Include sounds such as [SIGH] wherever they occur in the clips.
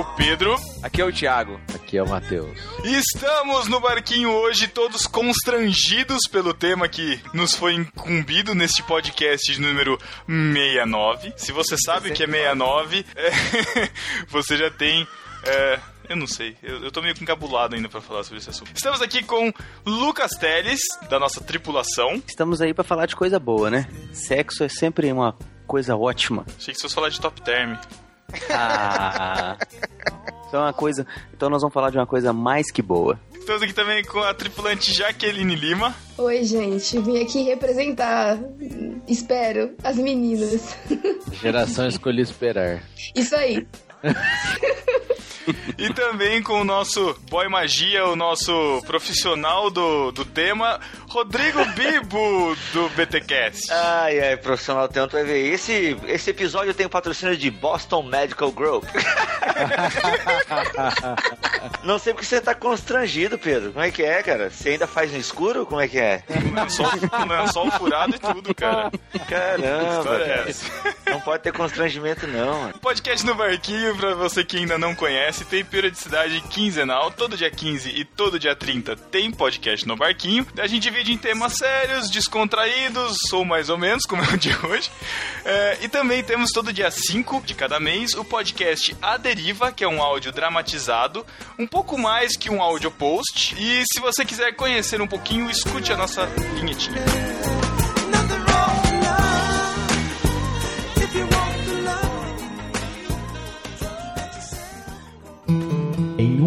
o Pedro. Aqui é o Thiago. Aqui é o Matheus. Estamos no barquinho hoje, todos constrangidos pelo tema que nos foi incumbido neste podcast de número 69. Se você sabe o que é 69, é, [LAUGHS] você já tem. É, eu não sei, eu, eu tô meio encabulado ainda pra falar sobre esse assunto. Estamos aqui com Lucas Teles, da nossa tripulação. Estamos aí pra falar de coisa boa, né? Sexo é sempre uma coisa ótima. Achei que você fosse falar de top term. Ah. Então é uma coisa. Então nós vamos falar de uma coisa mais que boa. Estamos aqui também com a tripulante Jaqueline Lima. Oi, gente. Vim aqui representar, espero, as meninas. Geração escolhi esperar. Isso aí. [LAUGHS] [LAUGHS] E também com o nosso boy magia, o nosso profissional do, do tema, Rodrigo Bibo, do BTcast. Ai, ai, profissional tanto vai ver. Esse, esse episódio tem o patrocínio de Boston Medical Group. [LAUGHS] Não sei porque você tá constrangido, Pedro. Como é que é, cara? Você ainda faz no escuro? Como é que é? Lençol, lençol furado e tudo, cara. Que Caramba, história é? Não pode ter constrangimento, não. mano. Podcast no Barquinho, pra você que ainda não conhece, tem periodicidade quinzenal, todo dia 15 e todo dia 30 tem podcast no Barquinho. A gente divide em temas sérios, descontraídos, ou mais ou menos, como é o de hoje. É, e também temos todo dia 5 de cada mês o podcast A Deriva, que é um áudio dramatizado, um pouco mais que um áudio post. E se você quiser conhecer um pouquinho, escute a nossa vinhetinha. Em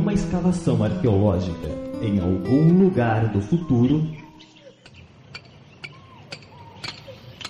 uma escavação arqueológica em algum lugar do futuro,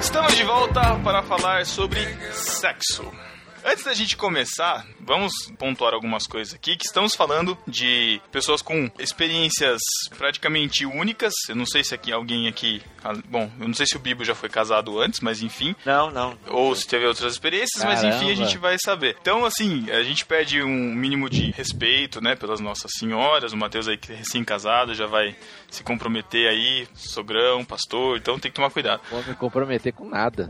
Estamos de volta para falar sobre sexo. Antes da gente começar, vamos pontuar algumas coisas aqui, que estamos falando de pessoas com experiências praticamente únicas. Eu não sei se aqui alguém aqui, bom, eu não sei se o Bibo já foi casado antes, mas enfim, Não, não. ou se teve outras experiências, mas enfim, a Caramba. gente vai saber. Então, assim, a gente pede um mínimo de respeito, né, pelas nossas senhoras. O Matheus aí, que é recém-casado, já vai se comprometer aí, sogrão, pastor, então tem que tomar cuidado. Não vou me comprometer com nada.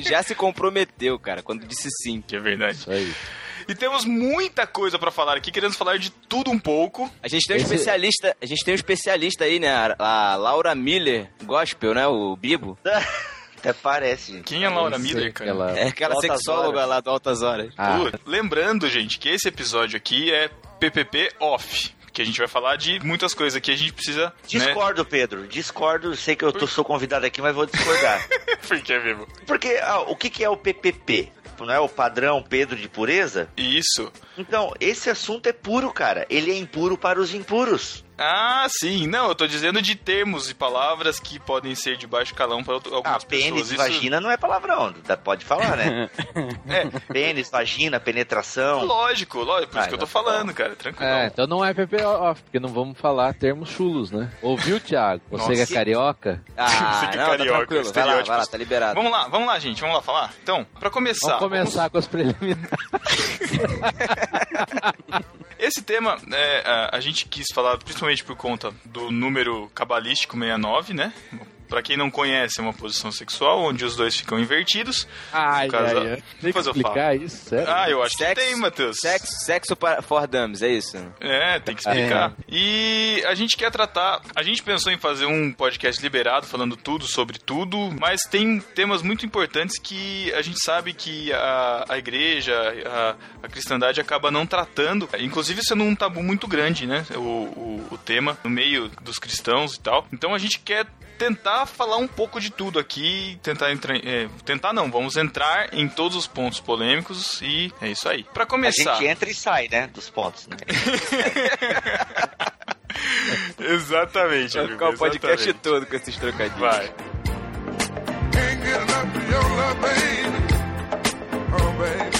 Já se comprometeu, cara, quando disse sim. Que é verdade. Isso aí. E temos muita coisa pra falar aqui, queremos falar de tudo um pouco. A gente tem um Esse- especialista, a gente tem um especialista aí, né? A, Laura Miller, gospel, né? O Bibo. [LAUGHS] Até parece, gente. Quem é a Laura Miller, cara? ela- É aquela Altas sexóloga horas. lá do Altas Horas. Ah, Lembrando, gente, que esse episódio aqui é PPP off. Que a gente vai falar de muitas coisas que a gente precisa. Né? Discordo, Pedro. Discordo. Sei que eu tô, sou convidado aqui, mas vou discordar. [LAUGHS] Porque é vivo. Porque ah, o que, que é o PPP? não é o padrão Pedro de pureza? Isso. Então, esse assunto é puro, cara. Ele é impuro para os impuros. Ah, sim. Não, eu tô dizendo de termos e palavras que podem ser de baixo calão para outro- Ah, algumas pênis pessoas. e Isso- vagina não é palavrão. Pode falar, né? [LAUGHS] É, Pênis, vagina, penetração. lógico, lógico. Por Ah, isso que eu tô não, falando, cara. Tranquilo. É, então não é PP off, porque não vamos falar termos chulos, né? Ouviu, Thiago? Você Nossa. que é carioca? Ah, [LAUGHS] Você que é não, tá carioca, tranquilo. Vai lá, vai lá, tá liberado. Vamos lá, vamos lá, gente. Vamos lá falar? Então, pra começar. Vamos começar com as preliminares. [LAUGHS] Esse tema, é, a, a gente quis falar principalmente por conta do número cabalístico 69, né? Pra quem não conhece, é uma posição sexual onde os dois ficam invertidos. Ai, caso- ai, ai. Tem que Depois eu isso, sério? Ah, eu acho Sexo- que tem, Matheus. Sexo, sexo para for dummies, é isso? É, tem que explicar. E a gente quer tratar. A gente pensou em fazer um podcast liberado, falando tudo sobre tudo, mas tem temas muito importantes que a gente sabe que a, a igreja, a, a cristandade acaba não tratando, inclusive sendo um tabu muito grande, né? O, o, o tema no meio dos cristãos e tal. Então a gente quer tentar falar um pouco de tudo aqui, tentar entrar, é, tentar não, vamos entrar em todos os pontos polêmicos e é isso aí. Pra A começar, gente entra e sai, né? Dos pontos, né? [LAUGHS] exatamente. Vai ficar o podcast todo com esses trocadilhos. Vai. Can't get enough of your love, baby. Oh, baby.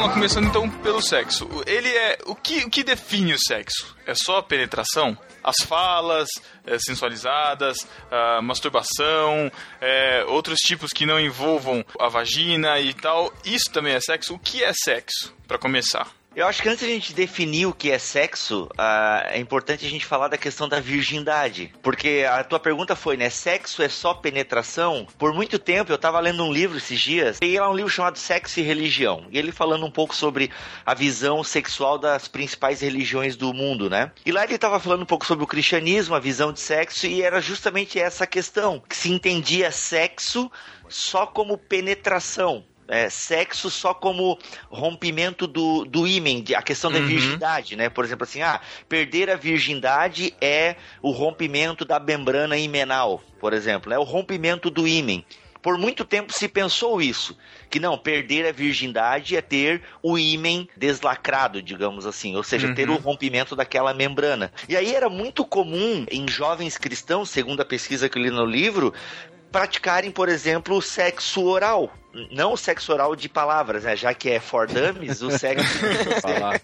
Vamos lá, começando então pelo sexo. Ele é. O que, o que define o sexo? É só a penetração? As falas é, sensualizadas, a masturbação, é, outros tipos que não envolvam a vagina e tal. Isso também é sexo? O que é sexo? Pra começar. Eu acho que antes de a gente definir o que é sexo, ah, é importante a gente falar da questão da virgindade. Porque a tua pergunta foi, né? Sexo é só penetração? Por muito tempo, eu tava lendo um livro esses dias, peguei lá um livro chamado Sexo e Religião. E ele falando um pouco sobre a visão sexual das principais religiões do mundo, né? E lá ele tava falando um pouco sobre o cristianismo, a visão de sexo, e era justamente essa questão. Que se entendia sexo só como penetração. É, sexo só como rompimento do, do ímen, a questão da Uhum. virgindade, né? Por exemplo, assim, ah, perder a virgindade é o rompimento da membrana imenal, por exemplo, é o rompimento do ímen. Por muito tempo se pensou isso, que não, perder a virgindade é ter o ímen deslacrado, digamos assim, ou seja, ter o rompimento daquela membrana. E aí era muito comum em jovens cristãos, segundo a pesquisa que eu li no livro, praticarem, por exemplo, o sexo oral. Não o sexo oral de palavras, né? Já que é for dummies, o sexo. [LAUGHS] Falar.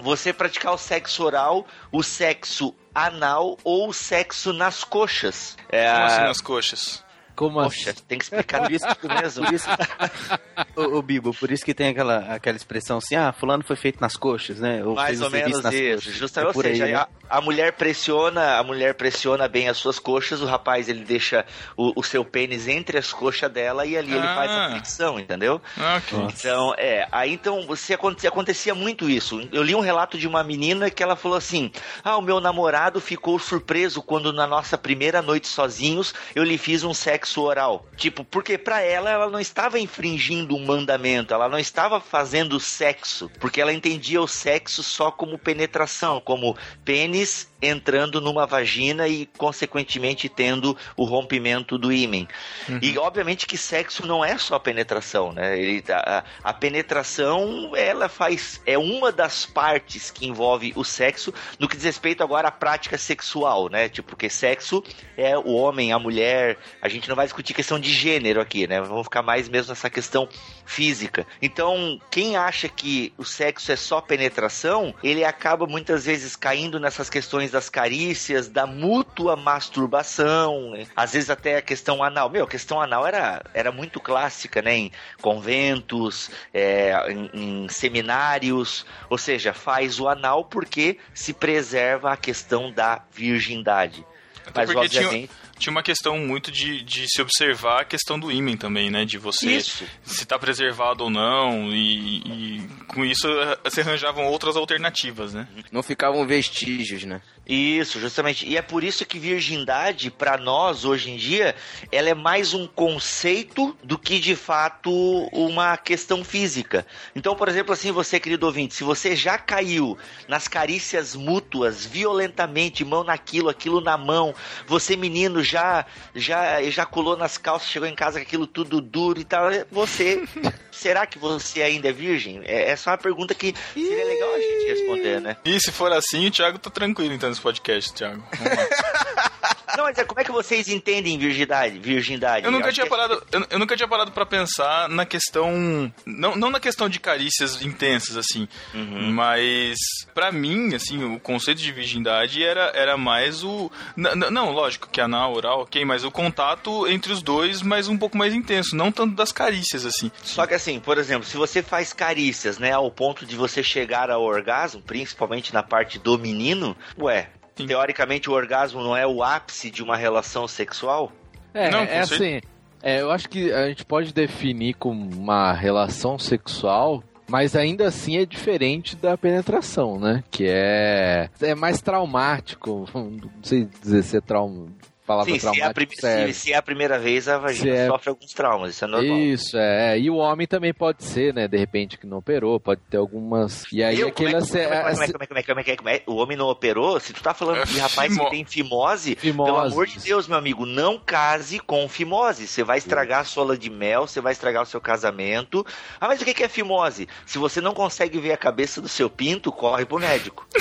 Você praticar o sexo oral, o sexo anal ou o sexo nas coxas. É, Como assim nas coxas? Como Poxa, assim? tem que explicar Por isso, mesmo. por isso, [LAUGHS] ô, ô, Bibo, por isso que tem aquela, aquela expressão assim, ah, fulano foi feito nas coxas, né? Ou Mais fez o ou menos nas isso. Justamente, É por ou seja, aí, né? a, a mulher pressiona, a mulher pressiona bem as suas coxas, o rapaz ele deixa o, o seu pênis entre as coxas dela e ali ele Ah. faz a fricção, entendeu? Ah, ok. Então, é, aí então você acontecia, acontecia muito isso. Eu li um relato de uma menina que ela falou assim: "Ah, o meu namorado ficou surpreso quando na nossa primeira noite sozinhos eu lhe fiz um sexo oral". Tipo, porque pra ela ela não estava infringindo um mandamento, ela não estava fazendo sexo, porque ela entendia o sexo só como penetração, como pênis entrando numa vagina e consequentemente tendo o rompimento do ímen. E obviamente que sexo não é só penetração, né? Ele, a, a penetração, ela faz é uma das partes que envolve o sexo no que diz respeito agora à prática sexual, né? Tipo, porque sexo é o homem, a mulher, a gente não vai discutir questão de gênero aqui, né? Vamos ficar mais mesmo nessa questão física. Então, quem acha que o sexo é só penetração, ele acaba muitas vezes caindo nessas questões das carícias, da mútua masturbação, né? às vezes até a questão anal. Meu, a questão anal era, era muito clássica, né? Em conventos, é, em, em seminários, ou seja, faz o anal porque se preserva a questão da virgindade. Até Mas, porque tinha, obviamente, tinha uma questão muito de, de se observar a questão do ímen também, né? De você Isso. se tá preservado ou não. E, e com isso eh, se arranjavam outras alternativas, né? Não ficavam vestígios, né? Isso, justamente. E é por isso que virgindade, para nós, hoje em dia, ela é mais um conceito do que, de fato, uma questão física. Então, por exemplo, assim, você, querido ouvinte, se você já caiu nas carícias mútuas, violentamente, mão naquilo, aquilo na mão, você, menino, já, já ejaculou nas calças, chegou em casa com aquilo tudo duro e tal. Você, [LAUGHS] será que você ainda é virgem? É, essa é uma pergunta que seria legal a gente responder, né? E se for assim, o Thiago tá tranquilo então podcast, Thiago. [LAUGHS] Não, mas é, como é que vocês entendem virgindade? virgindade? Eu nunca tinha que é- parado, eu, eu nunca tinha parado para pensar na questão, não, não na questão de carícias intensas assim, Uhum. mas pra mim, assim, o conceito de virgindade era, era mais o, n- n- não, lógico que anal, oral, ok, mas o contato entre os dois, mas um pouco mais intenso, não tanto das carícias assim. Só que assim, por exemplo, se você faz carícias, né, ao ponto de você chegar ao orgasmo, principalmente na parte do menino, ué, Sim. teoricamente o orgasmo não é o ápice de uma relação sexual? É, Não, é assim. é, eu acho que a gente pode definir como uma relação sexual, mas ainda assim é diferente da penetração, né? Que é, é mais traumático. [LAUGHS] Não sei dizer se é trauma. Palavra Sim, se é, se, se é a primeira vez, a vagina Se é- sofre alguns traumas, isso é normal. Isso, é. E o homem também pode ser, né? De repente que não operou, pode ter algumas. E aí Eu, como, é aquele. que, como, como, como, como, como, como, como, como? O homem não operou? Se tu tá falando de rapaz Fimo- que tem fimose, Fimose. pelo amor de Deus, meu amigo, não case com fimose. Você vai estragar a sua lua de mel, você vai estragar o seu casamento. Ah, mas o que é fimose? Se você não consegue ver a cabeça do seu pinto, corre pro médico. [LAUGHS]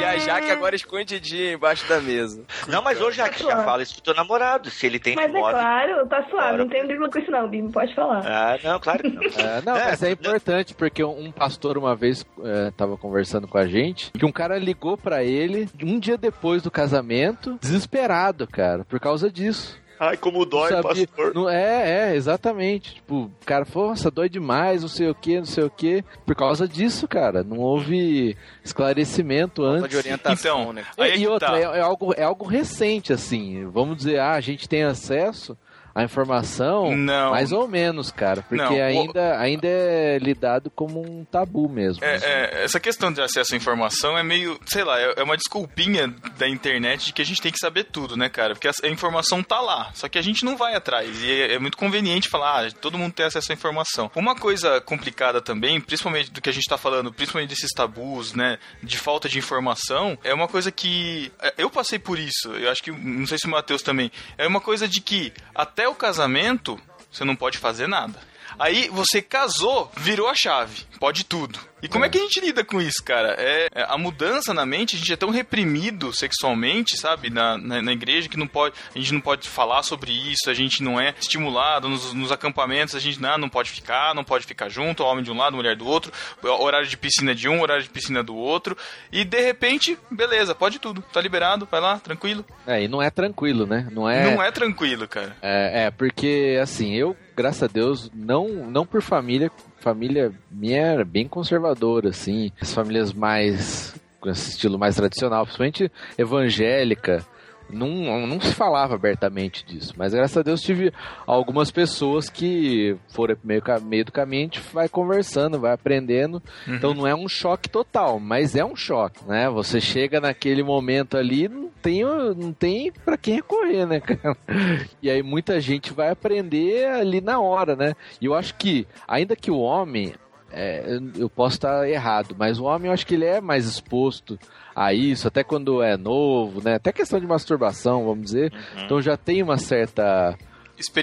E a Jaque agora escondidinha embaixo da mesa. Não, mas hoje já que já fala isso pro teu namorado. Se ele tem Mas é claro, tá suave, Claro. não tem dribla com isso não, Bibi, pode falar. Ah, não, claro que não. [LAUGHS] É, não, É, mas é importante porque um pastor uma vez é, tava conversando com a gente que um cara ligou pra ele um dia depois do casamento, desesperado, cara, por causa disso. Ai, como Não dói, sabia- pastor. não- é, é, exatamente. Tipo, o cara falou, nossa, dói demais, não sei o que, não sei o que. Por causa disso, cara. Não houve esclarecimento Falta antes. de orientação, Então, né? Aí é e que outra, tá. é, é algo, é algo recente, assim. Vamos dizer, ah, a gente tem acesso à informação, Não. mais ou menos, cara. Porque Não, o- ainda, ainda é lidado como um tabu mesmo. É, assim. é, essa questão de acesso à informação é meio, sei lá, é é uma desculpinha da internet de que a gente tem que saber tudo, né, cara? Porque a, a informação tá lá, só que a gente não vai atrás. E é, é muito conveniente falar, ah, todo mundo tem acesso à informação. Uma coisa complicada também, principalmente do que a gente tá falando, principalmente desses tabus, né, de falta de informação, é uma coisa que. é, Eu passei por isso, eu acho que, não sei se o Matheus também. É uma coisa de que até o casamento você não pode fazer nada. Aí você casou, virou a chave, pode tudo. E como é, que a gente lida com isso, cara? É, é, a mudança na mente, a gente é tão reprimido sexualmente, sabe, na, na, na igreja que não pode, a gente não pode falar sobre isso, a gente não é estimulado nos, nos acampamentos, a gente não, não pode ficar, não pode ficar junto, homem de um lado, mulher do outro, horário de piscina de um, horário de piscina do outro, e de repente, beleza, pode tudo, tá liberado, vai lá, tranquilo. É, e não é tranquilo, né? Não é. Não é tranquilo, cara. É, é, porque assim, eu, graças a Deus, não, não por família, família minha era bem conservadora, assim, as famílias mais com esse estilo mais tradicional, principalmente evangélica, não, não se falava abertamente disso, mas graças a Deus tive algumas pessoas que foram meio, meio do caminho, a gente vai conversando, vai aprendendo, então não é um choque total, mas é um choque, né? Você chega naquele momento ali, não tem, não tem para quem recorrer, né, cara? [LAUGHS] E aí muita gente vai aprender ali na hora, né? E eu acho que, ainda que o homem, é, eu posso estar errado, mas o homem eu acho que ele é mais exposto a isso, até quando é novo, né? Até questão de masturbação, vamos dizer. Então já tem uma certa.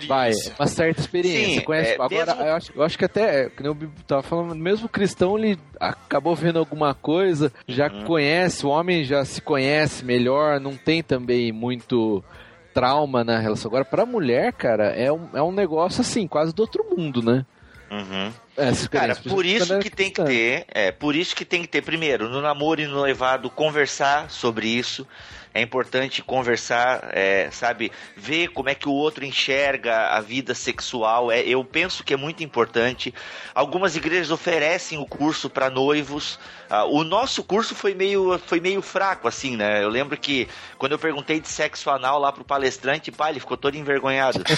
Vai, Experiência. uma certa experiência. Sim, conhece, é, agora, mesmo- eu, acho, eu acho que até, que nem o Bibo tava falando, mesmo o cristão, ele acabou vendo alguma coisa, já conhece, o homem já se conhece melhor, não tem também muito trauma na relação. Agora, pra mulher, cara, é um, é um negócio assim, quase do outro mundo, né? Uhum. Essa Cara, por isso que tem que ter, é, por isso que tem que ter, primeiro, no namoro e no noivado, conversar sobre isso. É importante conversar, é, sabe, ver como é que o outro enxerga a vida sexual. É, eu penso que é muito importante. Algumas igrejas oferecem o curso para noivos. Ah, o nosso curso foi meio, foi meio fraco, assim, né? Eu lembro que quando eu perguntei de sexo anal lá pro palestrante, pá, ele ficou todo envergonhado. [LAUGHS]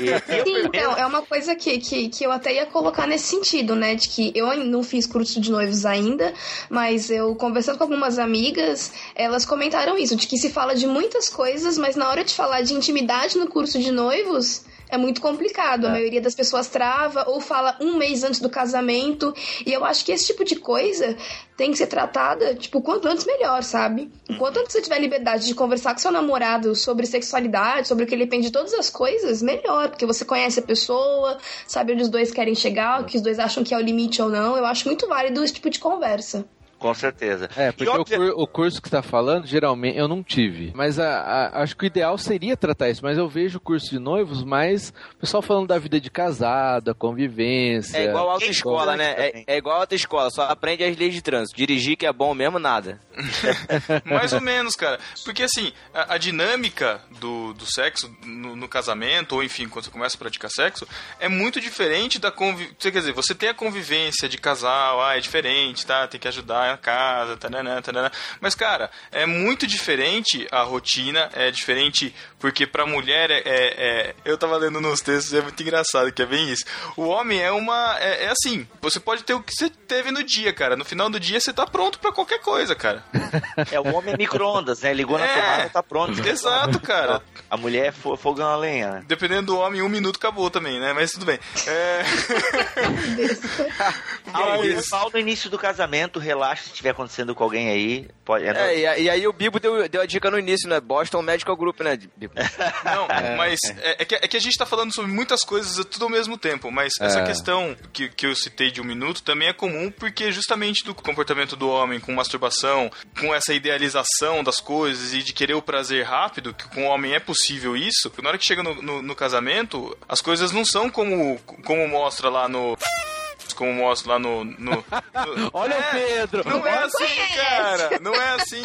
E- e Sim, então, é uma coisa que, que, que eu até ia colocar nesse sentido, né? De que eu ainda não fiz curso de noivos ainda, mas eu conversando com algumas amigas, elas comentaram isso, de que se fala de muitas coisas, mas na hora de falar de intimidade no curso de noivos, é muito complicado. A maioria das pessoas trava ou fala um mês antes do casamento. E eu acho que esse tipo de coisa tem que ser tratada, tipo, quanto antes melhor, sabe? Enquanto antes você tiver liberdade de conversar com seu namorado sobre sexualidade, sobre o que ele pensa de todas as coisas, melhor, porque você conhece a pessoa, sabe onde os dois querem chegar, o que os dois acham que é o limite ou não. Eu acho muito válido esse tipo de conversa. Com certeza. É, porque o, cur- o curso que você tá falando, geralmente, eu não tive. Mas a- a- acho que o ideal seria tratar isso. Mas eu vejo o curso de noivos mais o pessoal falando da vida de casado, a convivência. É igual a autoescola, né? É, é igual a autoescola, só aprende as leis de trânsito. Dirigir que é bom mesmo, nada. [LAUGHS] Mais ou menos, cara. Porque assim, a, a dinâmica do, do sexo no, no casamento, ou enfim, quando você começa a praticar sexo, é muito diferente da convivência. Quer dizer, você tem a convivência de casal, ah, é diferente, tá? Tem que ajudar a casa, tananã, tananã. Mas, cara, é muito diferente a rotina, é diferente porque pra mulher é. é- é- eu tava lendo nos textos, é muito engraçado, que é bem isso. O homem é uma. É, é assim, você pode ter o que você teve no dia, cara. No final do dia você tá pronto pra qualquer coisa, cara. É, o homem é micro-ondas, né? Ligou na É. tomada, tá pronto. Exato, cara. A mulher é fo- fogão a lenha, né? Dependendo do homem, um minuto acabou também, né? Mas tudo bem. É... [LAUGHS] Mas- Paulo no início do casamento, relaxa se estiver acontecendo com alguém aí. Pode, é, É, e, a- e aí o Bibo deu, deu a dica no início, né? Boston Medical Group, né, Bibo? [LAUGHS] Não, mas é, é que, é que a gente tá falando sobre muitas coisas tudo ao mesmo tempo, mas essa É. questão que, que eu citei de um minuto também é comum porque justamente do comportamento do homem com masturbação, com essa idealização das coisas e de querer o prazer rápido, que com o homem é possível isso, na hora que chega no, no- no casamento, as coisas não são como, como mostra lá no... Como mostra lá no... no- no- [LAUGHS] Olha o Pedro! Não é assim, cara! Não é assim!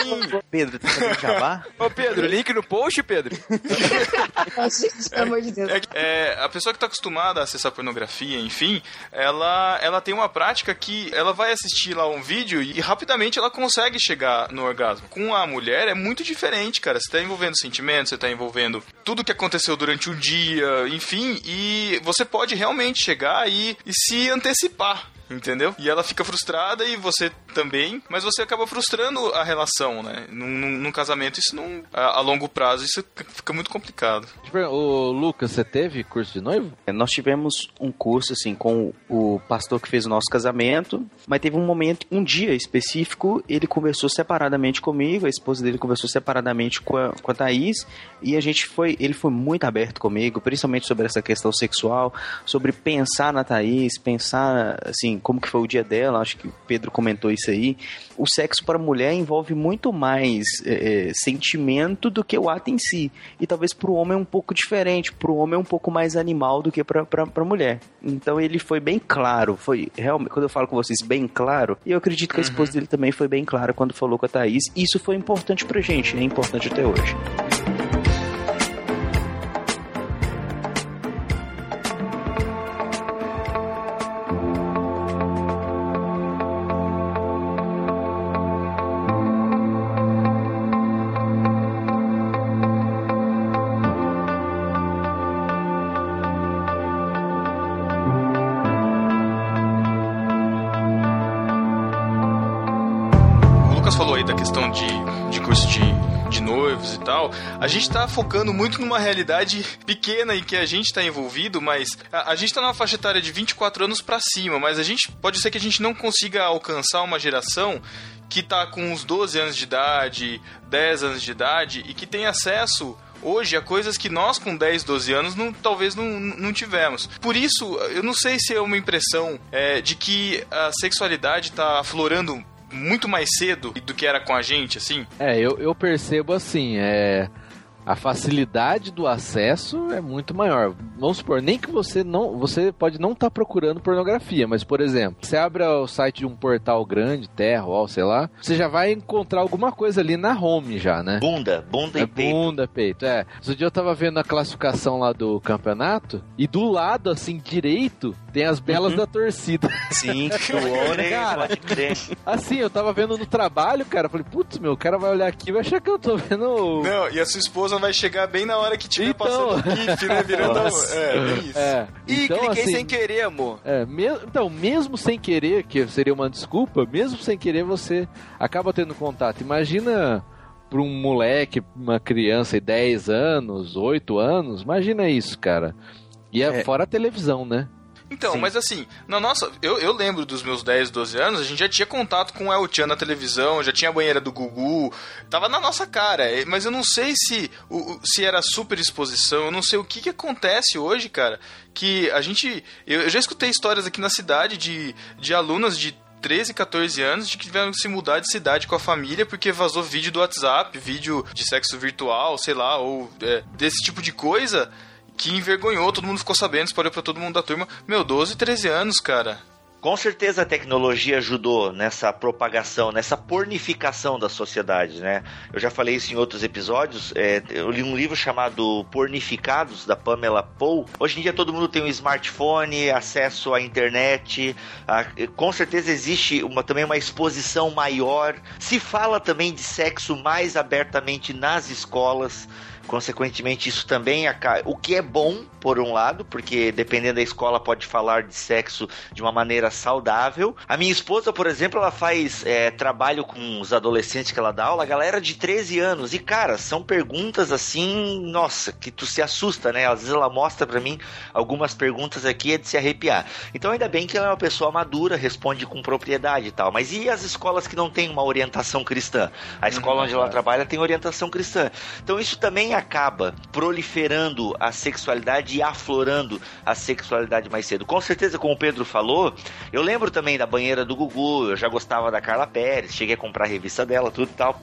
Pedro, tá fazendo jabá? [LAUGHS] Ô, Pedro, link no post, Pedro. [LAUGHS] Pelo amor de Deus. É, é, a pessoa que está acostumada a acessar pornografia, enfim, ela, ela tem uma prática que ela vai assistir lá um vídeo e rapidamente ela consegue chegar no orgasmo. Com a mulher é muito diferente, cara. Você está envolvendo sentimentos, você está envolvendo tudo que aconteceu durante o dia, enfim, e você pode realmente chegar e, e se antecipar. Entendeu? E ela fica frustrada e você também, mas você acaba frustrando a relação, né? Num, num- num casamento, isso não. A, a longo prazo, isso fica muito complicado. Ô, Lucas, você teve curso de noivo? É, Nós tivemos um curso, assim, com o pastor que fez o nosso casamento, mas teve um momento, um dia específico, ele conversou separadamente comigo, a esposa dele conversou separadamente com a, com a Thaís, e a gente foi, ele foi muito aberto comigo, principalmente sobre essa questão sexual, sobre pensar na Thaís, pensar, assim, como que foi o dia dela, acho que o Pedro comentou isso aí. O sexo para mulher envolve muito mais é, é, sentimento do que o ato em si, e talvez para o homem é um pouco diferente, para o homem é um pouco mais animal do que para a mulher. Então ele foi bem claro, foi realmente, quando eu falo com vocês, bem claro, e eu acredito que a esposa dele também foi bem clara quando falou com a Thaís, isso foi importante pra gente, é importante até hoje. Questão de, de curso de, de noivos e tal. A gente tá focando muito numa realidade pequena em que a gente tá envolvido, mas a, a gente tá numa faixa etária de 24 anos pra cima, mas a gente pode ser que a gente não consiga alcançar uma geração que tá com uns 12 anos de idade, 10 anos de idade e que tem acesso hoje a coisas que nós com 10, 12 anos não, talvez não, não tivemos. Por isso, eu não sei se é uma impressão é, de que a sexualidade tá aflorando muito mais cedo do que era com a gente, assim. É, eu, eu percebo assim, é. A facilidade do acesso é muito maior. Vamos supor, nem que você não. Você pode não estar procurando pornografia, mas, por exemplo, você abre o site de um portal grande, Terra, ou sei lá, você já vai encontrar alguma coisa ali na home já, né? Bunda, bunda É e peito. bunda, peito, é. Outro dia eu tava vendo a classificação lá do campeonato e do lado, assim, direito, tem as belas da torcida. Sim, [LAUGHS] crer, cara. Assim, eu tava vendo no trabalho, cara, falei, putz, meu, o cara vai olhar aqui e vai achar que eu tô vendo... Não, e a sua esposa vai chegar bem na hora que tiver Então. passando o GIF, né? Virando. [LAUGHS] Nossa. É, bem isso. É, Ih, então, cliquei assim, sem querer, amor. É, me- então, mesmo sem querer, que seria uma desculpa, mesmo sem querer você acaba tendo contato. Imagina para um moleque, uma criança de 10 anos, 8 anos, imagina isso, cara. E é, fora a televisão, né? Então, Sim. mas assim, na nossa. Eu, eu lembro dos meus 10, 12 anos, a gente já tinha contato com o El Chan na televisão, já tinha a banheira do Gugu, tava na nossa cara. Mas eu não sei se, o- se era super exposição, eu não sei o que, que acontece hoje, cara. Que a gente. Eu, eu já escutei histórias aqui na cidade de, de alunas de 13, 14 anos de que tiveram que se mudar de cidade com a família porque vazou vídeo do WhatsApp, vídeo de sexo virtual, sei lá, ou é, desse tipo de coisa que envergonhou, todo mundo ficou sabendo, espalhou pra todo mundo da turma. Meu, 12, 13 anos, cara. Com certeza a tecnologia ajudou nessa propagação, nessa pornificação da sociedade, né? Eu já falei isso em outros episódios. é, eu li um livro chamado Pornificados, da Pamela Paul. Hoje em dia todo mundo tem um smartphone, acesso à internet. a- com certeza existe uma, também uma exposição maior. Se fala também de sexo mais abertamente nas escolas. Consequentemente, isso também acaba. O que é bom, por um lado, porque dependendo da escola pode falar de sexo de uma maneira saudável. A minha esposa, por exemplo, ela faz é, trabalho com os adolescentes que ela dá aula, galera de 13 anos. E, cara, são perguntas assim, nossa, que tu se assusta, né? Às vezes ela mostra pra mim algumas perguntas aqui é de se arrepiar. Então, ainda bem que ela é uma pessoa madura, responde com propriedade e tal. Mas e as escolas que não têm uma orientação cristã? A escola onde ela trabalha tem orientação cristã. Então, isso também acaba proliferando a sexualidade e aflorando a sexualidade mais cedo. Com certeza, como o Pedro falou, eu lembro também da banheira do Gugu, eu já gostava da Carla Pérez, cheguei a comprar a revista dela, tudo e tal.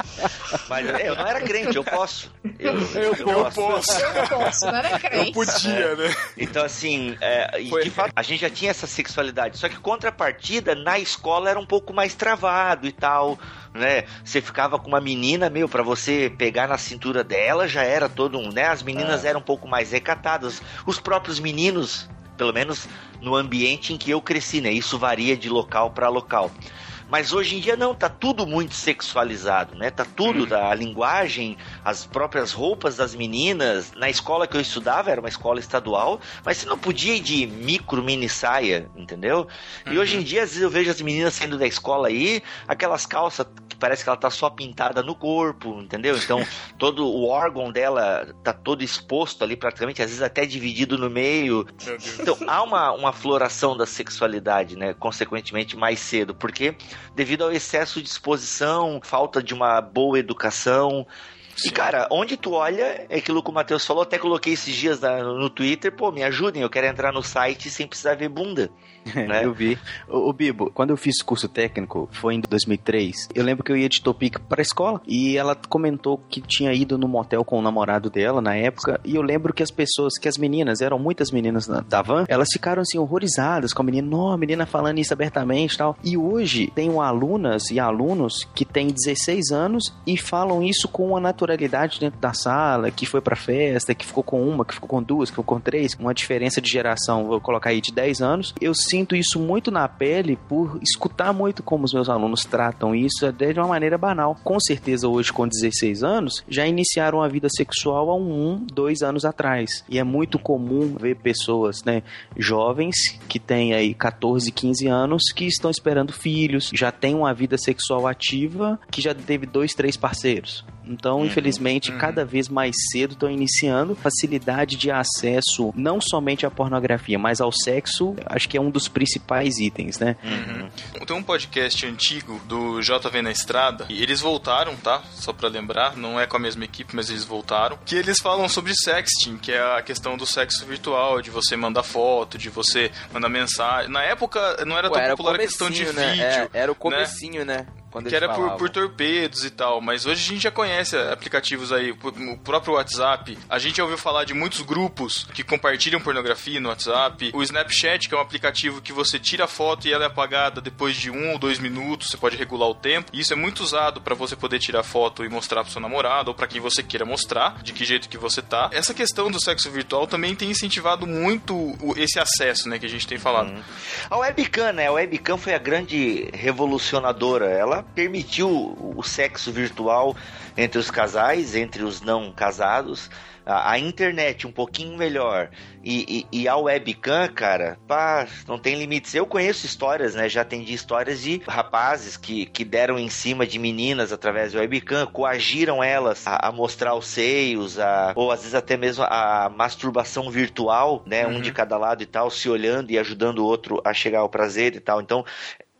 [LAUGHS] Mas é, eu não era crente, eu posso. Eu, eu posso. Eu posso, não era crente. Podia, né? Então, assim, é, e de fato, a gente já tinha essa sexualidade. Só que contrapartida, na escola era um pouco mais travado e tal, né? Você ficava com uma menina, meu, pra você pegar na cintura dela, já era todo um, né? As meninas eram um pouco mais recatadas. Os próprios meninos, pelo menos no ambiente em que eu cresci, né? Isso varia de local pra local. Mas hoje em dia não, tá tudo muito sexualizado, né? Tá tudo, a linguagem, as próprias roupas das meninas. Na escola que eu estudava, era uma escola estadual, mas você não podia ir de micro, mini saia, entendeu? E hoje em dia, às vezes eu vejo as meninas saindo da escola aí, aquelas calças parece que ela tá só pintada no corpo, entendeu? Então, [LAUGHS] todo o órgão dela tá todo exposto ali praticamente, às vezes até dividido no meio. Então, há uma, uma floração da sexualidade, né? Consequentemente, mais cedo, porque devido ao excesso de exposição, falta de uma boa educação. E, cara, onde tu olha, é aquilo que o Matheus falou, até coloquei esses dias na- no Twitter, pô, me ajudem, eu quero entrar no site sem precisar ver bunda. [LAUGHS] né? Eu vi. O, o Bibo, quando eu fiz curso técnico, foi em 2003, eu lembro que eu ia de Topic pra escola e ela comentou que tinha ido no motel com o namorado dela na época e eu lembro que as pessoas, que as meninas, eram muitas meninas na- da van, elas ficaram assim horrorizadas com a menina, não, a menina falando isso abertamente e tal. E hoje tenho alunas e alunos que têm 16 anos e falam isso com uma naturalidade dentro da sala, que foi pra festa, que ficou com uma, que ficou com duas, que ficou com três, uma diferença de geração, vou colocar aí de 10 anos. Eu sinto isso muito na pele por escutar muito como os meus alunos tratam isso até de uma maneira banal. Com certeza hoje com 16 anos já iniciaram a vida sexual há um, dois anos atrás. E é muito comum ver pessoas, né, jovens que têm aí 14, 15 anos que estão esperando filhos, já têm uma vida sexual ativa, que já teve dois, três parceiros. Então, infelizmente, cada vez mais cedo estão iniciando facilidade de acesso não somente à pornografia, mas ao sexo. Acho que é um dos principais itens, né? Tem um podcast antigo do JV na Estrada, e eles voltaram, tá? Só pra lembrar, não é com a mesma equipe, mas eles voltaram. Que eles falam sobre sexting, que é a questão do sexo virtual, de você mandar foto, de você mandar mensagem. Na época não era Pô, tão era popular a questão de né? vídeo. É, era o né? comecinho, né? Quando que era por, por torpedos e tal, mas hoje a gente já conhece aplicativos aí, o próprio WhatsApp. A gente já ouviu falar de muitos grupos que compartilham pornografia no WhatsApp. O Snapchat, que é um aplicativo que você tira a foto e ela é apagada depois de um ou dois minutos, você pode regular o tempo. E isso é muito usado para você poder tirar foto e mostrar pro seu namorado ou para quem você queira mostrar, de que jeito que você tá. Essa questão do sexo virtual também tem incentivado muito esse acesso, né, que a gente tem falado. A webcam, né? A webcam foi a grande revolucionadora. Ela ela permitiu o sexo virtual entre os casais, entre os não casados, a, a internet um pouquinho melhor e, e, e, a webcam, cara, pá, não tem limites. Eu conheço histórias, né? Já atendi histórias de rapazes que, que deram em cima de meninas através da webcam, coagiram elas a, a mostrar os seios, a, ou às vezes até mesmo a masturbação virtual, né? Uhum. Um de cada lado e tal, se olhando e ajudando o outro a chegar ao prazer e tal. Então,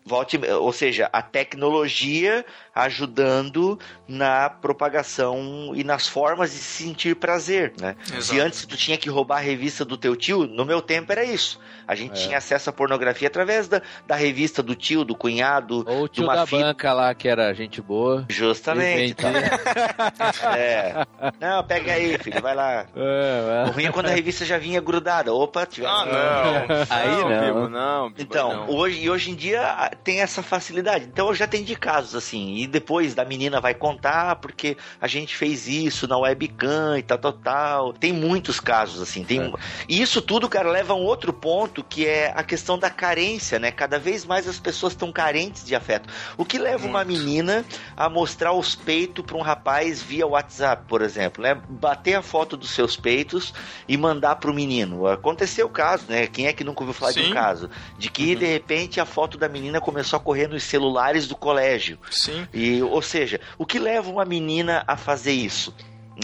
volte, ou seja, a tecnologia ajudando na propagação e nas formas de sentir prazer, né? Exato. Se antes tu tinha que roubar a revista do teu tio, no meu tempo era isso. A gente é. tinha acesso à pornografia através da, da revista do tio, do cunhado, ou o tio da fita. banca lá que era gente boa. Justamente. Tá? [LAUGHS] é. Não, pega aí, filho, vai lá. [LAUGHS] É, o ruim é quando a revista já vinha grudada. Opa, tiver. Ah, não. aí não. não, não então, não. hoje e hoje em dia tem essa facilidade. Então eu já atendi casos assim, e depois da menina vai contar porque a gente fez isso na webcam e tal, tal, tal. Tem muitos casos assim. Tem... É. E isso tudo, cara, leva a um outro ponto que é a questão da carência, né? Cada vez mais as pessoas estão carentes de afeto. O que leva Muito. uma menina a mostrar os peitos para um rapaz via WhatsApp, por exemplo, né? Bater a foto dos seus peitos e mandar para o menino. Aconteceu o caso, né? Quem é que nunca ouviu falar Sim. de um caso? De que, uhum. de repente, a foto da menina começou a correr nos celulares do colégio. Sim. E, ou seja, o que leva uma menina a fazer isso?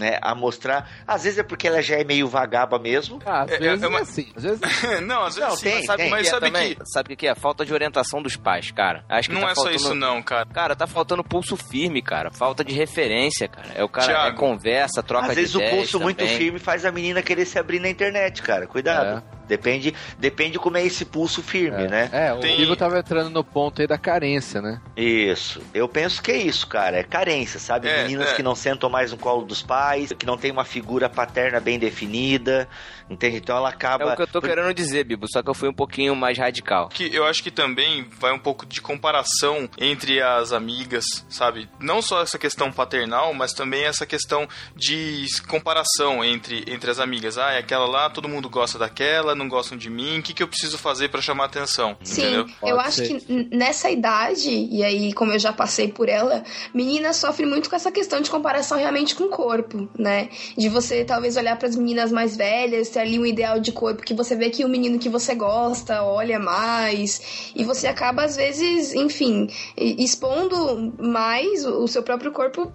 né, a mostrar. Às vezes é porque ela já é meio vagaba mesmo. Ah, às é, vezes é, uma... é assim. Às vezes... [LAUGHS] não, às vezes não, sim, tem, sabe, tem. Mas sabe também, que... sabe o que é? Falta de orientação dos pais, cara. Acho que não tá é faltando... só isso não, cara. Cara, tá faltando pulso firme, cara. Falta de referência, cara. É o cara Thiago, é conversa, troca de Às vezes o pulso também. muito firme faz a menina querer se abrir na internet, cara. Cuidado. É. Depende, depende como é esse pulso firme, é. né? É, o Tem... Ivo tava entrando no ponto aí da carência, né? Isso. Eu penso que é isso, cara. É carência, sabe? É, Meninas é. que não sentam mais no colo dos pais, que não tem uma figura paterna bem definida, entende? Então ela acaba... É o que eu tô Por... querendo dizer, Bibo, só que eu fui um pouquinho mais radical. Que eu acho que também vai um pouco de comparação entre as amigas, sabe? Não só essa questão paternal, mas também essa questão de comparação entre, entre as amigas. Ah, é aquela lá, todo mundo gosta daquela, não gostam de mim, o que, que eu preciso fazer para chamar atenção? Sim, entendeu? eu acho que nessa idade, e aí como eu já passei por ela, menina sofre muito com essa questão de comparação realmente com o corpo, né? De você talvez olhar para as meninas mais velhas, ter ali um ideal de corpo que você vê que o menino que você gosta olha mais, e você acaba às vezes, enfim, expondo mais o seu próprio corpo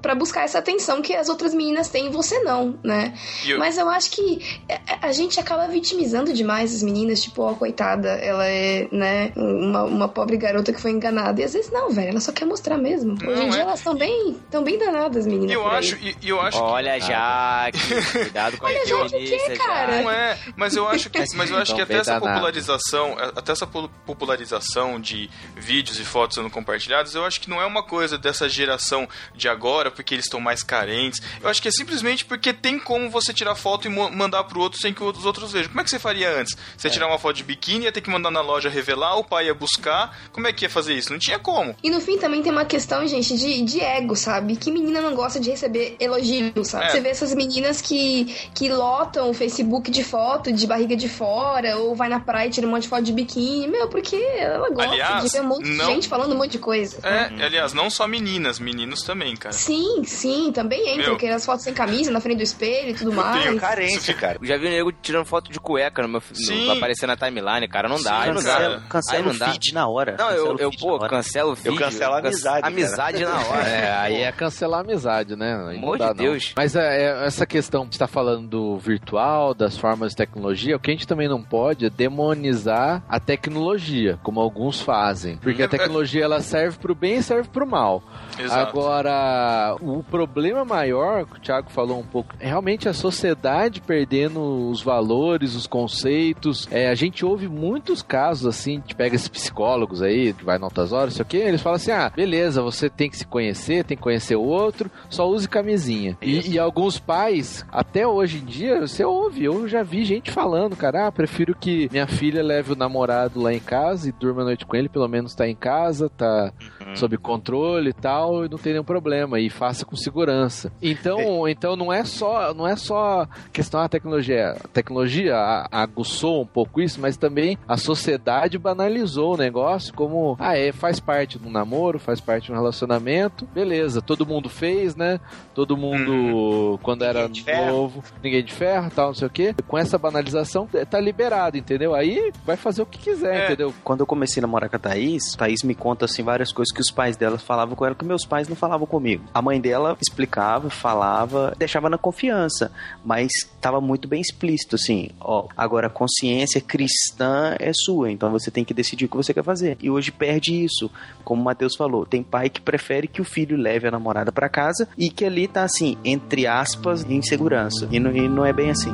para buscar essa atenção que as outras meninas têm e você não, né? Eu... Mas eu acho que a gente acaba vitimizando demais as meninas, tipo, ó, oh, coitada, ela é, né, uma, uma pobre garota que foi enganada. E às vezes não, velho, ela só quer mostrar mesmo. Não, Hoje em é... dia elas estão bem, tão bem danadas, meninas. Eu acho, eu acho Olha, que... Jaque, cuidado com a Olha, Jaque, o quê, cara? Não é, mas eu acho que, mas eu acho que até essa popularização, até essa popularização de vídeos e fotos sendo compartilhados, eu acho que não é uma coisa dessa geração de agora, porque eles estão mais carentes. Eu acho que é simplesmente porque tem como você tirar foto e mandar pro outro sem que os outros vejam. Como é que você faria antes? Você ia é. tirar uma foto de biquíni, ia ter que mandar na loja revelar, o pai ia buscar. Como é que ia fazer isso? Não tinha como. E no fim também tem uma questão, gente, de, de ego, sabe? Que menina não gosta de receber elogios, sabe? É. Você vê essas meninas que, que lotam o Facebook de foto de barriga de fora, ou vai na praia e tira um monte de foto de biquíni. Meu, porque ela gosta aliás, de ver um monte não... de gente falando um monte de coisa. É, aliás, não só meninas, meninos também, cara. Sim, sim, também entra, porque as fotos sem camisa, na frente do espelho e tudo mais. Tenho carência, cara. Já vi o nego tirando foto de cueca no meu Sim. vai aparecer na timeline, cara, não dá, Sim, não cancela, dá. Cancela o feed na hora. Não, eu, eu pô, cancelo o feed. Eu cancelo a amizade. Amizade na hora. [LAUGHS] É, aí é cancelar a amizade, né? Amor de Deus. Mas é, é, essa questão que está falando do virtual, das formas de tecnologia, o que a gente também não pode é demonizar a tecnologia, como alguns fazem. Porque a tecnologia ela serve para o bem e serve para o mal. Exato. Agora, o problema maior, que o Thiago falou um pouco, é realmente a sociedade perdendo os valores, os conceitos. É, a gente ouve muitos casos assim, a gente pega esses psicólogos aí, que vai em altas horas, sei o que, eles falam assim: ah, beleza, você tem que se conhecer, tem que conhecer o outro, só use camisinha. E, e, alguns pais, até hoje em dia, você ouve, eu já vi gente falando, cara, ah, prefiro que minha filha leve o namorado lá em casa e durma a noite com ele, pelo menos tá em casa, tá uhum. sob controle e tal, e não tem nenhum problema, e faça com segurança. Então, é. então não é só, não é só questão da tecnologia, a tecnologia, a, a- aguçou um pouco isso, mas também a sociedade banalizou o negócio como, ah, é, faz parte do namoro, faz parte do relacionamento, beleza, todo mundo fez, né? Todo mundo, quando era de ferro. novo, ninguém de ferro, tal, não sei o quê. Com essa banalização, tá liberado, entendeu? Aí vai fazer o que quiser, É. entendeu? Quando eu comecei a namorar com a Thaís, Thaís me conta assim várias coisas que os pais dela falavam com ela que meus pais não falavam comigo. A mãe dela explicava, falava, deixava na confiança, mas estava muito bem explícito assim, ó, agora a consciência cristã é sua, então você tem que decidir o que você quer fazer. E hoje perde isso, como o Matheus falou, tem pai que prefere que o filho leve a namorada pra casa e que ali tá assim, entre aspas, em segurança. E não, e não é bem assim.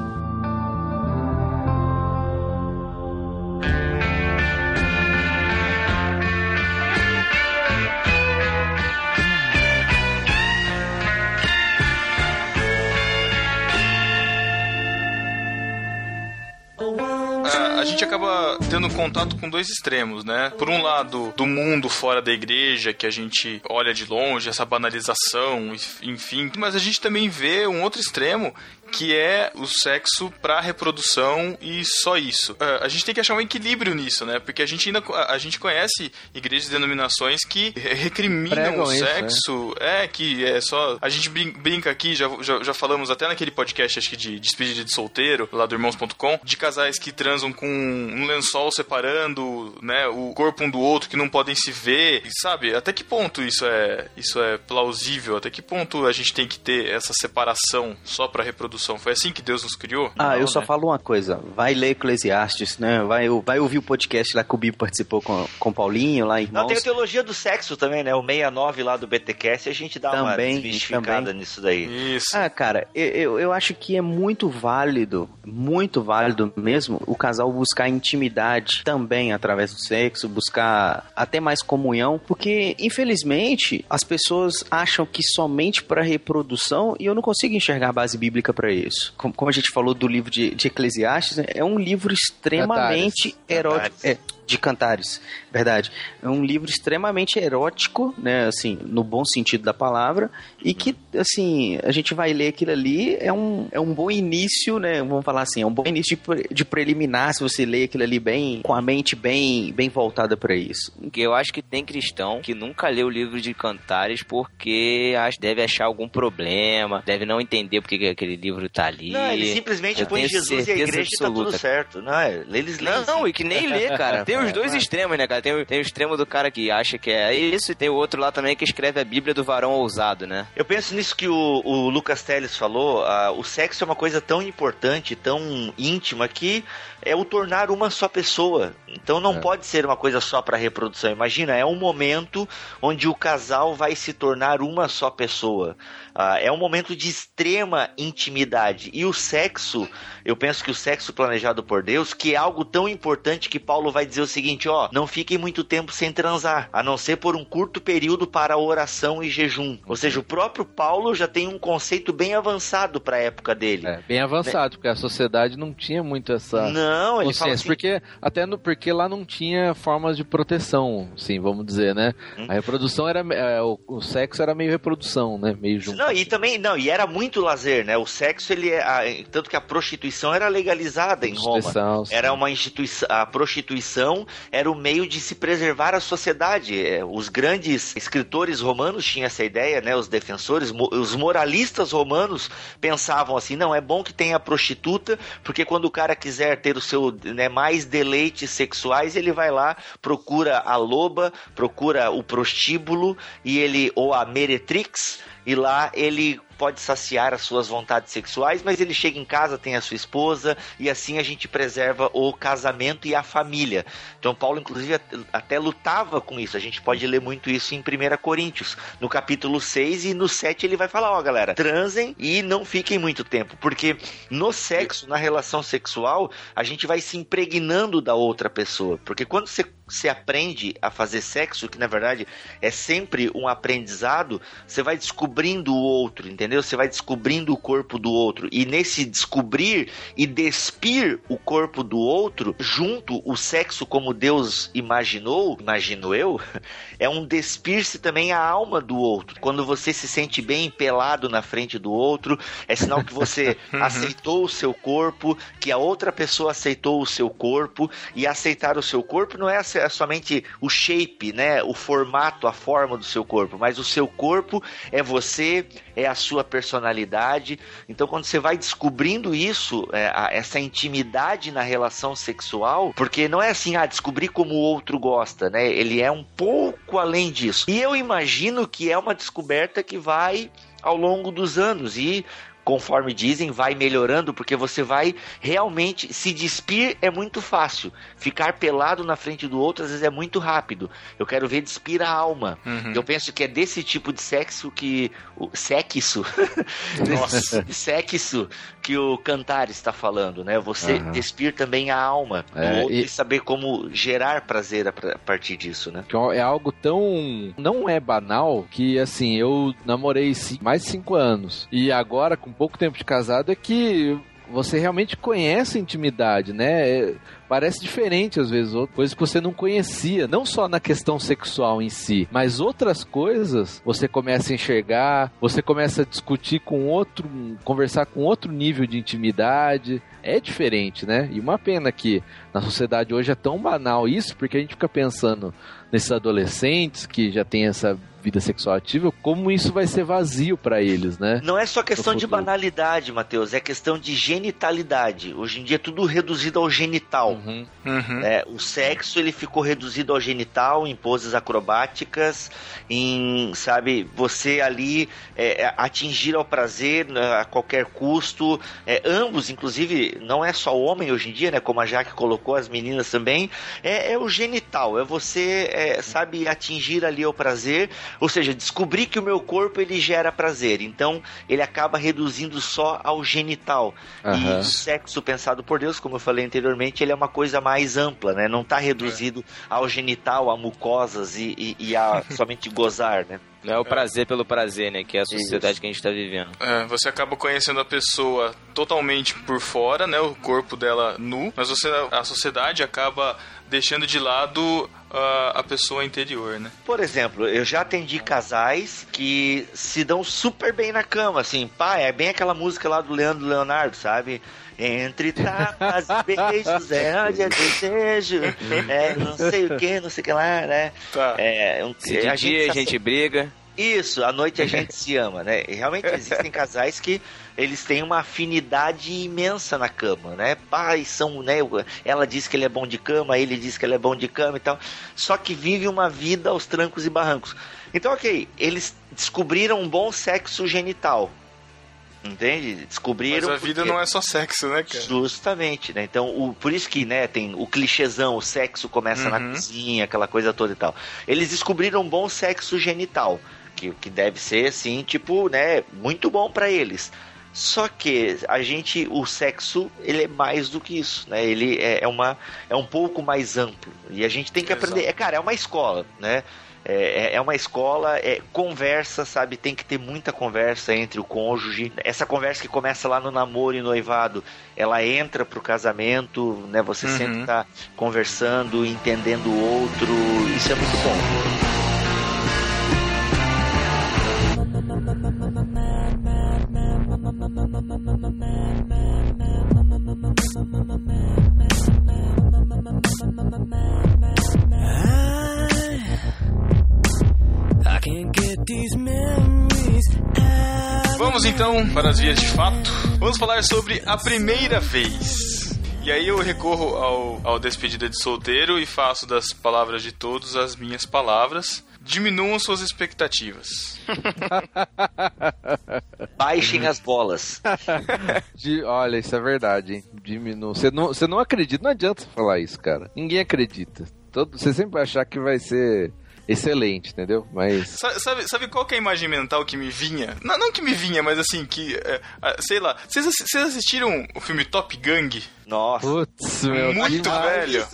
Gente acaba tendo contato com dois extremos, né? Por um lado, do mundo fora da igreja, que a gente olha de longe, essa banalização, enfim. Mas a gente também vê um outro extremo que é o sexo para reprodução e só isso. Ah, a gente tem que achar um equilíbrio nisso, né? Porque a gente ainda a gente conhece igrejas e denominações que re- recriminam Pregam o isso, sexo. é. que é só a gente brin- brinca aqui, já, já, já falamos até naquele podcast acho que de despedida de solteiro, lá do irmãos.com, de casais que transam com um lençol separando, né, o corpo um do outro que não podem se ver, e sabe? Até que ponto isso é isso é plausível? Até que ponto a gente tem que ter essa separação só para reprodução? Foi assim que Deus nos criou? Ah, eu Não, só né? falo uma coisa. Vai ler Eclesiastes, né? Vai, vai ouvir o podcast lá que o Bibo participou com, com o Paulinho, lá, Não, irmãos. tem a teologia do sexo também, né? O 69 lá do BTcast, a gente dá uma Também, desmistificada também. nisso daí. Isso. Ah, cara, eu, eu, eu acho que é muito válido, muito válido mesmo, o casal buscar intimidade também através do sexo, buscar até mais comunhão, porque infelizmente as pessoas acham que somente para reprodução, e eu não consigo enxergar a base bíblica para isso. Como, como a gente falou do livro de, de Eclesiastes, né, é um livro extremamente erótico. É, de Cantares, verdade. É um livro extremamente erótico, né, assim, no bom sentido da palavra, e que, assim, a gente vai ler aquilo ali, é um, é um bom início, né, vamos falar assim, é um bom início de, de preliminar, se você lê aquilo ali bem, com a mente bem, bem voltada para isso. Porque eu acho que tem cristão que nunca leu o livro de Cantares porque acho, deve achar algum problema, deve não entender porque que aquele livro tá ali. Não, ele simplesmente Eu põe Jesus e a igreja e tá tudo absoluta. certo. Não, é, eles leem. Não, não, e que nem lê, cara. Tem [LAUGHS] os dois extremos, né, cara? Tem, o- tem o extremo do cara que acha que é isso, e tem o outro lá também que escreve a Bíblia do varão ousado, né? Eu penso nisso que o, o Lucas Teles falou, ah, o sexo é uma coisa tão importante, tão íntima, que é o tornar uma só pessoa. Então não É. pode ser uma coisa só para reprodução. Imagina, é um momento onde o casal vai se tornar uma só pessoa. Ah, é um momento de extrema intimidade. E o sexo, eu penso que o sexo planejado por Deus, que é algo tão importante que Paulo vai dizer o seguinte, ó, não fiquem muito tempo sem transar, a não ser por um curto período para oração e jejum. Ou seja, o próprio Paulo já tem um conceito bem avançado para a época dele. É, bem avançado, porque a sociedade não tinha muito essa Não, ele fala consciência, assim, porque até no, porque lá não tinha formas de proteção, sim, vamos dizer, né? Hum. A reprodução era é, o, o sexo era meio reprodução, né? Meio junto. Não, e também, não, e era muito lazer, né? O sexo, ele é, a- tanto que a prostituição era legalizada em Roma. Sim. Era uma instituição, a prostituição era o meio de se preservar a sociedade. É, Os grandes escritores romanos tinham essa ideia, né? Os defensores, os moralistas romanos pensavam assim: não, é bom que tenha prostituta, porque quando o cara quiser ter o seu né, mais deleites sexuais, ele vai lá, procura a loba, procura o prostíbulo e ele ou a meretrix e lá ele pode saciar as suas vontades sexuais, mas ele chega em casa, tem a sua esposa, e assim a gente preserva o casamento e a família. Então Paulo, inclusive, at- até lutava com isso. A gente pode ler muito isso em 1 Coríntios, no capítulo 6 e no 7 ele vai falar, ó galera, transem e não fiquem muito tempo, porque no sexo, na relação sexual, a gente vai se impregnando da outra pessoa, porque quando você você aprende a fazer sexo, que na verdade é sempre um aprendizado, você vai descobrindo o outro, entendeu? Você vai descobrindo o corpo do outro. E nesse descobrir e despir o corpo do outro, junto o sexo como Deus imaginou, imagino eu, [LAUGHS] é um despir-se também a alma do outro. Quando você se sente bem pelado na frente do outro, é sinal que você [LAUGHS] aceitou o seu corpo, que a outra pessoa aceitou o seu corpo, e aceitar o seu corpo não é somente o shape, né, o formato, a forma do seu corpo, mas o seu corpo é você, é a sua personalidade. Então, quando você vai descobrindo isso, é, essa intimidade na relação sexual, porque não é assim, ah, descobrir como o outro gosta, né? Ele é um pouco além disso. E eu imagino que é uma descoberta que vai ao longo dos anos e conforme dizem, vai melhorando, porque você vai realmente se despir é muito fácil. Ficar pelado na frente do outro às vezes é muito rápido. Eu quero ver despir a alma. Uhum. Eu penso que é desse tipo de sexo que o sexo, [LAUGHS] [LAUGHS] sexo que o cantar está falando, né? Você Aham. despir também a alma do É, outro e- e... saber como gerar prazer a partir disso, né? Que é algo tão. Não é banal que, assim, eu namorei mais de cinco anos. E agora, com pouco tempo de casado, é que você realmente conhece a intimidade, né? É- parece diferente às vezes, coisas que você não conhecia, não só na questão sexual em si, mas outras coisas você começa a enxergar, você começa a discutir com outro, conversar com outro nível de intimidade. É diferente, né? E uma pena que na sociedade hoje é tão banal isso, porque a gente fica pensando nesses adolescentes que já têm essa vida sexual ativa, como isso vai ser vazio pra eles, né? Não é só questão de banalidade, Matheus, é questão de genitalidade. Hoje em dia é tudo reduzido ao genital. Uhum. Uhum. É, o sexo ele ficou reduzido ao genital, em poses acrobáticas, em, sabe, você ali é, é, atingir ao prazer né, a qualquer custo. É, ambos, inclusive, não é só o homem hoje em dia, né? Como a Jaque colocou, as meninas também. É, é o genital, é você, é, sabe, atingir ali o prazer. Ou seja, descobrir que o meu corpo ele gera prazer. Então, ele acaba reduzindo só ao genital. Aham. E o sexo pensado por Deus, como eu falei anteriormente, ele é uma coisa mais ampla, né? Não está reduzido ao genital, a mucosas e, e, e a [LAUGHS] somente gozar, né? Não é o prazer pelo prazer, né? Que é a sociedade que a gente tá vivendo. É, você acaba conhecendo a pessoa totalmente por fora, né? O corpo dela nu, mas você, a sociedade acaba deixando de lado ah, a pessoa interior, né? Por exemplo, eu já atendi casais que se dão super bem na cama, assim, pá, é bem aquela música lá do Leandro Leonardo, sabe? Entre tapas e beijos, é onde é desejo, [LAUGHS] é não sei o que, não sei o que lá, né? Tá. É, um, Se de dia a se gente briga. Isso, à noite a gente se [LAUGHS] ama, né? E realmente existem casais que eles têm uma afinidade imensa na cama, né? Pais são, né? Ela diz que ele é bom de cama, ele diz que ela é bom de cama e tal. Só que vive uma vida aos trancos e barrancos. Então, ok, eles descobriram um bom sexo genital. Entende? Mas Descobriram. a vida porque- não é só sexo, né, cara? Justamente, né? Então, o, por isso que, né, tem o clichêzão, o sexo começa na Uhum. cozinha, aquela coisa toda e tal. Eles descobriram um bom sexo genital, que, que deve ser, assim, tipo, né, muito bom pra eles. Só que a gente, o sexo, ele é mais do que isso, né? Ele é, é uma, é um pouco mais amplo. E a gente tem que Exato. aprender. É, cara, é uma escola, né? É, é- é uma escola, é conversa, sabe? Tem que ter muita conversa entre o cônjuge. Essa conversa que começa lá no namoro e noivado, ela entra pro casamento, né? Você Uhum. sempre tá conversando, entendendo o outro. Isso é muito bom. Vamos então para as vias de fato. Vamos falar sobre a primeira vez. E aí eu recorro ao, ao despedida de solteiro e faço das palavras de todos as minhas palavras. Diminuam suas expectativas. [LAUGHS] Baixem as bolas. [LAUGHS] De- olha, isso é verdade, hein? Diminua. Você não, você não acredita, não adianta falar isso, cara. Ninguém acredita. Todo, você sempre vai achar que vai ser excelente, entendeu? Mas. Sa- Sabe, sabe qual que é a imagem mental que me vinha? Não, não que me vinha, mas assim, que. é, sei lá. Vocês assi- vocês assistiram o filme Top Gang? Nossa. Putz, meu Muito velho.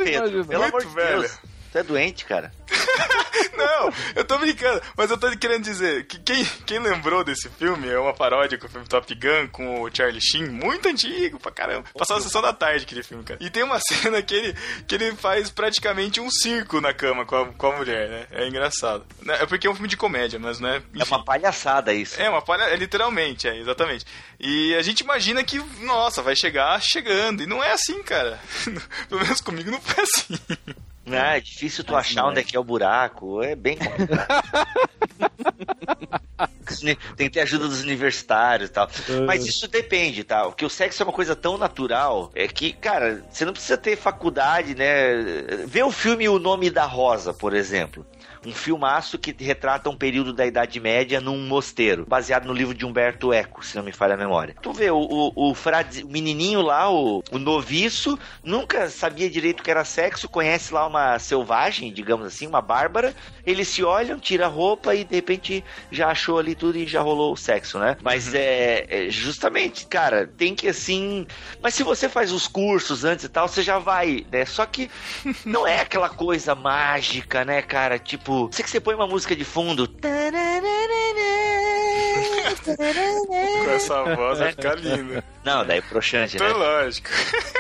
Pelo amor Muito de velho. É doente, cara. [LAUGHS] Não, eu tô brincando, mas eu tô querendo dizer que quem, quem lembrou desse filme é uma paródia com o filme Top Gun com o Charlie Sheen, muito antigo pra caramba. Passava a sessão da tarde aquele filme, cara. E tem uma [LAUGHS] cena que ele, que ele faz praticamente um circo na cama com a, com a mulher, né? É engraçado. Né, É porque é um filme de comédia, mas não é. É uma palhaçada isso. É, uma palha... é literalmente, é, exatamente. E a gente imagina que, nossa, vai chegar chegando. E não é assim, cara. [LAUGHS] Pelo menos comigo não foi assim. Não, é difícil tu achar onde é que é o buraco. É bem complicado. [LAUGHS] Tem que ter ajuda dos universitários e tal. Mas isso depende, tá? Porque o sexo é uma coisa tão natural é que, cara, você não precisa ter faculdade, né? Vê o filme O Nome da Rosa, por exemplo. Um filmaço que retrata um período da Idade Média num mosteiro, baseado no livro de Humberto Eco, se não me falha a memória. Tu vê, o, o, o, frade, o menininho lá, o, o noviço, nunca sabia direito o que era sexo, conhece lá uma selvagem, digamos assim, uma bárbara. Eles se olham, tira a roupa e de repente já achou ali tudo e já rolou o sexo, né? Mas é, é justamente, cara, tem que assim. Mas se você faz os cursos antes e tal, você já vai, né? Só que não é aquela coisa mágica, né, cara? Tipo, sei que você põe uma música de fundo. Com essa voz vai ficar linda. Não, daí broxante, né? É lógico.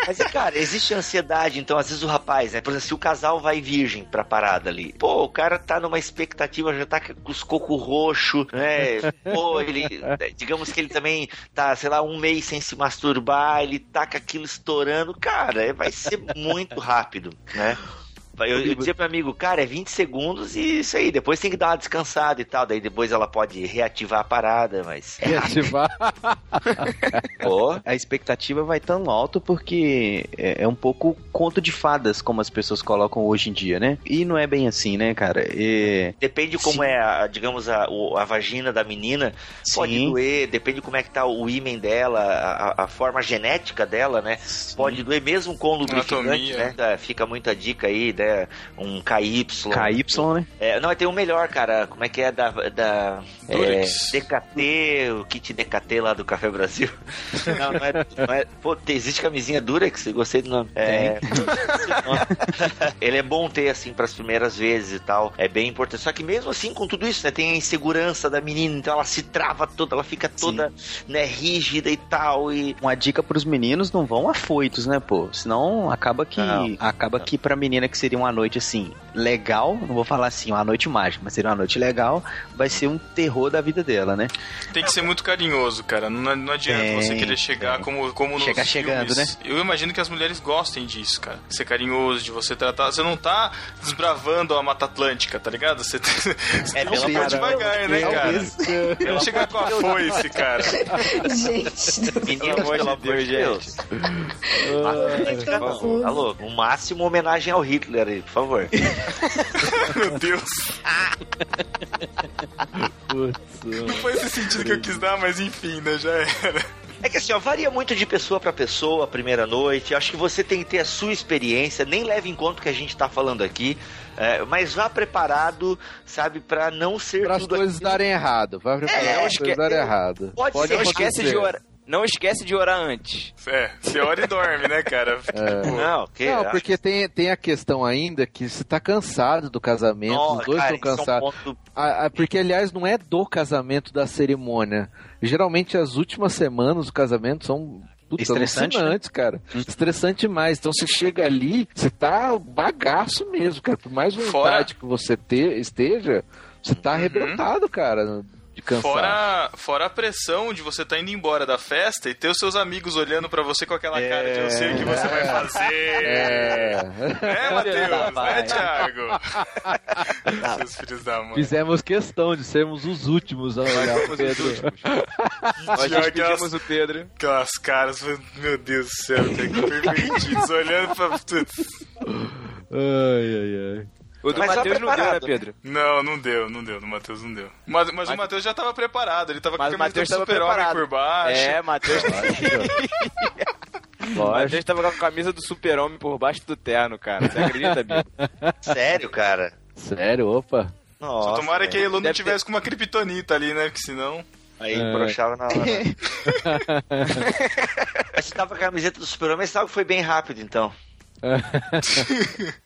Mas, cara, existe ansiedade, então às vezes o rapaz, né? Por exemplo, se o casal vai virgem pra parada ali, pô, o cara tá numa expectativa, já tá com os cocos roxo, né? Pô, ele, digamos que ele também tá, sei lá, um mês sem se masturbar, ele tá com aquilo estourando, cara, vai ser muito rápido, né? Eu, eu dizia pro amigo, cara, é 20 segundos e isso aí, depois tem que dar uma descansada e tal, daí depois ela pode reativar a parada, mas. [LAUGHS] Reativar. Pô. A expectativa vai tão alto porque é, é um pouco conto de fadas, como as pessoas colocam hoje em dia, né? E não é bem assim, né, cara? E... Depende como Sim. é, a, digamos, a, a vagina da menina, pode Sim. doer, depende como é que tá o ímen dela, a, a forma genética dela, né? Pode doer mesmo com lubrificante, Anatomia. né? Fica muita dica aí, né? Um KY. KY, né? É, não, tem um melhor, cara. Como é que é da. da é. DKT, o kit DKT lá do Café Brasil. [LAUGHS] Não, não é. Não é pô, existe camisinha Durex? Gostei do nome. É, [LAUGHS] ele é bom ter, assim, pras primeiras vezes e tal. É bem importante. Só que mesmo assim, com tudo isso, né? Tem a insegurança da menina, então ela se trava toda, ela fica toda, né, rígida e tal. E. Uma dica pros meninos, não vão afoitos, né, pô? Senão acaba que. Não. acaba que pra menina que seria uma noite assim, legal, não vou falar assim, uma noite mágica, mas seria uma noite legal, vai ser um terror da vida dela, né? Tem que ser muito carinhoso, cara. Não, não adianta Tem, você querer chegar tem. como, como nos Chegar chegando, filmes. Eu imagino que as mulheres gostem disso, cara. Ser carinhoso, de você tratar. Você não tá desbravando a Mata Atlântica, tá ligado? Você, [LAUGHS] você É, tem que pelo ir devagar, né, cara? Não chegar com a foice, cara. Gente, pelo amor de Deus, Deus. é tão Alô, alô, o máximo homenagem ao Hitler aí, por favor. [LAUGHS] Meu Deus. Putz, Não foi esse sentido que eu quis dar, mas enfim, né? Já era. É que assim, ó, varia muito de pessoa pra pessoa a primeira noite. Acho que você tem que ter a sua experiência, nem leve em conta o que a gente tá falando aqui. é, mas vá preparado, sabe, pra não ser Para as tudo coisas aquilo. darem errado. Vai preparar É, as coisas darem errado. Pode Não ser, esquece de orar. Não esquece de orar antes. É, você ora e dorme, né, cara? Tipo, Não, que, Não, porque tem, tem a questão ainda que você tá cansado do casamento, Nossa, os dois cara, estão isso é um cansados. ponto- Ah, porque, aliás, não é do casamento da cerimônia. Geralmente as últimas semanas do casamento são puta, Estressante, né? alucinantes, cara. Estressante demais. Então você chega ali, você tá bagaço mesmo, cara. Por mais vontade Fora- que você te- esteja, você tá arrebentado, cara, de cansar. Fora, fora a pressão de você estar indo embora da festa e ter os seus amigos olhando pra você com aquela cara de eu sei o que você vai fazer. É. É, Matheus? Né, Thiago? [LAUGHS] Seus filhos da mãe. Fizemos questão de sermos os últimos a olhar pro Pedro. Nós aquelas, o Pedro. aquelas caras, meu Deus do céu, que pervertidos, olhando pra... Ai, ai, ai. O do Mas Matheus não deu, né, preparado. Pedro? Não, não deu, não deu, no Matheus não deu. Mas, mas o Mas- Matheus já tava preparado, ele tava com a Mas o camisa do super-homem por baixo. É, Matheus. [LAUGHS] O Matheus tava com a camisa do super-homem por baixo do terno, cara. Você acredita, Bico? [LAUGHS] Sério, cara. Sério, opa. Nossa, Só tomara que a. Elu não Deve tivesse com uma criptonita ali, né? Porque senão... Aí É. broxava na hora. [LAUGHS] Mas você tava com a camiseta do Super-Homem, mas sabe que foi bem rápido, então.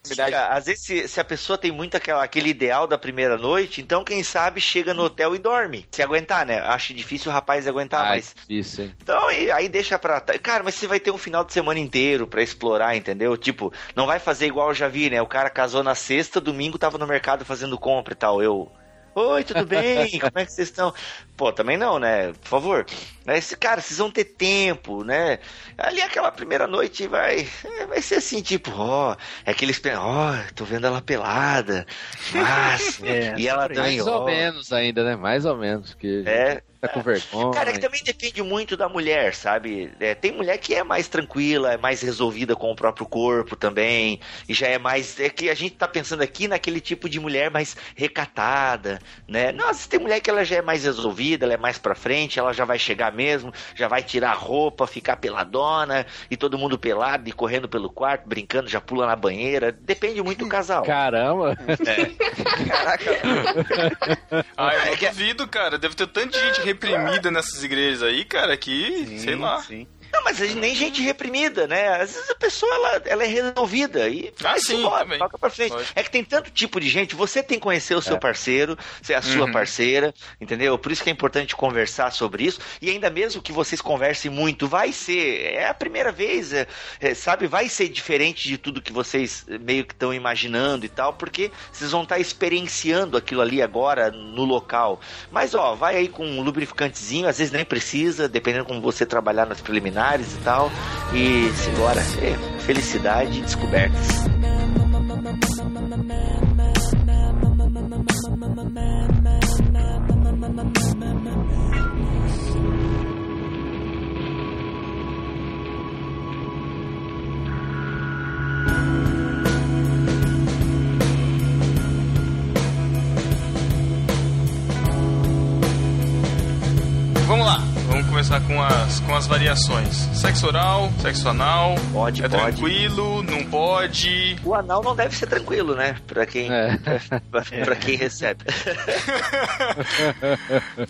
Fica- [LAUGHS] Às vezes, se, se a pessoa tem muito aquela, aquele ideal da primeira noite, então quem sabe chega no hotel e dorme. Se aguentar, né? Acho difícil o rapaz aguentar, Ah, mas. difícil, hein? Então, aí deixa pra. Cara, mas você vai ter um final de semana inteiro pra explorar, entendeu? Tipo, não vai fazer igual eu já vi, né? O cara casou na sexta, domingo tava no mercado fazendo compra e tal. Eu. Oi, tudo bem? [LAUGHS] Como é que vocês estão? Pô, também não, né? Por favor. Mas, cara, vocês vão ter tempo, né? Ali aquela primeira noite vai, é, vai ser assim, tipo, ó, é aqueles, ó, tô vendo ela pelada, [LAUGHS] mas, É, e ela tá Mais em ou ó. menos ainda, né? Mais ou menos. Que É. tá com vergonha. Cara, é que também depende muito da mulher, sabe? É, tem mulher que é mais tranquila, é mais resolvida com o próprio corpo também, e já é mais. É que a gente tá pensando aqui naquele tipo de mulher mais recatada, né? Nossa, tem mulher que ela já é mais resolvida, ela é mais pra frente, ela já vai chegar mesmo, já vai tirar a roupa, ficar peladona, e todo mundo pelado e correndo pelo quarto, brincando, já pula na banheira. Depende muito do casal. Caramba! [LAUGHS] [LAUGHS] Ah, eu É não que- duvido, cara. Deve ter tanta gente reprimida nessas igrejas aí, cara, que, sei lá. Sim. Não, mas nem gente reprimida, né? Às vezes a pessoa ela, ela é resolvida e Ah, sim, também. toca pra frente. Lógico. É que tem tanto tipo de gente, você tem que conhecer o seu parceiro, ser a sua Uhum. parceira, entendeu? Por isso que é importante conversar sobre isso. E ainda mesmo que vocês conversem muito, vai ser, é a primeira vez, é, é, sabe? Vai ser diferente de tudo que vocês eh, meio que estão imaginando e tal, porque vocês vão estar experienciando aquilo ali agora no local. Mas ó, vai aí com um lubrificantezinho, às vezes nem precisa, dependendo como você trabalhar nas preliminares e tal. E simbora, é, felicidade e descobertas. Começar com as, com as variações. Sexo oral, sexo anal. Pode, é pode. tranquilo, não pode. O anal não deve ser tranquilo, né? Pra quem, É. pra, pra quem recebe. [LAUGHS]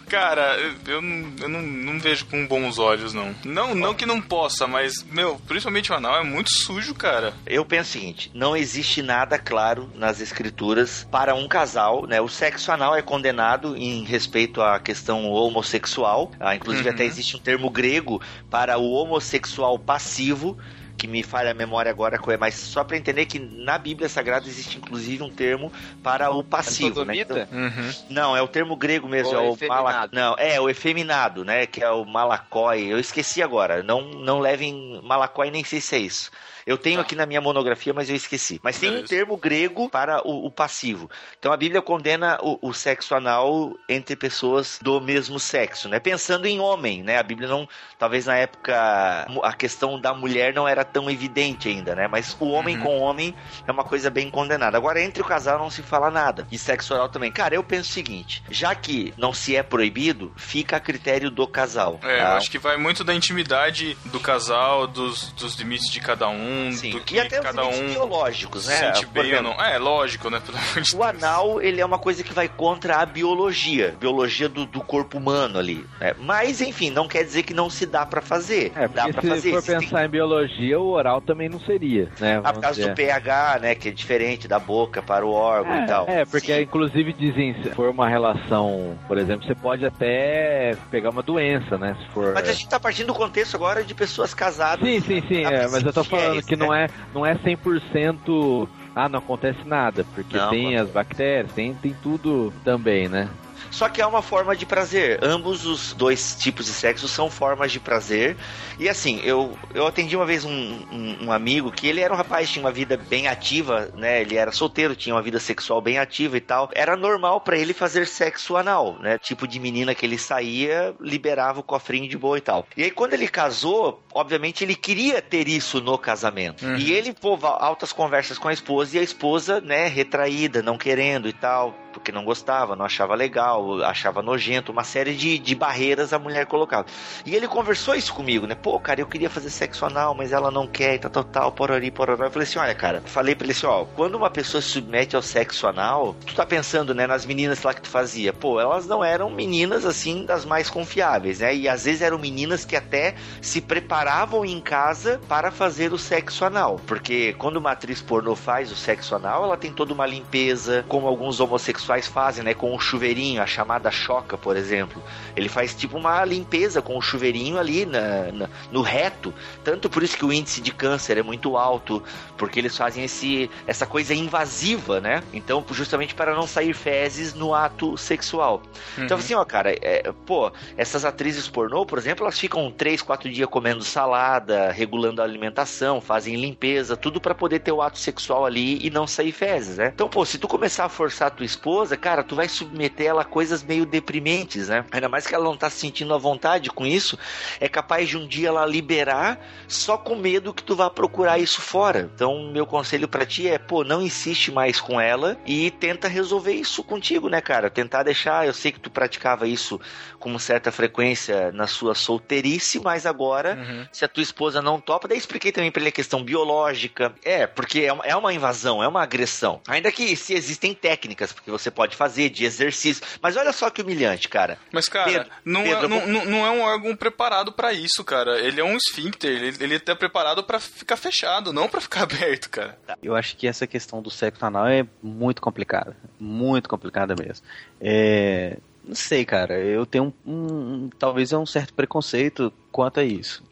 Cara, eu, eu não, eu não, não vejo com bons olhos, não. Não, não que não possa, mas, meu, principalmente o anal é muito sujo, cara. Eu penso o seguinte: não existe nada claro nas escrituras para um casal, né? O sexo anal é condenado em respeito à questão homossexual. Ah, inclusive, Uhum. até existe um termo grego para o homossexual passivo. Que me falha a memória agora, mas só para entender que na Bíblia Sagrada existe inclusive um termo para o passivo, né? Então? Uhum. não, é o termo grego mesmo, Ou é o efeminado? mala... Não, é o efeminado, né? Que é o malacói. Eu esqueci agora. Não, não levem malacói, nem sei se é isso. Eu tenho aqui na minha monografia, mas eu esqueci. Mas tem um termo grego para o, o passivo. Então a Bíblia condena o, o sexo anal entre pessoas do mesmo sexo, né? Pensando em homem, né? A Bíblia não, talvez na época a questão da mulher não era tão evidente ainda, né? Mas o homem Uhum. com homem é uma coisa bem condenada. Agora entre o casal não se fala nada. E sexo oral também. Cara, eu penso o seguinte: já que não se é proibido, fica a critério do casal. É, tá? eu acho que vai muito da intimidade do casal, dos, dos limites de cada um, Sim. do que E até os cada limites um biológicos, né? sente Por bem ou exemplo, não. É, lógico, né? [LAUGHS] De O anal, ele é uma coisa que vai contra a biologia, biologia do, do corpo humano ali. né? Mas, enfim, não quer dizer que não se dá pra fazer. É, dá pra se fazer. for pensar em biologia, o oral também não seria, né? Ah, por vamos causa dizer. do pH, né? Que é diferente da boca para o órgão e tal. É, é, porque Sim. inclusive dizem, se for uma relação, por exemplo, você pode até pegar uma doença, né? Se for. Mas a gente tá partindo do contexto agora de pessoas casadas. Sim, sim, sim, é, mas eu tô falando fiéis, que não é, não é 100%. Ah, não acontece nada, porque Não, tem as bactérias, tem, tem tudo também, né? Só que é uma forma de prazer. Ambos os dois tipos de sexo são formas de prazer. E assim, eu, eu atendi uma vez um, um, um amigo que ele era um rapaz, tinha uma vida bem ativa, né? Ele era solteiro, tinha uma vida sexual bem ativa e tal. Era normal pra ele fazer sexo anal, né? Tipo de menina que ele saía, liberava o cofrinho de boa e tal. E aí quando ele casou, obviamente ele queria ter isso no casamento. Uhum. E ele, pô, altas conversas com a esposa e a esposa, né, retraída, não querendo e tal porque não gostava, não achava legal, achava nojento, uma série de, de barreiras a mulher colocava. E ele conversou isso comigo, né? Pô, cara, eu queria fazer sexo anal, mas ela não quer, e tal, tal, porori. Eu falei assim, olha, cara, falei pra ele assim, ó, quando uma pessoa se submete ao sexo anal, tu tá pensando, né, nas meninas lá que tu fazia, pô, elas não eram meninas, assim, das mais confiáveis, né? E às vezes eram meninas que até se preparavam em casa para fazer o sexo anal, porque quando uma atriz pornô faz o sexo anal, ela tem toda uma limpeza, como alguns homossexuais fazem, né, com o chuveirinho, a chamada choca, por exemplo. Ele faz tipo uma limpeza com o chuveirinho ali na, na- no reto, tanto por isso que o índice de câncer é muito alto, porque eles fazem esse, essa coisa invasiva, né? Então, justamente para não sair fezes no ato sexual. Então, Uhum. assim, ó, cara, é, pô, essas atrizes pornô, por exemplo, elas ficam três, quatro dias comendo salada, regulando a alimentação, fazem limpeza, tudo para poder ter o ato sexual ali e não sair fezes, né? Então, pô, se tu começar a forçar a tua esposa, cara, tu vai submeter ela a coisas meio deprimentes, né? Ainda mais que ela não tá se sentindo à vontade com isso, é capaz de um dia ela liberar só com medo que tu vá procurar isso fora. Então, meu conselho pra ti é, pô, não insiste mais com ela e tenta resolver isso contigo, né, cara? Tentar deixar, eu sei que tu praticava isso com certa frequência na sua solteirice, mas agora, Uhum. se a tua esposa não topa, daí expliquei também pra ele a questão biológica. É, porque é uma, é uma invasão, é uma agressão. Ainda que se existem técnicas, porque você pode fazer de exercício. Mas olha só que humilhante, cara. Mas, cara, Pedro, não, Pedro, é, não, não- não é um órgão preparado pra isso, cara. Ele é um esfíncter. Ele, ele tá preparado pra ficar fechado, não pra ficar [LAUGHS] aberto, cara. Eu acho que essa questão do sexo anal é muito complicada. Muito complicada mesmo. É, não sei, cara. Eu tenho um, um- Talvez é um certo preconceito quanto a isso.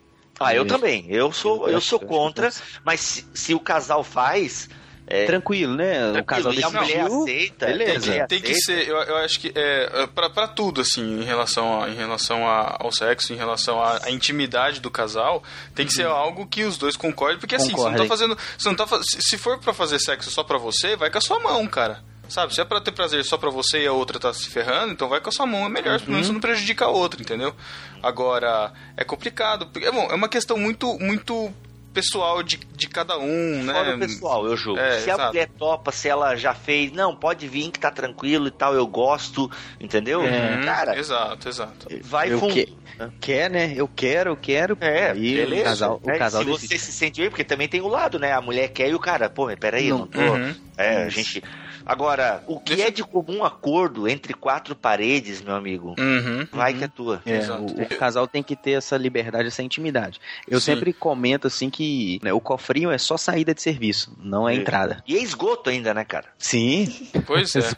Ah, eu É. também. Eu sou, Eu sou contra, que mas se, se o casal faz. É, Tranquilo, né? o casal tranquilo, e a mulher decidiu. aceita, beleza. mulher Tem que aceita. ser, eu, eu acho que é, é pra, pra tudo, assim, em relação, a, em relação a- ao sexo, em relação à, intimidade do casal, tem que ser algo que os dois concordem, porque assim, você não tá fazendo. Você não tá, se, se for pra fazer sexo só pra você, vai com a sua mão, cara. Sabe, se é pra ter prazer só pra você e a outra tá se ferrando, então vai com a sua mão, é melhor, pelo menos você não prejudica a outra, entendeu? Agora, é complicado, é, bom, é uma questão muito, muito pessoal de, de cada um, né? Fora o pessoal, eu julgo. É, se a exato. mulher topa, se ela já fez, não, pode vir que tá tranquilo e tal, eu gosto, entendeu? Uhum, Cara, exato, exato. vai eu fundo. que- Quer, né? Eu quero, eu quero. É, Aí beleza. o casal, o É, casal se decide. você se sente bem, porque também tem o lado, né? A mulher quer e o cara, pô, mas peraí, eu não tô. Uhum. É, a gente. Agora, o que Deixa- é de comum acordo entre quatro paredes, meu amigo, Uhum. vai que é tua. É, Exato. o, o casal tem que ter essa liberdade, essa intimidade. Eu Sim. sempre comento assim que né, o cofrinho é só saída de serviço, não é Isso. entrada. E é esgoto ainda, né, cara? Sim, Pois [LAUGHS] é.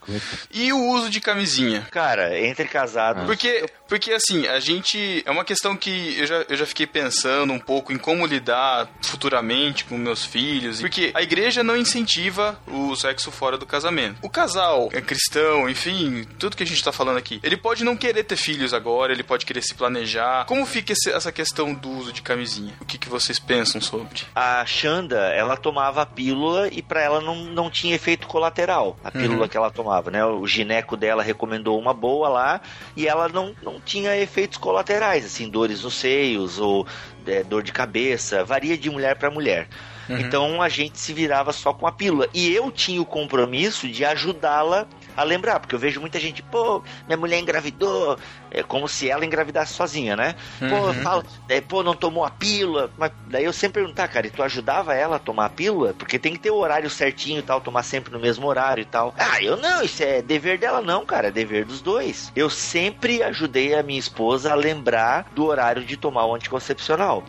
E o uso de camisinha? Cara, entre casados. Porque, porque assim, a gente. É uma questão que eu já, eu já fiquei pensando um pouco em como lidar futuramente com meus filhos. Porque a igreja não incentiva o sexo fora do casamento. O casal é cristão, enfim, tudo que a gente tá falando aqui. Ele pode não querer ter filhos agora, ele pode querer se planejar. Como fica esse- essa questão do uso de camisinha? O que, que vocês pensam sobre? A Xanda, ela tomava a pílula e pra ela não, não tinha efeito colateral. A pílula Uhum. que ela tomava, né? O gineco dela recomendou uma boa lá e ela não, não tinha efeitos colaterais, assim, dores nos seios ou é, dor de cabeça. Varia de mulher pra mulher. Então a gente se virava só com a pílula. E eu tinha o compromisso de ajudá-la a lembrar, porque eu vejo muita gente, pô, minha mulher engravidou, é como se ela engravidasse sozinha, né? Pô, fala, é, pô, não tomou a pílula. Mas daí eu sempre perguntar, cara, e tu ajudava ela a tomar a pílula? Porque tem que ter o horário certinho e tal, tomar sempre no mesmo horário e tal. Ah, eu não, isso é dever dela, não, cara, é dever dos dois. Eu sempre ajudei a minha esposa a lembrar do horário de tomar o anticoncepcional.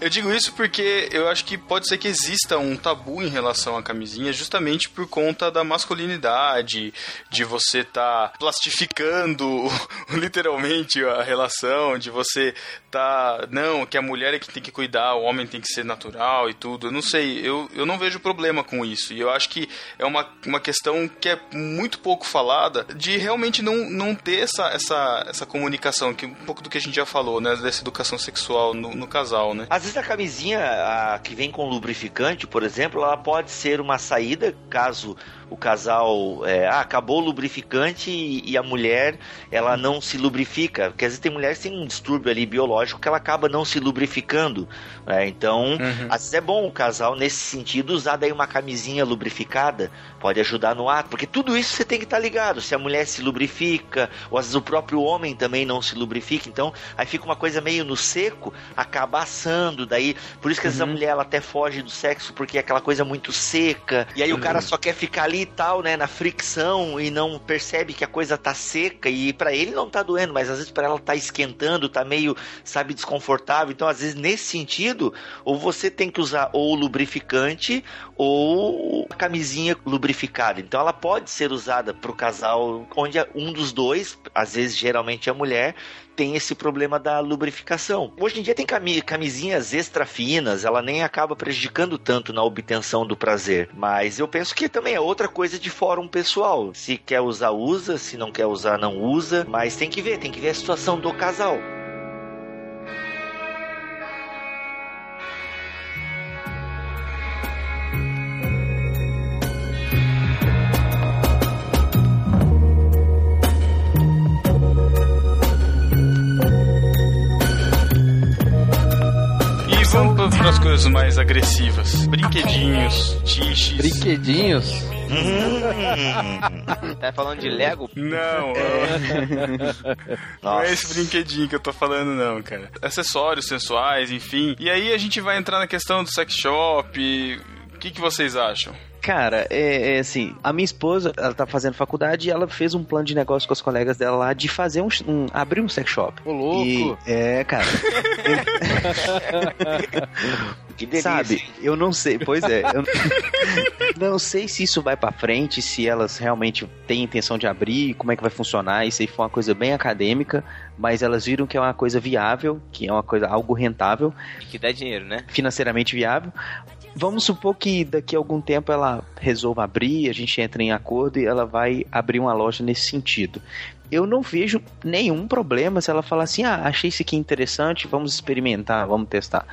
Eu digo isso porque eu acho que pode ser que exista um tabu em relação à camisinha, justamente por conta da masculinidade, de você tá plastificando literalmente a relação, de você tá. Não, que a mulher é que tem que cuidar, o homem tem que ser natural e tudo. Eu não sei, eu, eu não vejo problema com isso. E eu acho que é uma, uma questão que é muito pouco falada de realmente não, não ter essa, essa, essa comunicação, que um pouco do que a gente já falou, né? Dessa educação sexual no, no casal, né? Às vezes a camisinha a, que vem com lubrificante, por exemplo, ela pode ser uma saída caso o casal é, ah, acabou o lubrificante e, e a mulher, ela não se lubrifica. Porque às vezes tem mulheres que têm um distúrbio ali biológico que ela acaba não se lubrificando. né? Então, às vezes é bom o casal, nesse sentido, usar daí uma camisinha lubrificada. Pode ajudar no ato. Porque tudo isso você tem que estar ligado. Se a mulher se lubrifica, ou às vezes o próprio homem também não se lubrifica. Então, aí fica uma coisa meio no seco, acaba assando. Daí, por isso que às vezes a mulher ela até foge do sexo, porque é aquela coisa muito seca. E aí o cara só quer ficar ali e tal, né, na fricção e não percebe que a coisa tá seca e pra ele não tá doendo, mas às vezes pra ela tá esquentando, tá meio, sabe, desconfortável. Então, às vezes nesse sentido, ou você tem que usar ou lubrificante ou a camisinha lubrificada. Então, ela pode ser usada pro casal onde um dos dois, às vezes geralmente a mulher, tem esse problema da lubrificação. Hoje em dia tem cami- camisinhas extra finas, ela nem acaba prejudicando tanto na obtenção do prazer. Mas eu penso que também é outra coisa de fórum pessoal. Se quer usar, usa. Se não quer usar, não usa. Mas tem que ver, tem que ver a situação do casal. Vamos para as coisas mais agressivas. Brinquedinhos, tiches. Brinquedinhos? Tá falando de Lego? Não, [LAUGHS] não é esse brinquedinho que eu tô falando, não, cara. Acessórios sensuais, enfim. E aí a gente vai entrar na questão do sex shop. O que, que vocês acham? Cara, é, é assim, a minha esposa, ela tá fazendo faculdade e ela fez um plano de negócio com os colegas dela lá de fazer um, um- abrir um sex shop. Ô, louco! E, é, cara. [LAUGHS] Que delícia. Sabe, eu não sei, pois é, eu não sei se isso vai pra frente, se elas realmente têm intenção de abrir, como é que vai funcionar, isso aí foi uma coisa bem acadêmica, mas elas viram que é uma coisa viável, que é uma coisa algo rentável, Que dá dinheiro, né? financeiramente viável. Vamos supor que daqui a algum tempo ela resolva abrir, a gente entra em acordo e ela vai abrir uma loja nesse sentido. Eu não vejo nenhum problema se ela falar assim: ah, achei isso aqui interessante, vamos experimentar, vamos testar.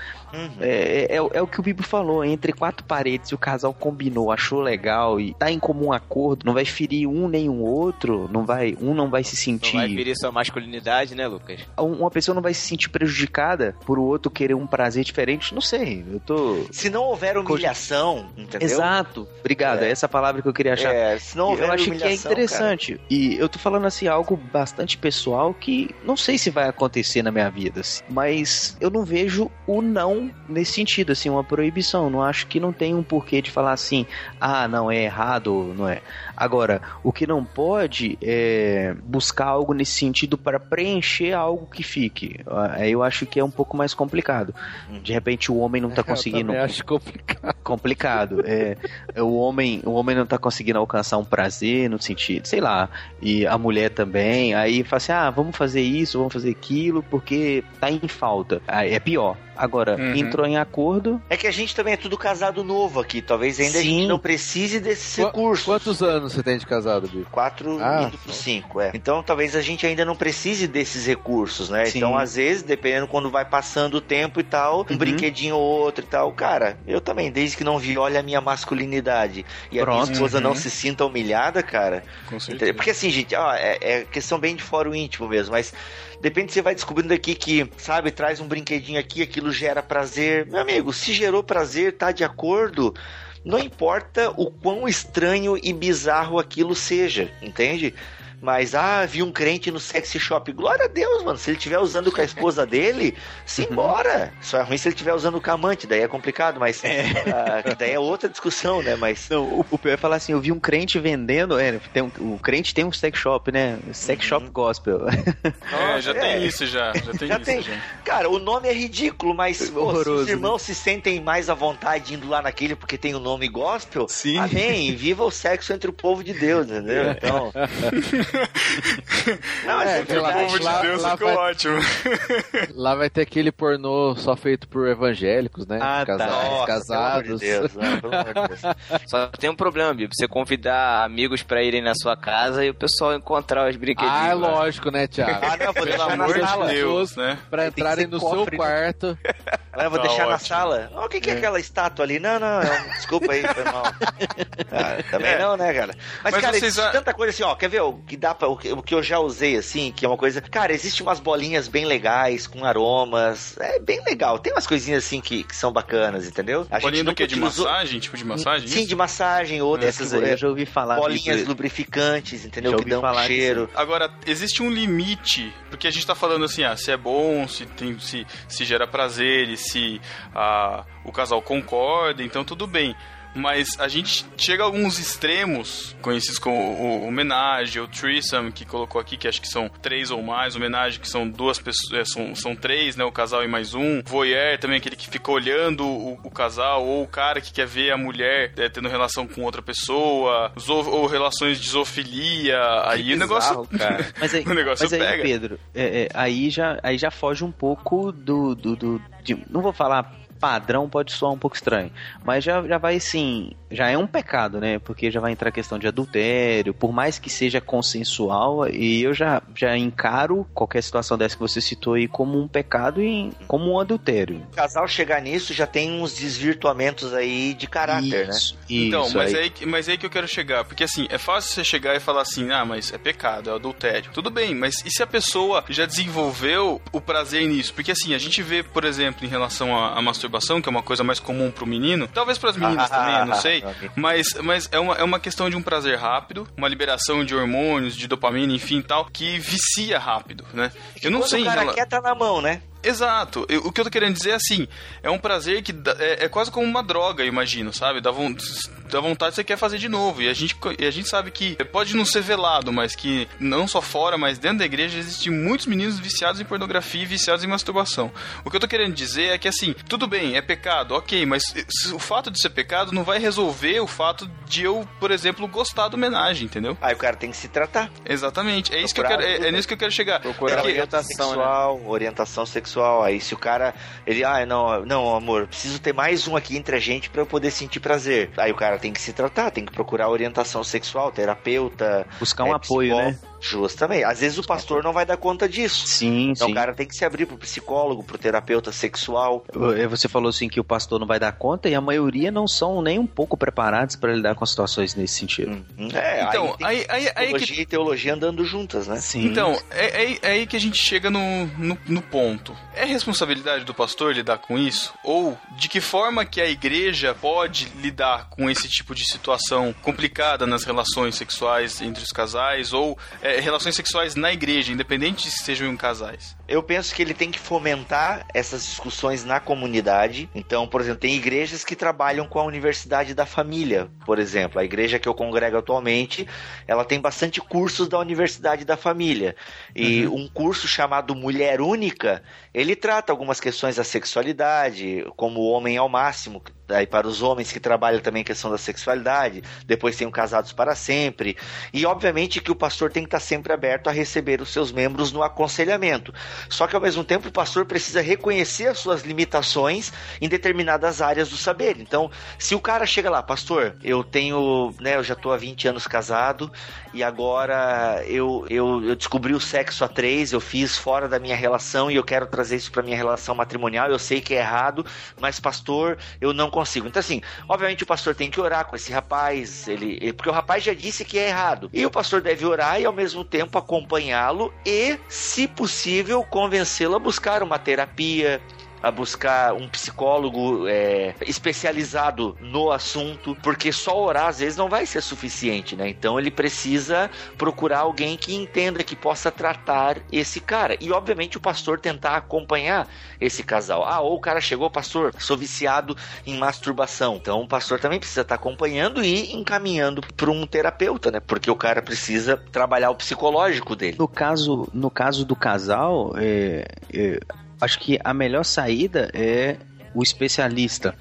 É, é, é o que o Bibo falou: entre quatro paredes, o casal combinou, achou legal e tá em comum acordo, não vai ferir um nem o outro, não vai, um não vai se Não sentir vai ferir sua masculinidade, né, Lucas? uma pessoa não vai se sentir prejudicada por o outro querer um prazer diferente. Não sei, eu tô. Se não houver humilhação, entendeu? Exato, obrigado. É. É. essa palavra que eu queria achar. É, se não houver eu acho que é interessante. E eu tô falando assim, algo bastante pessoal que não sei se vai acontecer na minha vida. assim, mas eu não vejo o não nesse sentido, assim, uma proibição. Não acho que não tem um porquê de falar assim, ah, não, é errado, não é. Agora, o que não pode é buscar algo nesse sentido para preencher algo que fique. Aí eu acho que é um pouco mais complicado. De repente o homem não tá [LAUGHS] conseguindo Eu acho complicado. complicado. É, o homem, o homem não tá conseguindo alcançar um prazer no sentido, sei lá, e a mulher também. Aí fala assim: "Ah, vamos fazer isso, vamos fazer aquilo, porque tá em falta". Aí é pior. Agora, Uhum. entrou em acordo, É que a gente também é tudo casado novo aqui. Talvez ainda a gente Sim. não precise desses Qu- recursos. Quantos anos você tem de casado, Bico? Quatro Ah, indo pro cinco, é. Então talvez a gente ainda não precise desses recursos, né? Sim. Então, às vezes, dependendo quando vai passando o tempo e tal, um Uhum. brinquedinho ou outro e tal. Cara, eu também, desde que não viole a minha masculinidade e a Pronto. minha esposa não Uhum. se sinta humilhada, cara. Com Entendeu? Porque assim, gente, ó, é, é questão bem de fora o íntimo mesmo, mas depende você vai descobrindo aqui que, sabe, traz um brinquedinho aqui, aquilo gera prazer. Meu amigo, se gerou prazer, tá de acordo. Não importa o quão estranho e bizarro aquilo seja, entende? Mas, ah, vi um crente no sexy shop. Glória a Deus, mano. Se ele estiver usando com a esposa dele, [LAUGHS] simbora. Só é ruim se ele estiver usando com a amante, daí é complicado, mas. ah, que daí é outra discussão, né? Mas. não, o, o pior é falar assim, eu vi um crente vendendo, é, tem um- o crente tem um sex shop, né? Sex shop gospel. [LAUGHS] É, já É. tem isso já. Já tem Já isso tem. já. Cara, o nome é ridículo, mas pô, Horroroso, os irmãos se sentem mais à vontade indo lá naquele porque tem o nome gospel, Sim. amém. Viva o sexo entre o povo de Deus, entendeu? [LAUGHS] Então. [LAUGHS] Não, mas É, é, O povo de lá- Deus lá ficou vai- ótimo. [LAUGHS] Lá vai ter aquele pornô só feito por evangélicos, né? Ah, tá. Casais, Nossa, casados. Pelo amor de Deus, não, pelo amor de Deus. Só tem um problema, Bibo. Você convidar amigos pra irem na sua casa e o pessoal encontrar os brinquedinhos. Ah, é lá. lógico, né, Thiago? [LAUGHS] Ah, não, vou Pelo deixar na amor de sala. Deus, né? Pra entrarem no cofre, seu né? quarto Ela vou Tá deixar na ótimo. sala. Ó, o que, que é. aquela estátua ali? Não, não, é um- desculpa aí, foi mal. Ah, também É. não, né, cara? Mas, Mas cara, vocês tanta coisa assim, ó. Quer ver o que dá pra, o, que, o que eu já usei, assim, que é uma coisa. Cara, existe umas bolinhas bem legais, com aromas. É bem legal. Tem umas coisinhas assim que, que são bacanas, entendeu? A Bolinha do nunca quê? De utilizou- massagem? Tipo de massagem? Sim, isso? de massagem, ou dessas eu é, já ouvi falar bolinhas disso. lubrificantes, entendeu? Já Que ouvi dão um falar cheiro. Agora, existe um limite, porque a gente tá falando assim, ah, se é bom, se, tem, se, se gera prazer, e se ah, o casal concorda, então tudo bem. Mas a gente chega a alguns extremos, conhecidos como o, homenagem, o threesome, que colocou aqui, que acho que são três ou mais, homenagem que são duas pessoas, é, são, são três, né, o casal e mais um. Voyeur também, aquele que fica olhando o, o casal, ou o cara que quer ver a mulher é, tendo relação com outra pessoa, zo- ou relações de zoofilia, aí o negócio... bizarro, cara. [LAUGHS] Mas aí, o negócio mas aí pega. Pedro, é, é, aí, já, aí já foge um pouco do. do, do- de- não vou falar padrão, pode soar um pouco estranho. Mas já, já vai assim. Já é um pecado, né? Porque já vai entrar a questão de adultério, por mais que seja consensual, e eu já, já encaro qualquer situação dessa que você citou aí como um pecado e como um adultério. O casal chegar nisso já tem uns desvirtuamentos aí de caráter, né? Isso, Então, isso mas aí. aí, que- mas aí que eu quero chegar. Porque assim, é fácil você chegar e falar assim, ah, mas é pecado, é adultério. Tudo bem, mas e se a pessoa já desenvolveu o prazer nisso? Porque assim, a gente vê, por exemplo, em relação à, à masturbação, que é uma coisa mais comum pro menino, talvez pras meninas também, eu não sei. Mas, mas é, uma, é uma questão de um prazer rápido, uma liberação de hormônios, de dopamina, enfim tal, que vicia rápido, né? Eu não sei o cara rela- quer tá na mão, né? Exato. Eu- o que eu tô querendo dizer é assim, é um prazer que dá- é, é quase como uma droga, eu imagino, sabe? Dá, von- dá vontade você quer fazer de novo. E a, gente, e a gente sabe que pode não ser velado, mas que não só fora, mas dentro da igreja existem muitos meninos viciados em pornografia e viciados em masturbação. O que eu tô querendo dizer é que assim, tudo bem, é pecado, ok, mas se- o fato de ser pecado não vai resolver o fato de eu, por exemplo, gostar do homenagem, entendeu? Aí o cara tem que se tratar. Exatamente. É isso que eu quero, é, é nisso que eu quero chegar. Procurar Porque- orientação, né? sexual, orientação sexual. Aí se o cara, ele, ah, não, não, amor, preciso ter mais um aqui entre a gente pra eu poder sentir prazer. Aí o cara tem que se tratar, tem que procurar orientação sexual, terapeuta, Buscar um é, apoio, né? Justamente. Às vezes o pastor não vai dar conta disso. Sim, Então sim. o cara tem que se abrir pro psicólogo, pro terapeuta sexual. Eh, Você falou assim que o pastor não vai dar conta e a maioria não são nem um pouco preparados para lidar com situações nesse sentido. É, Então, tem aí, aí, aí que e teologia andando juntas, né? Sim. Então, é, é- é aí que a gente chega no, no, no ponto. É responsabilidade do pastor lidar com isso? Ou de que forma que a igreja pode lidar com esse tipo de situação complicada nas relações sexuais entre os casais? Ou é, relações sexuais na igreja, independente se sejam em casais? Eu penso que ele tem que fomentar essas discussões na comunidade. Então, por exemplo, tem igrejas que trabalham com a universidade da família, por exemplo. A igreja que eu congrego atualmente, ela tem bastante cursos da universidade da família. E um curso chamado Mulher Única, ele trata algumas questões da sexualidade, como o homem ao máximo, aí para os homens que trabalham também a questão da sexualidade. Depois tem o Casados para Sempre. E, obviamente, que o pastor tem que estar sempre aberto a receber os seus membros no aconselhamento. Só que, ao mesmo tempo, o pastor precisa reconhecer as suas limitações em determinadas áreas do saber. Então, se o cara chega lá, pastor, eu tenho, né, eu já estou há 20 anos casado e agora eu, eu, eu descobri o sexo a três, eu fiz fora da minha relação e eu quero trazer isso para minha relação matrimonial. Eu sei que é errado, mas, pastor, eu não consigo. Então, assim, obviamente o pastor tem que orar com esse rapaz, ele- porque o rapaz já disse que é errado. E o pastor deve orar e, ao mesmo tempo, acompanhá-lo e, se possível, convencê-lo a buscar uma terapia, a buscar um psicólogo é, especializado no assunto, porque só orar às vezes não vai ser suficiente, né? Então ele precisa procurar alguém que entenda, que possa tratar esse cara. E obviamente o pastor tentar acompanhar esse casal. Ah, ou o cara chegou, pastor, sou viciado em masturbação. Então o pastor também precisa estar acompanhando e encaminhando para um terapeuta, né? Porque o cara precisa trabalhar o psicológico dele. No caso, no caso do casal, é, é, acho que a melhor saída é o especialista.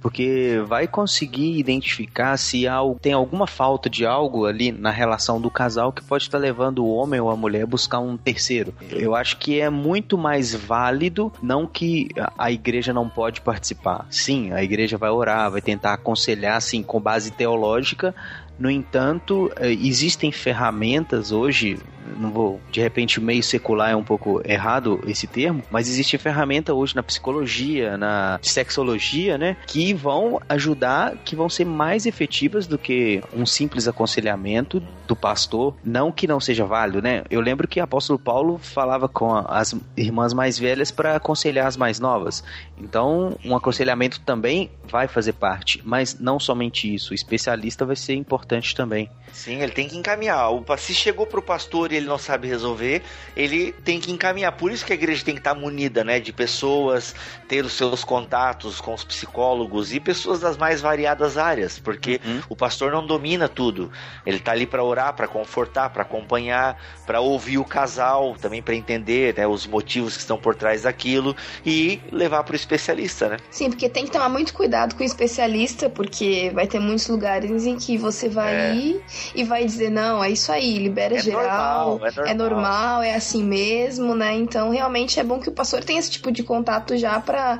Porque vai conseguir identificar se há, tem alguma falta de algo ali na relação do casal que pode estar levando o homem ou a mulher a buscar um terceiro. Eu acho que é muito mais válido, não que a igreja não pode participar. Sim, a igreja vai orar, vai tentar aconselhar, assim, com base teológica, No entanto, eh, existem ferramentas hoje, não vou, de repente, meio secular é um pouco errado esse termo, mas existe ferramenta hoje na psicologia, na sexologia, né, que vão ajudar, que vão ser mais efetivas do que um simples aconselhamento do pastor, não que não seja válido, né? Eu lembro que o apóstolo Paulo falava com as irmãs mais velhas para aconselhar as mais novas. Então, um aconselhamento também vai fazer parte, mas não somente isso, o especialista vai ser importante também. Sim, ele tem que encaminhar. O, se chegou pro pastor e ele não sabe resolver, ele tem que encaminhar. Por isso que a igreja tem que estar munida, né, de pessoas, ter os seus contatos com os psicólogos e pessoas das mais variadas áreas, porque uhum. o pastor não domina tudo. Ele tá ali para orar, para confortar, para acompanhar, para ouvir o casal, também para entender, né, os motivos que estão por trás daquilo e levar pro especialista, né? Sim, porque tem que tomar muito cuidado com o especialista, porque vai ter muitos lugares em que você vai é. ir e vai dizer, não, é isso aí, libera é geral, normal, é, normal. é normal, é assim mesmo, né? Então, realmente é bom que o pastor tenha esse tipo de contato já para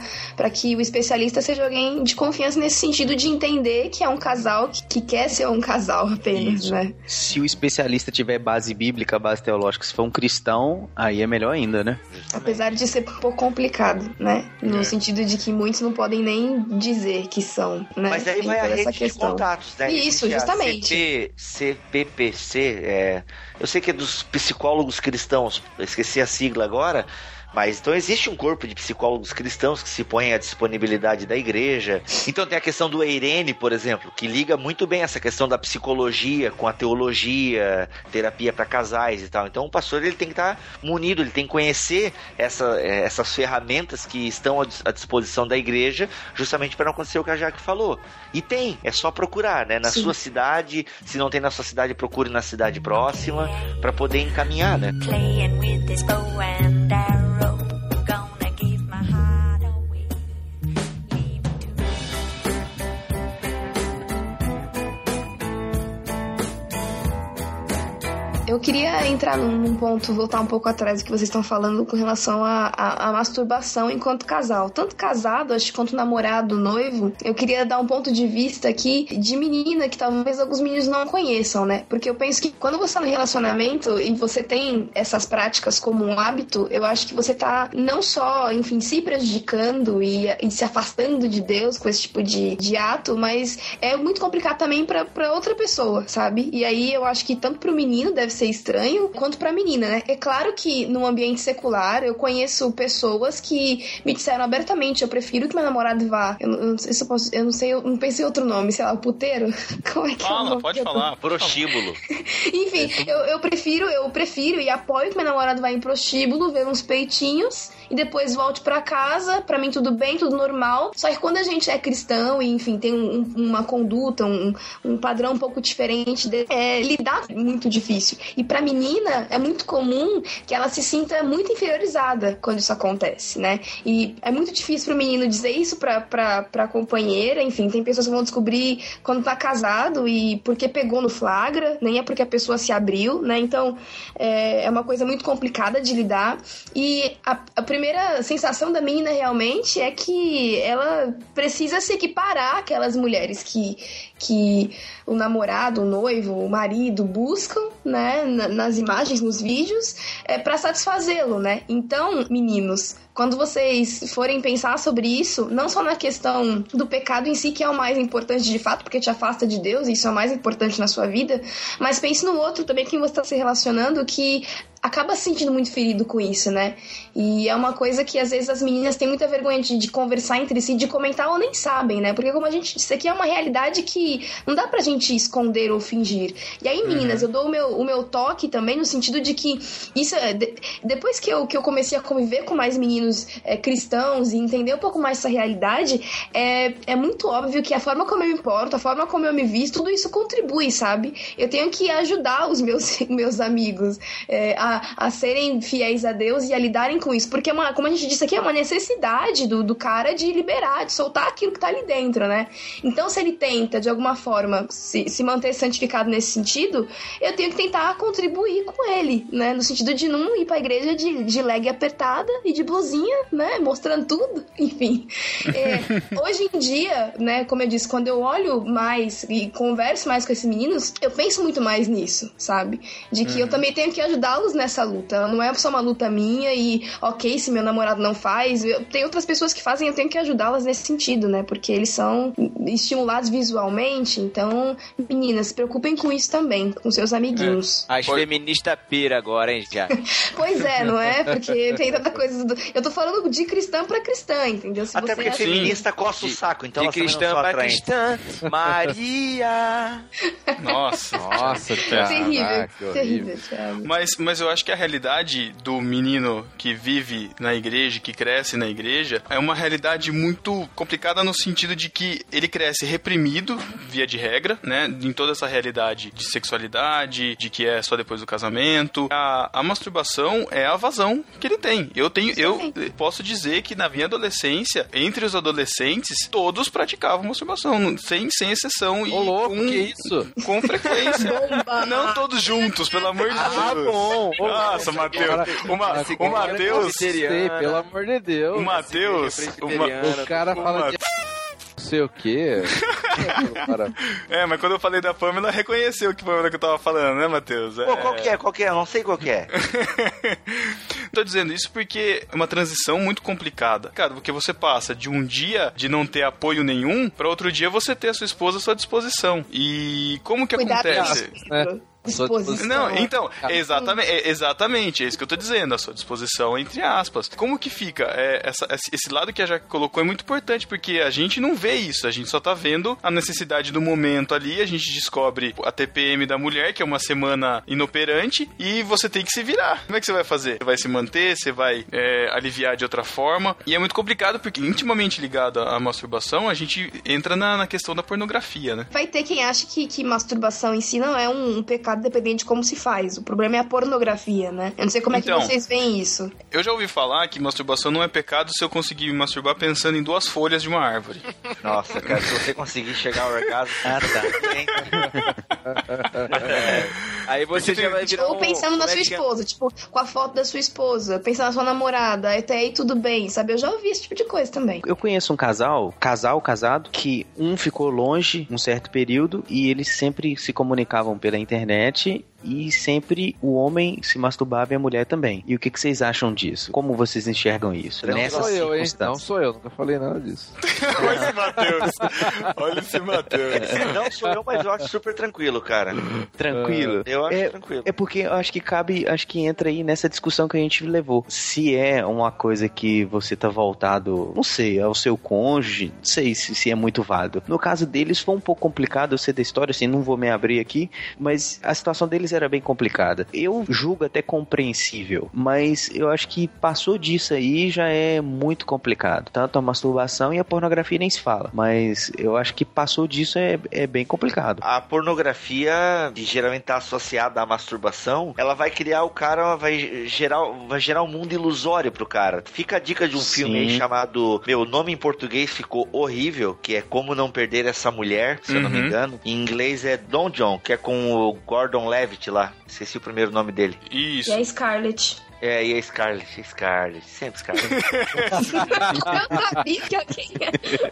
que o especialista seja alguém de confiança nesse sentido de entender que é um casal que, que quer ser um casal apenas, isso. né? Se o especialista tiver base bíblica, base teológica, se for um cristão, aí é melhor ainda, né? Apesar de ser um pouco complicado, né? No é. sentido de que muitos não podem nem dizer que são, né? Mas aí vai a rede de contatos, né? Isso, justamente. CPPC, é, eu sei que é dos psicólogos cristãos, esqueci a sigla agora, mas então existe um corpo de psicólogos cristãos que se põem à disponibilidade da igreja. Então tem a questão do Eirene, por exemplo, que liga muito bem essa questão da psicologia com a teologia, terapia para casais e tal. Então o pastor ele tem que estar munido, ele tem que conhecer essa, é, essas ferramentas que estão à disposição da igreja, justamente para não acontecer o que a Jaque falou. E tem, é só procurar, né? Na Sim. sua cidade, se não tem na sua cidade, procure na cidade próxima para poder encaminhar, né? Playing with this bow and arrow. Eu queria entrar num, ponto, voltar um pouco atrás do que vocês estão falando com relação à masturbação enquanto casal. Tanto casado, acho, quanto namorado, noivo. Eu queria dar um ponto de vista aqui de menina que talvez alguns meninos não conheçam, né? Porque eu penso que quando você tá no relacionamento e você tem essas práticas como um hábito, eu acho que você tá não só, enfim, se prejudicando e, e se afastando de Deus com esse tipo de, de ato, mas é muito complicado também para outra pessoa, sabe? E aí eu acho que tanto pro menino deve ser estranho, quanto pra menina, né? É claro que no ambiente secular eu conheço pessoas que me disseram abertamente, eu prefiro que meu namorado vá. Eu, eu não sei se eu posso. Eu não sei, eu não pensei em outro nome, sei lá, o puteiro? [LAUGHS] Como é que Fala, é pode falar. Prostíbulo. [LAUGHS] Enfim, eu, eu prefiro, eu prefiro e apoio que meu namorado vá em prostíbulo, ver uns peitinhos e depois volte para casa. Para mim, tudo bem, tudo normal. Só que quando a gente é cristão e, enfim, tem um, uma conduta, um, um padrão um pouco diferente, de, é, lidar muito difícil. E pra menina, é muito comum que ela se sinta muito inferiorizada quando isso acontece, né? E é muito difícil pro menino dizer isso pra, pra, companheira. Enfim, tem pessoas que vão descobrir quando tá casado e porque pegou no flagra, nem é porque a pessoa se abriu, né? Então, é, é uma coisa muito complicada de lidar. E a, a primeira sensação da menina realmente é que ela precisa se equiparar àquelas mulheres que, que o namorado, o noivo, o marido buscam, né, nas imagens, nos vídeos, é, para satisfazê-lo, né? Então, meninos, quando vocês forem pensar sobre isso, não só na questão do pecado em si, que é o mais importante de fato, porque te afasta de Deus, e isso é o mais importante na sua vida, mas pense no outro também, quem você está se relacionando, que acaba se sentindo muito ferido com isso, né? E é uma coisa que às vezes as meninas têm muita vergonha de, de, conversar entre si, de comentar ou nem sabem, né? Porque como a gente disse aqui é uma realidade que não dá pra gente esconder ou fingir. E aí, meninas, uhum. eu dou o meu, o meu toque também no sentido de que isso é, de, depois que eu, que eu comecei a conviver com mais meninos é, cristãos e entender um pouco mais essa realidade, é, é muito óbvio que a forma como eu me importo, a forma como eu me visto, tudo isso contribui, sabe? Eu tenho que ajudar os meus, [LAUGHS] meus amigos é, a a, serem fiéis a Deus e a lidarem com isso. Porque, é uma, como a gente disse aqui, é uma necessidade do, do cara de liberar, de soltar aquilo que tá ali dentro, né? Então, se ele tenta, de alguma forma, se, se manter santificado nesse sentido, eu tenho que tentar contribuir com ele, né? No sentido de não ir pra igreja de, de leg apertada e de blusinha, né? Mostrando tudo, [LAUGHS] enfim. É, hoje em dia, né, como eu disse, quando eu olho mais e converso mais com esses meninos, eu penso muito mais nisso, sabe? De que eu Uhum. também tenho que ajudá-los nessa luta. Não é só uma luta minha e, ok, se meu namorado não faz, eu, tem outras pessoas que fazem, eu tenho que ajudá-las nesse sentido, né? Porque eles são estimulados visualmente, então, meninas, se preocupem com isso também, com seus amiguinhos. As feministas pira agora, hein, já. [LAUGHS] Pois é, não é? Porque tem tanta coisa. Do... Eu tô falando de cristã pra cristã, entendeu? Se Até você porque acha- feminista coça o saco, então de cristã pra atraentes. cristã, Maria. [LAUGHS] Nossa. Nossa, [LAUGHS] Thiago. terrível, Caraca, que terrível, horrível. Thiago. Mas, mas eu acho que a realidade do menino que vive na igreja, que cresce na igreja, é uma realidade muito complicada no sentido de que ele cresce reprimido, via de regra, né? Em toda essa realidade de sexualidade, de que é só depois do casamento. A, a masturbação é a vazão que ele tem. Eu tenho, eu posso dizer que na minha adolescência, entre os adolescentes, todos praticavam masturbação, sem, sem exceção. E Ô, louco, com, que isso? com frequência. Não todos juntos, pelo amor de Ah, Deus. bom. Ô, Nossa, Matheus. O, Matheus. Pelo amor de Deus. O Matheus. o cara fala Ma- de não sei o quê. [LAUGHS] É, mas quando eu falei da Pamela, reconheceu que Pamela que eu tava falando, né, Matheus? Pô, qual que é? Qual que é? Eu não sei qual que é. [LAUGHS] Tô dizendo isso porque é uma transição muito complicada. Cara, porque você passa de um dia de não ter apoio nenhum pra outro dia você ter a sua esposa à sua disposição. E como que Cuidado acontece? né? Disposição. Não, então, exatamente, é exatamente, é isso que eu tô dizendo, a sua disposição, entre aspas. Como que fica? É, essa- esse- esse lado que a Jaque colocou é muito importante, porque a gente não vê isso, a gente só tá vendo a necessidade do momento ali, a gente descobre a TPM da mulher, que é uma semana inoperante, e você tem que se virar. Como é que você vai fazer? Você vai se manter, você vai é, aliviar de outra forma, e é muito complicado, porque intimamente ligado à masturbação, a gente entra na, na questão da pornografia, né? Vai ter quem acha que, que masturbação em si não é um, um pecado dependente de como se faz. O problema é a pornografia, né? Eu não sei como é Então. que vocês veem isso. Eu já ouvi falar que masturbação não é pecado se eu conseguir me masturbar pensando em duas folhas de uma árvore. Nossa, cara, se você conseguir chegar ao orgasmo. Ah, [LAUGHS] Aí você já vai virar Ou um- pensando na é sua é? esposa, tipo, com a foto da sua esposa, pensando na sua namorada, até aí tudo bem, sabe? Eu já ouvi esse tipo de coisa também. Eu conheço um casal, casal casado, que um ficou longe um certo período e eles sempre se comunicavam pela internet internet e sempre o homem se masturbava e a mulher também. E o que, que vocês acham disso? Como vocês enxergam isso? Não Nessas sou eu, hein? Não sou eu, nunca falei nada disso. [LAUGHS] Olha esse Matheus. Olha esse Matheus. [LAUGHS] Não sou eu, mas eu acho super tranquilo, cara. Tranquilo? Eu acho É, tranquilo. É porque eu acho que cabe, acho que entra aí nessa discussão que a gente levou. Se é uma coisa que você tá voltado, não sei, ao seu cônjuge, não sei se, se é muito válido. No caso deles foi um pouco complicado, eu sei da história, assim, não vou me abrir aqui, mas a situação deles era bem complicada. Eu julgo até compreensível, mas eu acho que passou disso aí já é muito complicado. Tanto a masturbação e a pornografia nem se fala, mas eu acho que passou disso é, é bem complicado. A pornografia, que geralmente está associada à masturbação, ela vai criar o cara, vai gerar, vai gerar um mundo ilusório pro cara. Fica a dica de um Sim. filme aí chamado. Meu, nome em português ficou horrível, que é Como Não Perder Essa Mulher, se eu não me Uhum. engano. Em inglês é Don John, que é com o Gordon Levitt lá. Esqueci o primeiro nome dele. Isso. E a Scarlett. É, e a Scarlett, Scarlett, sempre Scarlett. Eu sabia que alguém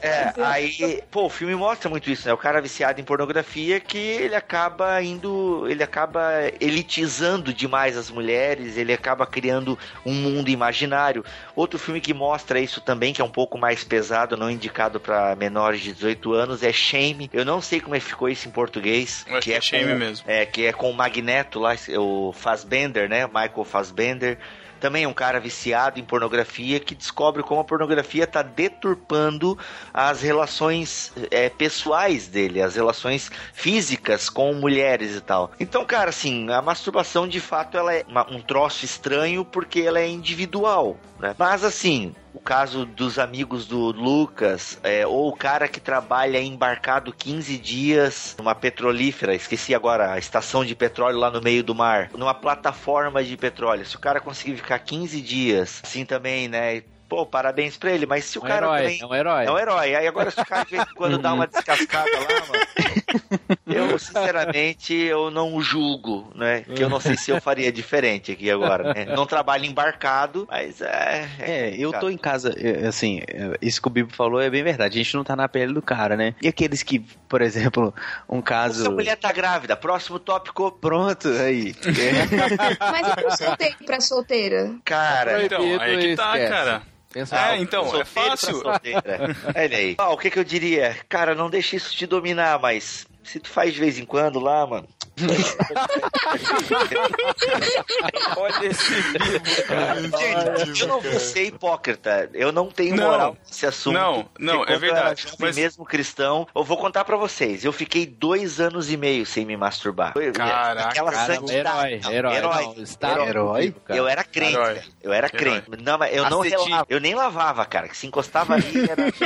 É, aí, pô, o filme mostra muito isso, né? O cara viciado em pornografia que ele acaba indo, ele acaba elitizando demais as mulheres, ele acaba criando um mundo imaginário. Outro filme que mostra isso também, que é um pouco mais pesado, não indicado pra menores de 18 anos, é Shame. Eu não sei como é que ficou isso em português. Eu acho que é Shame com- mesmo. É, que é com o Magneto lá, o Fassbender, né? Michael Fassbender. Também é um cara viciado em pornografia que descobre como a pornografia está deturpando as relações é, pessoais dele, as relações físicas com mulheres e tal. Então, cara, assim, a masturbação de fato ela é uma- um troço estranho porque ela é individual, né? Mas assim, o caso dos amigos do Lucas, é, ou o cara que trabalha embarcado 15 dias numa petrolífera, esqueci agora, a estação de petróleo lá no meio do mar, numa plataforma de petróleo. Se o cara conseguir ficar 15 dias, assim também, né? Pô, parabéns pra ele, mas se o É um cara herói, também. é um herói. É um herói. Aí agora se o cara de vez em quando dá uma [LAUGHS] descascada lá, mano. Eu, sinceramente, eu não julgo, né? Que eu não sei se eu faria diferente aqui agora, né? Não trabalho embarcado, mas é. É, eu tô em casa, é, assim, é, isso que o Bibo falou é bem verdade. A gente não tá na pele do cara, né? E aqueles que, por exemplo, um caso. Se a mulher tá grávida, próximo tópico. Pronto, aí. É. [LAUGHS] Mas e pro solteiro pra solteira? Cara, Então, aí que tá, esquece. cara. Pensa É, então, é fácil. solteira. [LAUGHS] Olha aí. Ah, o que que eu diria? Cara, não deixe isso te dominar, mas se tu faz de vez em quando lá, mano. [LAUGHS] Olha esse livro, cara. Gente, eu não vou ser hipócrita. Eu não tenho Não. moral nesse assunto. Não, não, é verdade, mas- mesmo cristão, eu vou contar pra vocês. Eu fiquei dois anos e meio sem me masturbar. Caraca, Aquela Caramba, santidade. herói, Não, herói, herói. não, está Herói. Herói? cara. Eu era crente, Herói. Eu era Herói. crente. Não, mas eu não relava. Eu nem lavava, cara. Que se encostava ali era. [LAUGHS]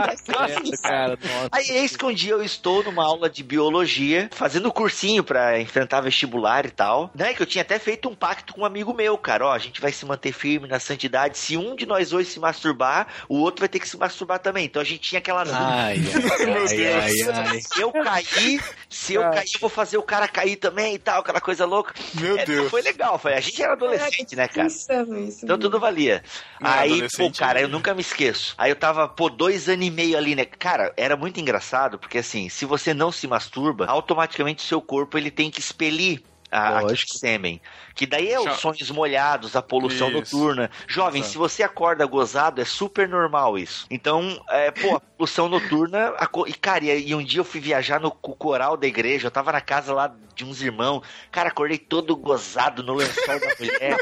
É, cara, nossa. Aí eis que um dia eu estou numa aula de biologia, fazendo cursinho pra enfrentar vestibular e tal. Né, que eu tinha até feito um pacto com um amigo meu, cara. Ó, a gente vai se manter firme na santidade. Se um de nós dois se masturbar, o outro vai ter que se masturbar também. Então a gente tinha aquela. Ai, ai, [LAUGHS] ai, ai, ai. Se eu cair, se eu cair, eu vou fazer o cara cair também e tal, aquela coisa louca. Meu É, Deus. Foi legal, foi. A gente era adolescente, né, cara? Insano isso. Então tudo valia. Não, aí, pô, adolescente- cara, eu nunca me esqueço. Aí eu tava, pô, dois anos e meio ali, né? Cara, era muito engraçado, porque assim, se você não se masturba, automaticamente o seu corpo ele tem que expelir a, aquele sêmen. Que daí é os sonhos molhados, a poluição Isso. noturna. Jovem, Exato. se você acorda gozado, é super normal isso. Então, é, pô, a poluição noturna. a E, cara, e, um dia eu fui viajar no co- coral da igreja, eu tava na casa lá de uns irmãos. Cara, acordei todo gozado no lençol da mulher.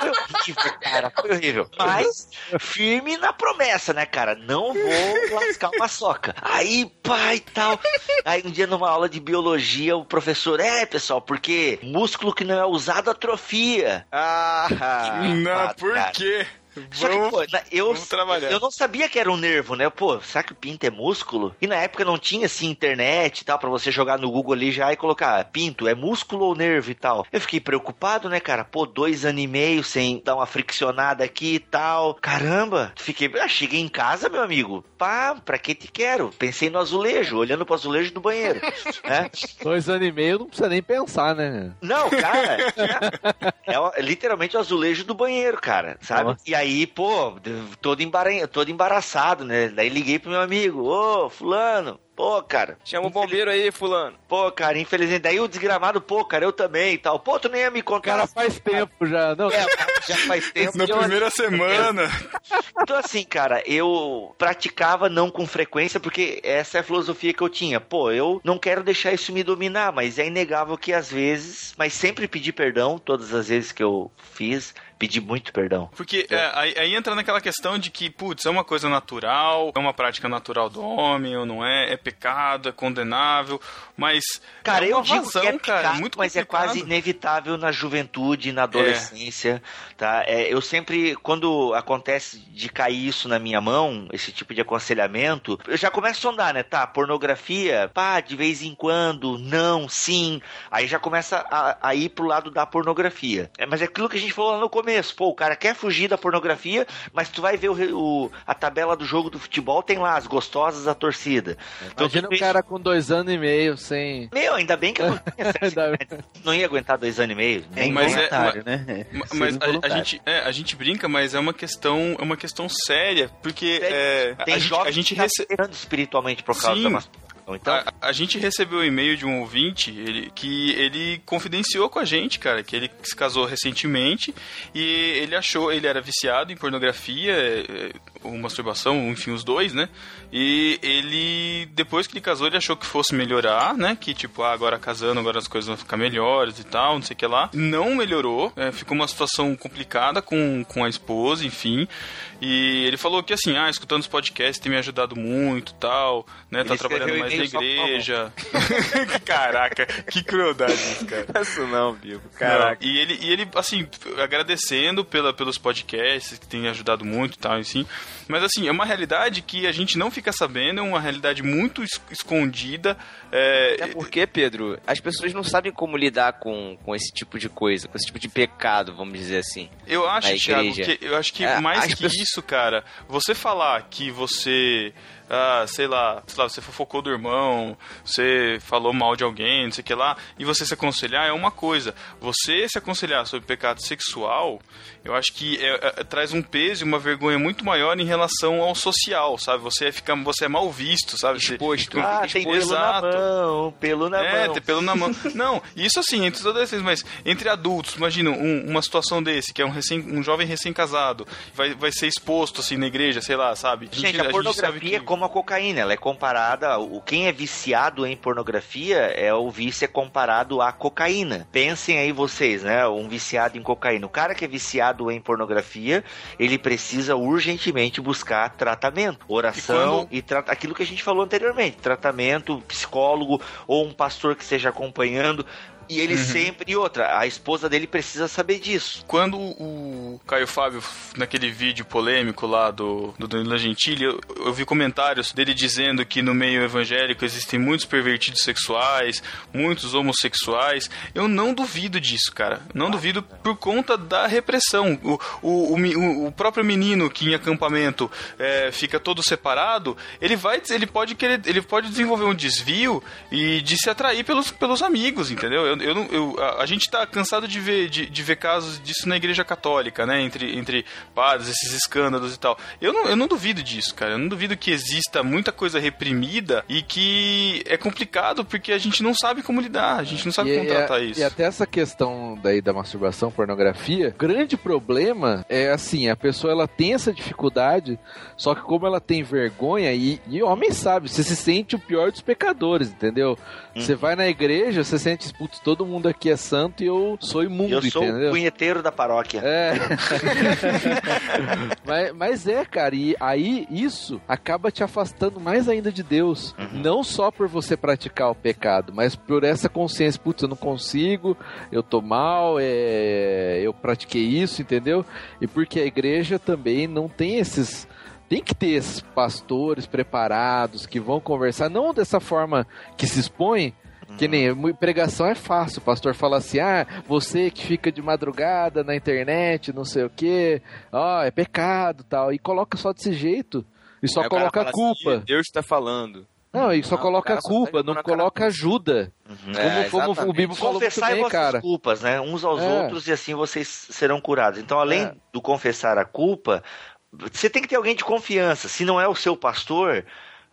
Foi horrível, cara, foi horrível. Mas, firme na promessa, né, cara? Não vou lascar uma soca. Aí, pai, tal. Aí um dia numa aula de biologia, o professor, é, pessoal, porque músculo que não é usado atrofia. Ah, Não, fato, por cara. quê? Só que, pô, eu, eu não sabia que era um nervo, né? Pô, será que o pinto é músculo? E na época não tinha, assim, internet e tal, pra você jogar no Google ali já e colocar pinto, é músculo ou nervo e tal. Eu fiquei preocupado, né, cara? Pô, dois anos e meio sem dar uma friccionada aqui e tal. Caramba! Fiquei... Ah, cheguei em casa, meu amigo. Pá, pra que te quero? Pensei no azulejo, olhando pro azulejo do banheiro. [LAUGHS] né? Dois anos e meio não precisa nem pensar, né? Não, cara, é, o- é literalmente o azulejo do banheiro, cara, sabe? Nossa. E aí, pô, todo, embara... todo embaraçado, né? Daí liguei pro meu amigo, ô, fulano, pô, cara. Chama o bombeiro aí, fulano. Pô, cara, infelizmente, daí o desgramado, pô, cara, eu também e tal. Pô, tu nem ia me contar. cara faz tempo já. Não, É, já faz [LAUGHS] tempo. Na Eu- primeira semana. Então, assim, cara, eu praticava não com frequência, porque essa é a filosofia que eu tinha. Pô, eu não quero deixar isso me dominar, mas é inegável que às vezes, mas sempre pedi perdão, todas as vezes que eu fiz, pedi muito perdão. Porque é, aí, aí entra naquela questão de que, putz, é uma coisa natural, é uma prática natural do homem, ou não é, é pecado, é condenável, mas. Cara, é eu digo vazão, que é cara, pecado, muito mas é complicado. quase inevitável na juventude, na adolescência, tá? É, eu sempre, quando acontece de cair isso na minha mão, esse tipo de aconselhamento, eu já começo a sondar, né? Tá, pornografia, pá, de vez em quando, não, sim. Aí já começa a, a ir pro lado da pornografia. É, mas é aquilo que a gente falou lá no começo. Pô, o cara quer fugir da pornografia, mas tu vai ver o, o- a tabela do jogo do futebol, tem lá as gostosas da torcida. Então, imagina um cara com dois anos e meio sem. Meu, ainda bem que eu não tinha [LAUGHS] sexo, né? Não ia aguentar dois anos e meio. Nem Mas é- né? Mas a, a gente, é, a gente brinca, mas é uma questão, é uma questão séria, porque é, Tem a, gente, a gente que tá rece- espiritualmente por causa Sim. da masturbação. Então, a, a gente recebeu um e-mail de um ouvinte ele, que ele confidenciou com a gente, cara, que ele se casou recentemente e ele achou, ele era viciado em pornografia, é, ou masturbação, enfim, os dois, né? E ele, depois que ele casou, ele achou que fosse melhorar, né? Que tipo, ah, agora casando, agora as coisas vão ficar melhores e tal, não sei o que lá. Não melhorou, é, ficou uma situação complicada com, com a esposa, enfim. E ele falou que assim, ah, escutando os podcasts tem me ajudado muito tal, né? ele tá trabalhando mais da e-mail só com a mão. igreja. [LAUGHS] Caraca, que crueldade isso, cara. [LAUGHS] Isso não, Bibo. Não, E ele, e ele, assim, agradecendo pela, pelos podcasts que tem ajudado muito e tal, assim. Mas, assim, é uma realidade que a gente não fica sabendo, é uma realidade muito es- escondida. É, É porque, Pedro, as pessoas não sabem como lidar com, com esse tipo de coisa, com esse tipo de pecado, vamos dizer assim. Eu acho, Thiago, que, eu acho que É, mais que pessoas- isso, cara, você falar que você, ah, sei lá, sei lá, você fofocou do irmão, você falou mal de alguém, não sei o que lá, e você se aconselhar é uma coisa. Você se aconselhar sobre pecado sexual, eu acho que é- é- traz um peso e uma vergonha muito maior em relação ao social, sabe? Você é, fica, você é mal visto, sabe? Exposto. Ah, tem pelo na Exato. mão, pelo na É, mão. ter pelo na mão. Não, isso assim, entre os adolescentes, mas entre adultos, imagina um- uma situação desse, que é um, recém, um jovem recém-casado, vai, vai ser exposto assim na igreja, sei lá, sabe? Gente, a sabe pornografia é como a cocaína, ela é comparada, o quem é viciado em pornografia é o vício é comparado à cocaína. Pensem aí vocês, né, um viciado em cocaína. O cara que é viciado em pornografia, ele precisa urgentemente buscar tratamento, oração e, tra- aquilo que a gente falou anteriormente, tratamento, psicólogo ou um pastor que esteja acompanhando. E ele Uhum. sempre. E outra, a esposa dele precisa saber disso. Quando o Caio Fábio, naquele vídeo polêmico lá do, do Danilo Gentili, eu, eu vi comentários dele dizendo que no meio evangélico existem muitos pervertidos sexuais, muitos homossexuais. Eu não duvido disso, cara. Não duvido por conta da repressão. O, o, o, o próprio menino que em acampamento é, fica todo separado, ele vai, ele pode querer, ele pode desenvolver um desvio e de se atrair pelos, pelos amigos, entendeu? Eu, eu, não- eu- a, a gente tá cansado de ver, de, de ver casos disso na igreja católica, né? Entre, entre padres, esses escândalos e tal. Eu não, eu não duvido disso, cara. Eu não duvido que exista muita coisa reprimida e que é complicado porque a gente não sabe como lidar, a gente não sabe E- como e- tratar isso. E até essa questão daí da masturbação, pornografia, grande problema é assim, a pessoa ela tem essa dificuldade, só que como ela tem vergonha, e, e homem sabe, você se sente o pior dos pecadores, entendeu? Você vai na igreja, você sente, putz, todo mundo aqui é santo e eu sou imundo, Eu sou entendeu? o punheteiro da paróquia. É. [LAUGHS] mas, mas é, cara, e aí isso acaba te afastando mais ainda de Deus. Não só por você praticar o pecado, mas por essa consciência, putz, eu não consigo, eu tô mal, é, eu pratiquei isso, entendeu? E porque a igreja também não tem esses. Tem que ter esses pastores preparados que vão conversar, não dessa forma que se expõe, que nem mu- pregação é fácil. O pastor fala assim: ah, você que fica de madrugada na internet, não sei o que, ó, é pecado tal. E coloca só desse jeito. E só Aí coloca fala culpa. assim, Deus tá falando. Não, e só Não, coloca tá culpa, não na cara coloca ajuda. É, como como o. Bibo falou Confessai bem, vossas cara. culpas, né? Uns aos É. outros e assim vocês serão curados. Então, além É. do confessar a culpa, você tem que ter alguém de confiança. Se não é o seu pastor,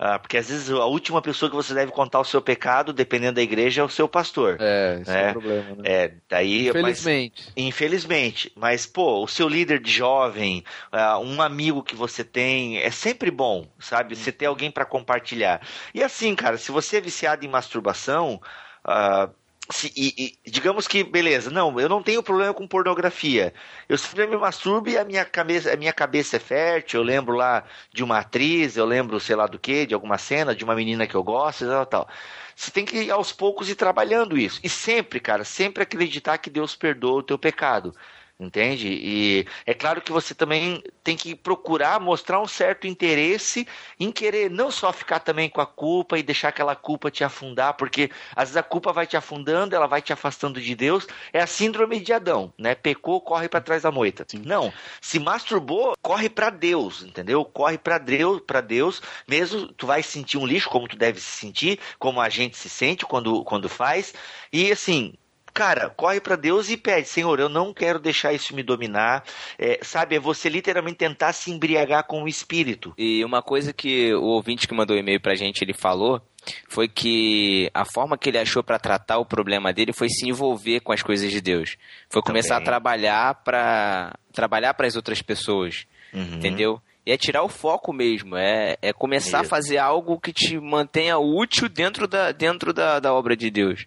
ah, porque às vezes a última pessoa que você deve contar o seu pecado, dependendo da igreja, é o seu pastor. É, esse é, É. o problema, né? É, daí, mas- Infelizmente. Infelizmente, mas pô, o seu líder de jovem, ah, um amigo que você tem, é sempre bom, sabe? Você ter alguém para compartilhar. E assim, cara, se você é viciado em masturbação, ah, se- e, e digamos que, beleza, não, eu não tenho problema com pornografia. Eu sempre me masturbo e a minha cabeça, a minha cabeça é fértil. Eu lembro lá de uma atriz, eu lembro, sei lá do que, de alguma cena, de uma menina que eu gosto, tal, tal. Você tem que aos poucos ir trabalhando isso. E sempre, cara, sempre acreditar que Deus perdoa o teu pecado. Entende? E é claro que você também tem que procurar mostrar um certo interesse em querer não só ficar também com a culpa e deixar aquela culpa te afundar, porque às vezes a culpa vai te afundando, ela vai te afastando de Deus. É a síndrome de Adão, né? Pecou, corre para trás da moita. Não, se masturbou, corre para Deus, entendeu? Corre para Deus, para Deus, mesmo tu vai sentir um lixo como tu deve se sentir, como a gente se sente quando quando faz. E assim, Cara, corre pra Deus e pede, Senhor, eu não quero deixar isso me dominar. É, sabe, é você literalmente tentar se embriagar com o espírito. E uma coisa que o ouvinte que mandou e-mail pra gente, ele falou, foi que a forma que ele achou pra tratar o problema dele foi se envolver com as coisas de Deus. Foi começar Também. a trabalhar pra trabalhar para as outras pessoas, Uhum. entendeu? E é tirar o foco mesmo, é, é começar Isso. a fazer algo que te mantenha útil dentro da, dentro da, da obra de Deus.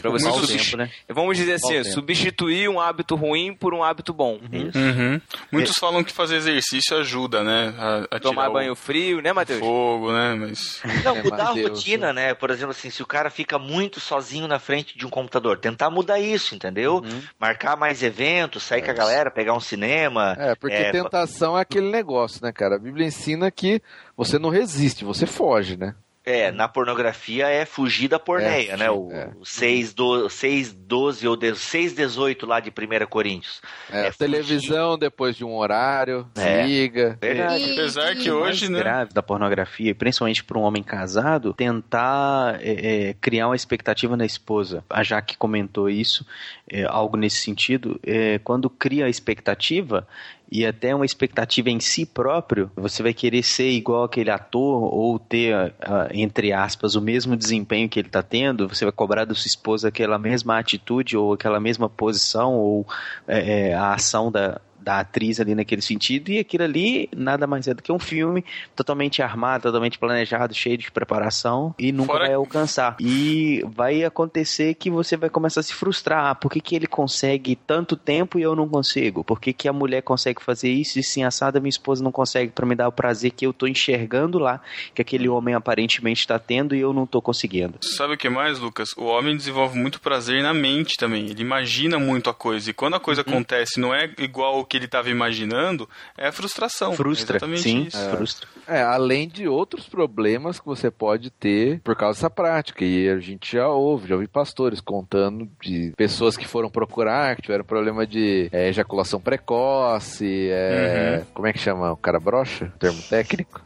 Pra você Qual o substituir- tempo, né? Vamos dizer assim, substituir um hábito ruim por um hábito bom. Uhum. Muitos falam que fazer exercício ajuda, né? A, a Tomar tirar banho o frio, né, Matheus? fogo, né? Mas. Não, É, mudar a rotina, né? Por exemplo, assim, se o cara fica muito sozinho na frente de um computador, tentar mudar isso, entendeu? Marcar mais eventos, sair com a galera, pegar um cinema. É, porque É, tentação é aquele negócio, né, cara? A Bíblia ensina que você não resiste, você foge, né? É, na pornografia é fugir da porneia, É, né? O é. 6, do, 6, 12 ou 6, 18 lá de 1 Coríntios. É, É, televisão depois de um horário, É. liga. Verdade. E- Apesar que hoje, né? grave da pornografia, principalmente para um homem casado, tentar é, é, criar uma expectativa na esposa. A Jaque comentou isso, é, algo nesse sentido. É, quando cria a expectativa e até uma expectativa em si próprio, você vai querer ser igual aquele ator ou ter, ah, entre aspas, o mesmo desempenho que ele está tendo. Você vai cobrar da sua esposa aquela mesma atitude ou aquela mesma posição ou é, é, a ação da, da atriz ali naquele sentido, e aquilo ali nada mais é do que um filme totalmente armado, totalmente planejado, cheio de preparação, e nunca Fora- vai alcançar. E vai acontecer que você vai começar a se frustrar. Ah, por que, que ele consegue tanto tempo e eu não consigo? Por que, que a mulher consegue fazer isso e sim assada minha esposa não consegue para me dar o prazer que eu tô enxergando lá, que aquele homem aparentemente está tendo e eu não tô conseguindo? Sabe o que mais, Lucas? O homem desenvolve muito prazer na mente também. Ele imagina muito a coisa. E quando a coisa acontece e não é igual o que ele estava imaginando, é a frustração. Frustra, É sim, isso. frustra. É, além de outros problemas que você pode ter por causa dessa prática. E a gente já ouve, já ouvi pastores contando de pessoas que foram procurar, que tiveram problema de é, ejaculação precoce, é, como é que chama? O cara brocha? Termo técnico?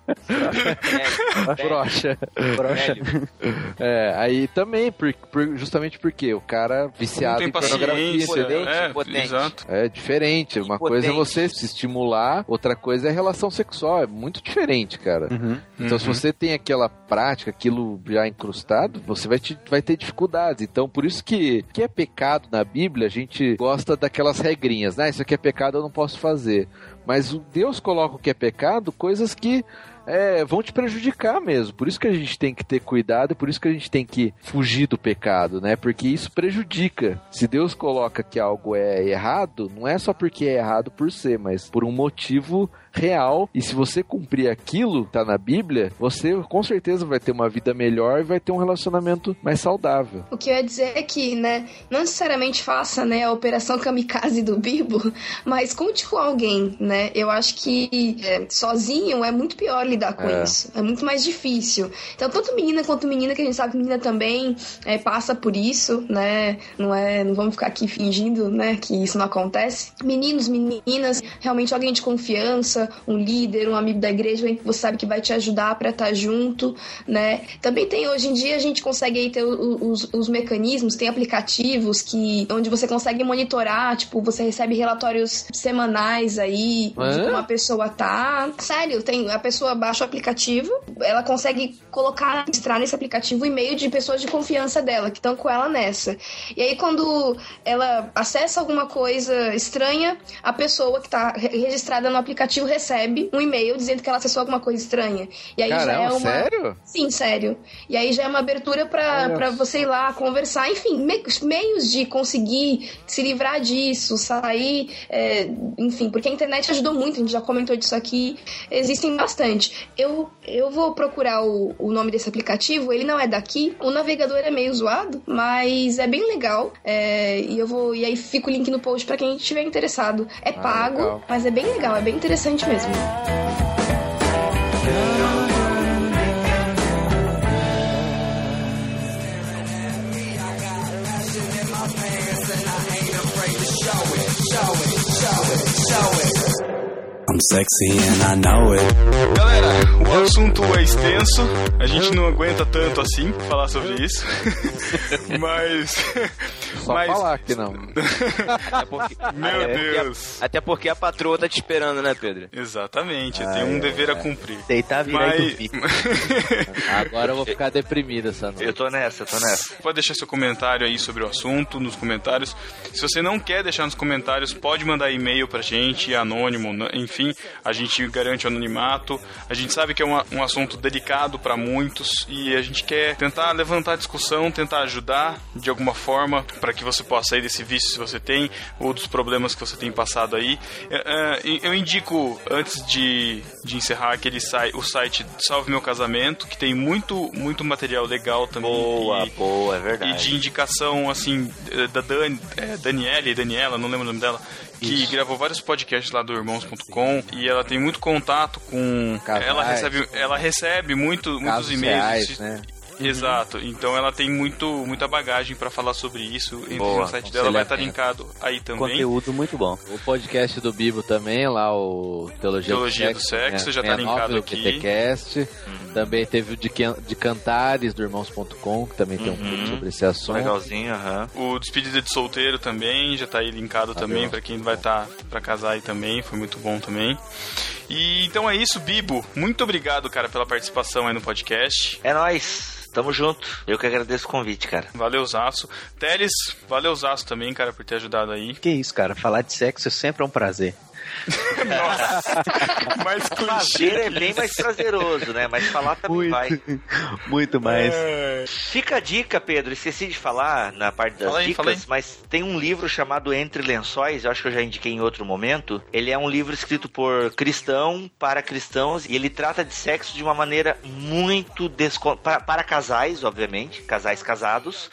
É, brocha. velho. É, aí também, por, por- justamente porque o cara viciado em pornografia, entendeu? É, exato. É diferente. Uma coisa é você se estimular, outra coisa é relação sexual. É muito diferente, cara. Então, se Uhum. você tem aquela prática, aquilo já incrustado, você vai, te- vai ter dificuldades. Então, por isso que que é pecado na Bíblia, a gente gosta daquelas regrinhas, né? Isso aqui é pecado, eu não posso fazer. Mas o Deus coloca o que é pecado, coisas que é, vão te prejudicar mesmo. Por isso que a gente tem que ter cuidado, por isso que a gente tem que fugir do pecado, né? Porque isso prejudica. Se Deus coloca que algo é errado, não é só porque é errado por ser, mas por um motivo real. E se você cumprir aquilo que tá na Bíblia, você com certeza vai ter uma vida melhor e vai ter um relacionamento mais saudável. O que eu ia dizer é que, né, não necessariamente faça, né, a operação kamikaze do Bibo, [LAUGHS] mas conte com alguém, né? Eu acho que é, sozinho é muito pior lidar com É. isso. É muito mais difícil. Então, tanto menina quanto menina, que a gente sabe que menina também é, passa por isso, né? Não é, não vamos ficar aqui fingindo, né, que isso não acontece. Meninos, meninas, realmente alguém de confiança, um líder, um amigo da igreja, que você sabe que vai te ajudar pra estar junto, né? Também tem hoje em dia a gente consegue aí ter os, os mecanismos, tem aplicativos que onde você consegue monitorar, tipo, você recebe relatórios semanais aí de como a pessoa tá. Sério, tem a pessoa baixa o aplicativo, ela consegue colocar, registrar nesse aplicativo o e-mail de pessoas de confiança dela, que estão com ela nessa. E aí quando ela acessa alguma coisa estranha, a pessoa que tá re- registrada no aplicativo recebe um e-mail dizendo que ela acessou alguma coisa estranha. E aí já Caramba, é uma sério? Sim, sério. E aí já é uma abertura pra você ir lá conversar, enfim, me- meios de conseguir se livrar disso, sair, é, enfim, porque a internet ajudou muito, a gente já comentou disso aqui, existem bastante. Eu, eu vou procurar o, o nome desse aplicativo, ele não é daqui, o navegador é meio zoado, mas é bem legal, é, e eu vou, e aí fica o link no post pra quem estiver interessado. É pago, legal. mas é bem legal, é bem interessante mesmo. I'm sexy and I know it. Galera, o assunto é extenso, a gente não aguenta tanto assim falar sobre isso. [LAUGHS] Mas. Só mas- falar que não. Até porque, Meu até porque- Deus. até porque a patroa tá te esperando, né, Pedro? Exatamente, eu tenho um dever a cumprir. Deitar, virar e dormir. Agora eu vou ficar deprimido essa noite. Eu tô nessa, eu tô nessa. Pode deixar seu comentário aí sobre o assunto nos comentários. Se você não quer deixar nos comentários, pode mandar e-mail pra gente, anônimo, enfim. A gente garante o anonimato. A gente sabe que é uma- um assunto delicado para muitos e a gente quer tentar levantar a discussão, tentar ajudar de alguma forma para que você possa sair desse vício se você tem ou dos problemas que você tem passado aí. É, é, Eu indico, antes de, de encerrar, aquele site, o site Salve Meu Casamento, que tem muito, muito material legal também. Boa, e, boa, é verdade. e de indicação, assim, eh, da Dan, é, Daniele, Daniela, não lembro o nome dela, que gravou vários podcasts lá do Irmãos.com e ela tem muito contato com. Casais. Ela recebe, ela recebe muito, muitos e-mails. reais, né? Exato, então ela tem muito, muita bagagem pra falar sobre isso. Entre Boa, no site dela vai estar a linkado aí também. Conteúdo muito bom. O podcast do Bibo também, lá o Teologia, Teologia do do Sexo, Sexo, né? já tá 69 linkado do aqui. PTcast. Também teve o de, de Cantares do Irmãos.com, que também tem um pouco sobre esse assunto. Legalzinho, aham. O Despedida de Solteiro também, já tá aí linkado também pra quem vai estar pra casar aí também, foi muito bom também. E então é isso, Bibo. Muito obrigado, cara, pela participação aí no podcast. É nóis. Tamo junto. Eu que agradeço o convite, cara. Valeuzaço. Teles, valeuzaço também, cara, por ter ajudado aí. Que isso, cara. Falar de sexo sempre é um prazer. Mais Fazer é bem mais prazeroso, né? Mas falar também vai. Muito mais. É. Fica a dica, Pedro. Esqueci de falar na parte das Fala aí, fala dicas, mas tem um livro chamado Entre Lençóis, eu acho que eu já indiquei em outro momento. Ele é um livro escrito por cristão para cristãos e ele trata de sexo de uma maneira muito descon... para, para casais, obviamente, casais casados.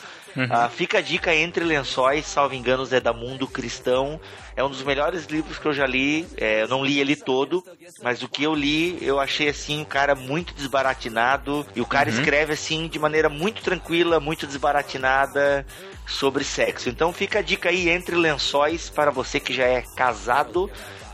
Ah, fica a dica Entre Lençóis, salvo enganos, é da Mundo Cristão. É um dos melhores livros que eu já li. É, eu não li ele todo, mas o que eu li, eu achei assim um cara muito desbaratinado. E o cara escreve assim de maneira muito tranquila, muito desbaratinada sobre sexo. Então fica a dica aí Entre Lençóis para você que já é casado,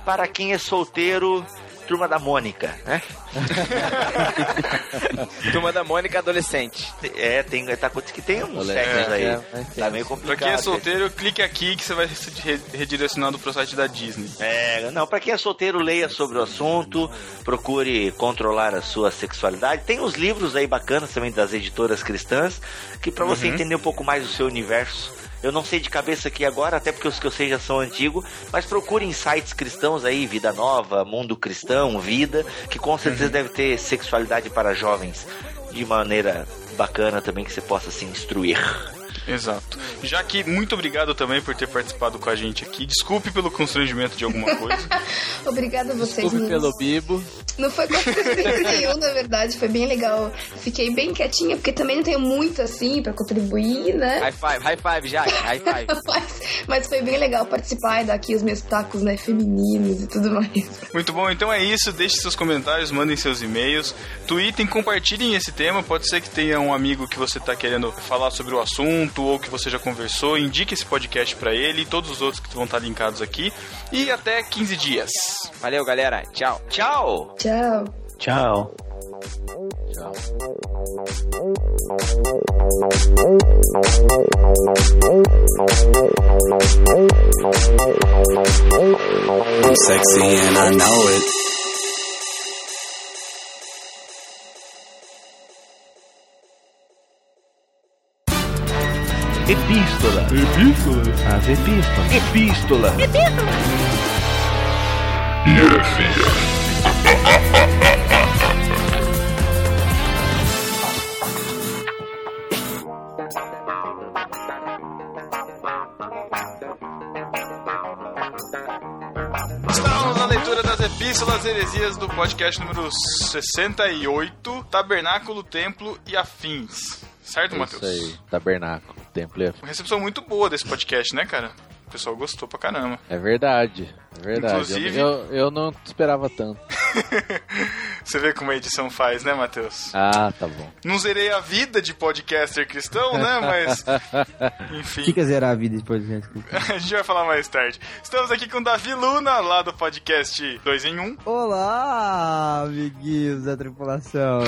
para quem é solteiro. Turma da Mônica, né? [LAUGHS] Turma da Mônica adolescente. É, tem, tá que tem um sexo é, aí. é, é, tá meio Pra complicado. quem é solteiro, clique aqui que você vai ser re- redirecionado pro site da Disney. É, não, pra quem é solteiro, leia sobre o assunto, procure controlar a sua sexualidade. Tem uns livros aí bacanas também das editoras cristãs, que pra você entender um pouco mais do seu universo. Eu não sei de cabeça aqui agora, até porque os que eu sei já são antigos, mas procure em sites cristãos aí, Vida Nova, Mundo Cristão, Vida, que com certeza deve ter sexualidade para jovens de maneira bacana também que você possa se instruir. Exato. Já que muito obrigado também por ter participado com a gente aqui. Desculpe pelo constrangimento de alguma coisa. [LAUGHS] Obrigada a vocês, Desculpe meninos. pelo Bibo. Não foi constrangimento nenhum, na verdade. Foi bem legal. Fiquei bem quietinha, porque também não tenho muito assim pra contribuir, né? High five, high five, Jaque, high five. [LAUGHS] Mas, mas foi bem legal participar e dar aqui os meus tacos, né, femininos e tudo mais. Muito bom, então é isso. Deixe seus comentários, mandem seus e-mails, tweetem, compartilhem esse tema. Pode ser que tenha um amigo que você está querendo falar sobre o assunto ou que você já conversou. Indique esse podcast para ele e todos os outros que vão estar linkados aqui. E até 15 dias. Valeu, galera. Tchau. Tchau! Tchau. Tchau. I'm sexy and I know it. Epístola. Epístola. As epístolas. Epístola. Estamos na leitura das epístolas heresias do podcast número 68, Tabernáculo, Templo e Afins. Certo, É Matheus? Isso aí, tabernáculo, templo. é- Uma recepção muito boa desse podcast, né, cara? O pessoal gostou pra caramba. É verdade, verdade. Inclusive- Eu, eu, eu não esperava tanto. [LAUGHS] Você vê como a edição faz, né, Matheus? Ah, tá bom. Não zerei a vida de podcaster cristão, né? Mas, [LAUGHS] O enfim. que, que é zerar a vida de podcast? [LAUGHS] A gente vai falar mais tarde. Estamos aqui com o Davi Luna, lá do podcast 2 em 1. Olá, amiguinhos da tripulação.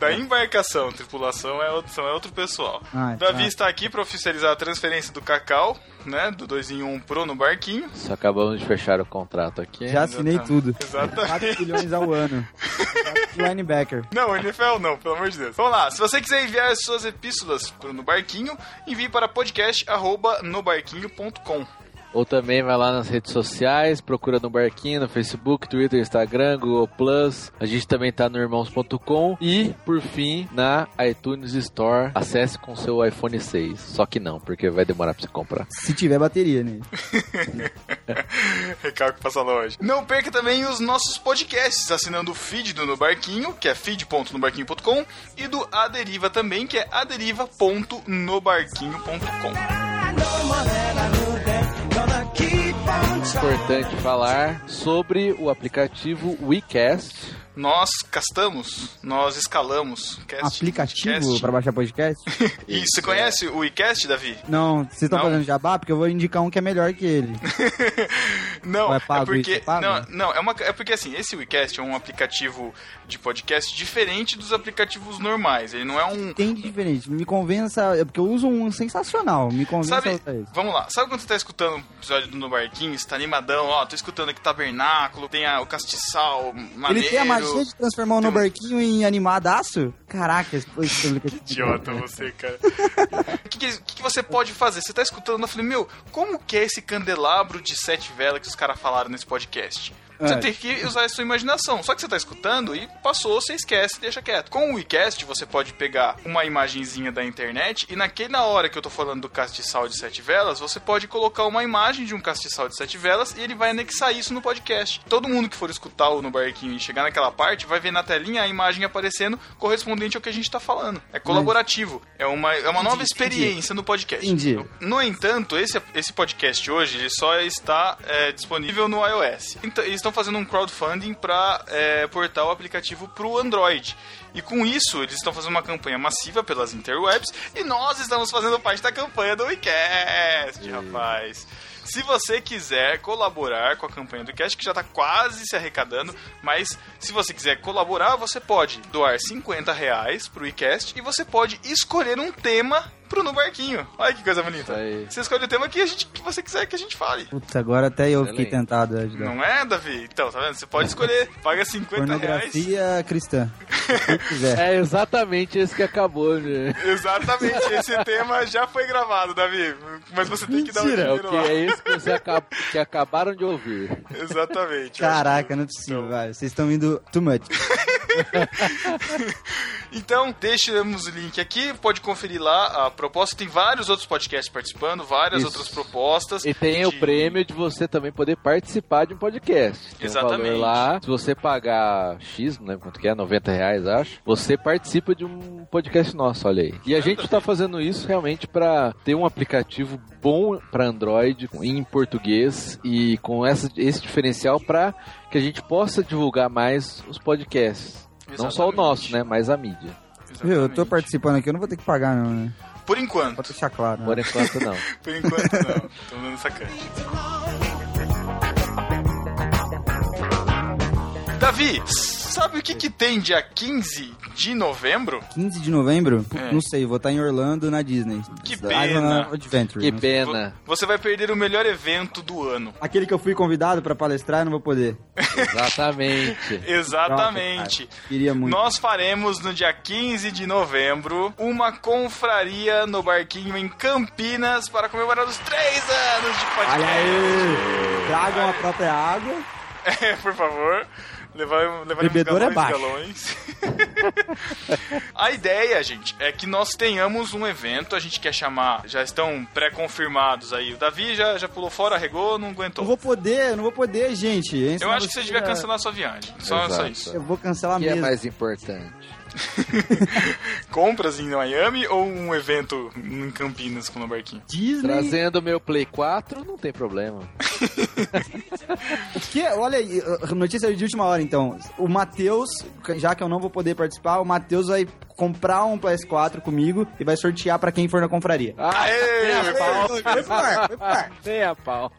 Da embarcação. Tripulação é outro, é outro pessoal. Ah, Davi tá. está aqui para oficializar a transferência do Cacau, né? Do 2 em 1 Pro no barquinho. Só acabamos de fechar o contrato aqui. Já assinei tudo. 4 Exatamente. bilhões ao ano. [LAUGHS] Linebacker. Não, NFL não, pelo amor de Deus. Vamos lá, se você quiser enviar suas epístolas pro no barquinho, envie para podcast@nobarquinho.com. Ou também vai lá nas redes sociais, procura no Barquinho, no Facebook, Twitter, Instagram, Google Plus. A gente também tá no irmãos.com. E, por fim, na iTunes Store. Acesse com seu iPhone 6. Só que não, porque vai demorar pra você comprar. Se tiver bateria, né? [LAUGHS] Recalque passa longe. Não perca também os nossos podcasts, assinando o feed do No Barquinho, que é feed.nobarquinho.com, e do Aderiva também, que é aderiva.nobarquinho.com. Importante falar sobre o aplicativo WeCast. Nós castamos, nós escalamos. Cast, Aplicativo pra baixar podcast? [LAUGHS] Isso, você conhece o WeCast, Davi? Não, vocês estão fazendo jabá? Porque eu vou indicar um que é melhor que ele. [LAUGHS] Não, é é, porque? É pago? não, não, é uma é porque assim, esse WeCast é um aplicativo de podcast diferente dos aplicativos normais. Ele não é um Tem de diferente. Me convença. é Porque eu uso um sensacional. Me convença Sabe, vamos lá, sabe quando você tá escutando um episódio do No Barquinho, você tá animadão, ó, tô escutando aqui Tabernáculo, tem a- o Castiçal, maneiro... Ele tem a magia de transformar tem um- barquinho em animadaço? Caraca, aplicativo. [LAUGHS] Idiota você, cara. O [LAUGHS] que, que, que que você pode fazer? Você tá escutando, eu falei, meu, como que é esse candelabro de sete velas que os caras falaram nesse podcast? Você É. tem que usar a sua imaginação. Só que você tá escutando e passou, você esquece, deixa quieto. Com o WeCast, você pode pegar uma imagenzinha da internet e naquela hora que eu tô falando do castiçal de sete velas, você pode colocar uma imagem de um castiçal de sete velas e ele vai anexar isso no podcast. Todo mundo que for escutar o No Barquinho e chegar naquela parte vai ver na telinha a imagem aparecendo correspondente ao que a gente tá falando. É colaborativo. É uma, é uma nova experiência no podcast. Entendi. No entanto, esse, esse podcast hoje ele só está é, disponível no iOS. Então, eles estão fazendo um crowdfunding para portar o aplicativo para o Android. E com isso, eles estão fazendo uma campanha massiva pelas interwebs e nós estamos fazendo parte da campanha do WeCast, rapaz. Se você quiser colaborar com a campanha do WeCast, que já está quase se arrecadando, mas se você quiser colaborar, você pode doar 50 reais pro WeCast e você pode escolher um tema pro No Barquinho. Olha que coisa bonita. Você escolhe o tema que, a gente, que você quiser que a gente fale. Putz, agora até eu fiquei tentado ajudar. Não é, Davi? Então, tá vendo? Você pode escolher. [LAUGHS] Paga 50 reais. Pornografia cristã. Se quiser. É exatamente esse que acabou, né? [LAUGHS] Exatamente, esse tema já foi gravado, Davi. Mas você tem que dar o Mentira, dinheiro o que lá. é isso que, você acab- que acabaram de ouvir. Exatamente. Caraca, não é possível, velho. Vocês estão indo too much. [LAUGHS] Então, deixamos o link aqui, pode conferir lá a proposta. Tem vários outros podcasts participando, várias Isso. outras propostas. E tem o de- prêmio de você também poder participar de um podcast. Tem Exatamente. Um valor lá, se você pagar X, não lembro quanto que é, 90 reais, acho, você participa de um podcast nosso, olha aí. E a gente tá fazendo isso realmente para ter um aplicativo bom para Android, em português, e com essa, esse diferencial para que a gente possa divulgar mais os podcasts. Não só o Exatamente. nosso, né? Mas a mídia. Viu, eu tô participando aqui, eu não vou ter que pagar, não, né? Por enquanto. Pode deixar claro. né? Por enquanto, não. [LAUGHS] Por enquanto, não. Tô dando sacante. Davi, sabe o que, que tem dia 15 de novembro? 15 de novembro? É. Não sei, vou estar em Orlando na Disney. Que pena. Adventure. Que pena. Você vai perder o melhor evento do ano. Aquele que eu fui convidado pra palestrar, eu não vou poder. [LAUGHS] Exatamente. Exatamente. Nossa, queria muito. Nós faremos no dia 15 de novembro uma confraria no barquinho em Campinas para comemorar os três anos de podcast. Olha aí! Tragam a própria água. [LAUGHS] É, por favor. Levar, levaremos Bebedor é galões, baixo. galões. [LAUGHS] a ideia, gente, é que nós tenhamos um evento, a gente quer chamar, já estão pré-confirmados aí. O Davi já, já pulou fora, arregou, não Não aguentou. vou poder, eu não vou poder, gente. Eu acho que você devia ia- cancelar sua viagem. Só, só isso. Eu vou cancelar O que é mais importante? [LAUGHS] Compras em Miami ou um evento em Campinas com o barquinho? Disney. Trazendo meu Play 4, não tem problema. [LAUGHS] O que? Olha aí, uh, notícia de última hora então. O Matheus, já que eu não vou poder participar, o Matheus vai comprar um PS4 comigo e vai sortear pra quem for na confraria. Aê, nem a meu pau. Foi pro ar, foi pro ar. Nem a pau.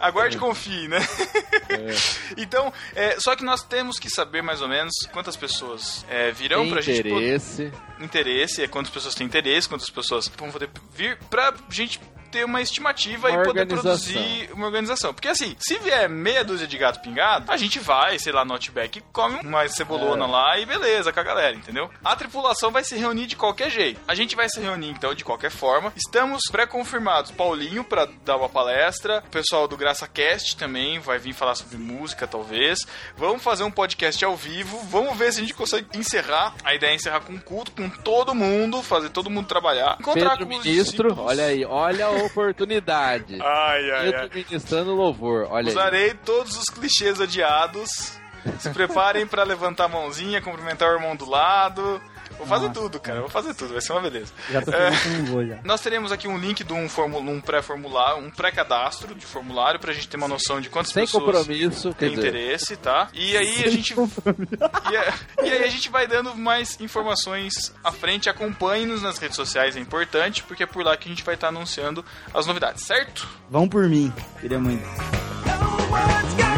Aguarde e confie, né? [LAUGHS] então, é, só que nós temos que saber mais ou menos quantas pessoas é, virão pra gente poder- Interesse. interesse, é quantas pessoas têm interesse, quantas pessoas vão poder vir pra gente ter uma estimativa Uma e poder produzir uma organização. Porque assim, se vier meia dúzia de gato pingado, a gente vai, sei lá, no Outback, come uma cebolona É. lá e beleza, com a galera, entendeu? A tripulação vai se reunir de qualquer jeito. A gente vai se reunir, então, de qualquer forma. Estamos pré-confirmados. Paulinho pra dar uma palestra. O pessoal do Graça Cast também vai vir falar sobre música, talvez. Vamos fazer um podcast ao vivo. Vamos ver se a gente consegue encerrar. A ideia é encerrar com culto, com todo mundo, fazer todo mundo trabalhar. Encontrar Pedro com Ministro, olha aí, olha a oportunidade. Ai, ai, Pedro ai. ministrando louvor, olha aí. Usarei todos os clichês odiados. Se preparem pra levantar a mãozinha, cumprimentar o irmão do lado. Vou fazer tudo, cara. Vou fazer tudo. Vai ser uma beleza. Já tô É. vou já. [LAUGHS] Nós teremos aqui um link de um, formu- um pré-formulário, um pré-cadastro de formulário pra gente ter uma noção de quantas Sem pessoas compromisso, dizer. interesse, tá? E aí a gente e, e aí a gente vai dando mais informações à frente. Acompanhe-nos nas redes sociais, é importante, porque é por lá que a gente vai estar anunciando as novidades, certo? Vão por mim. Queria muito. No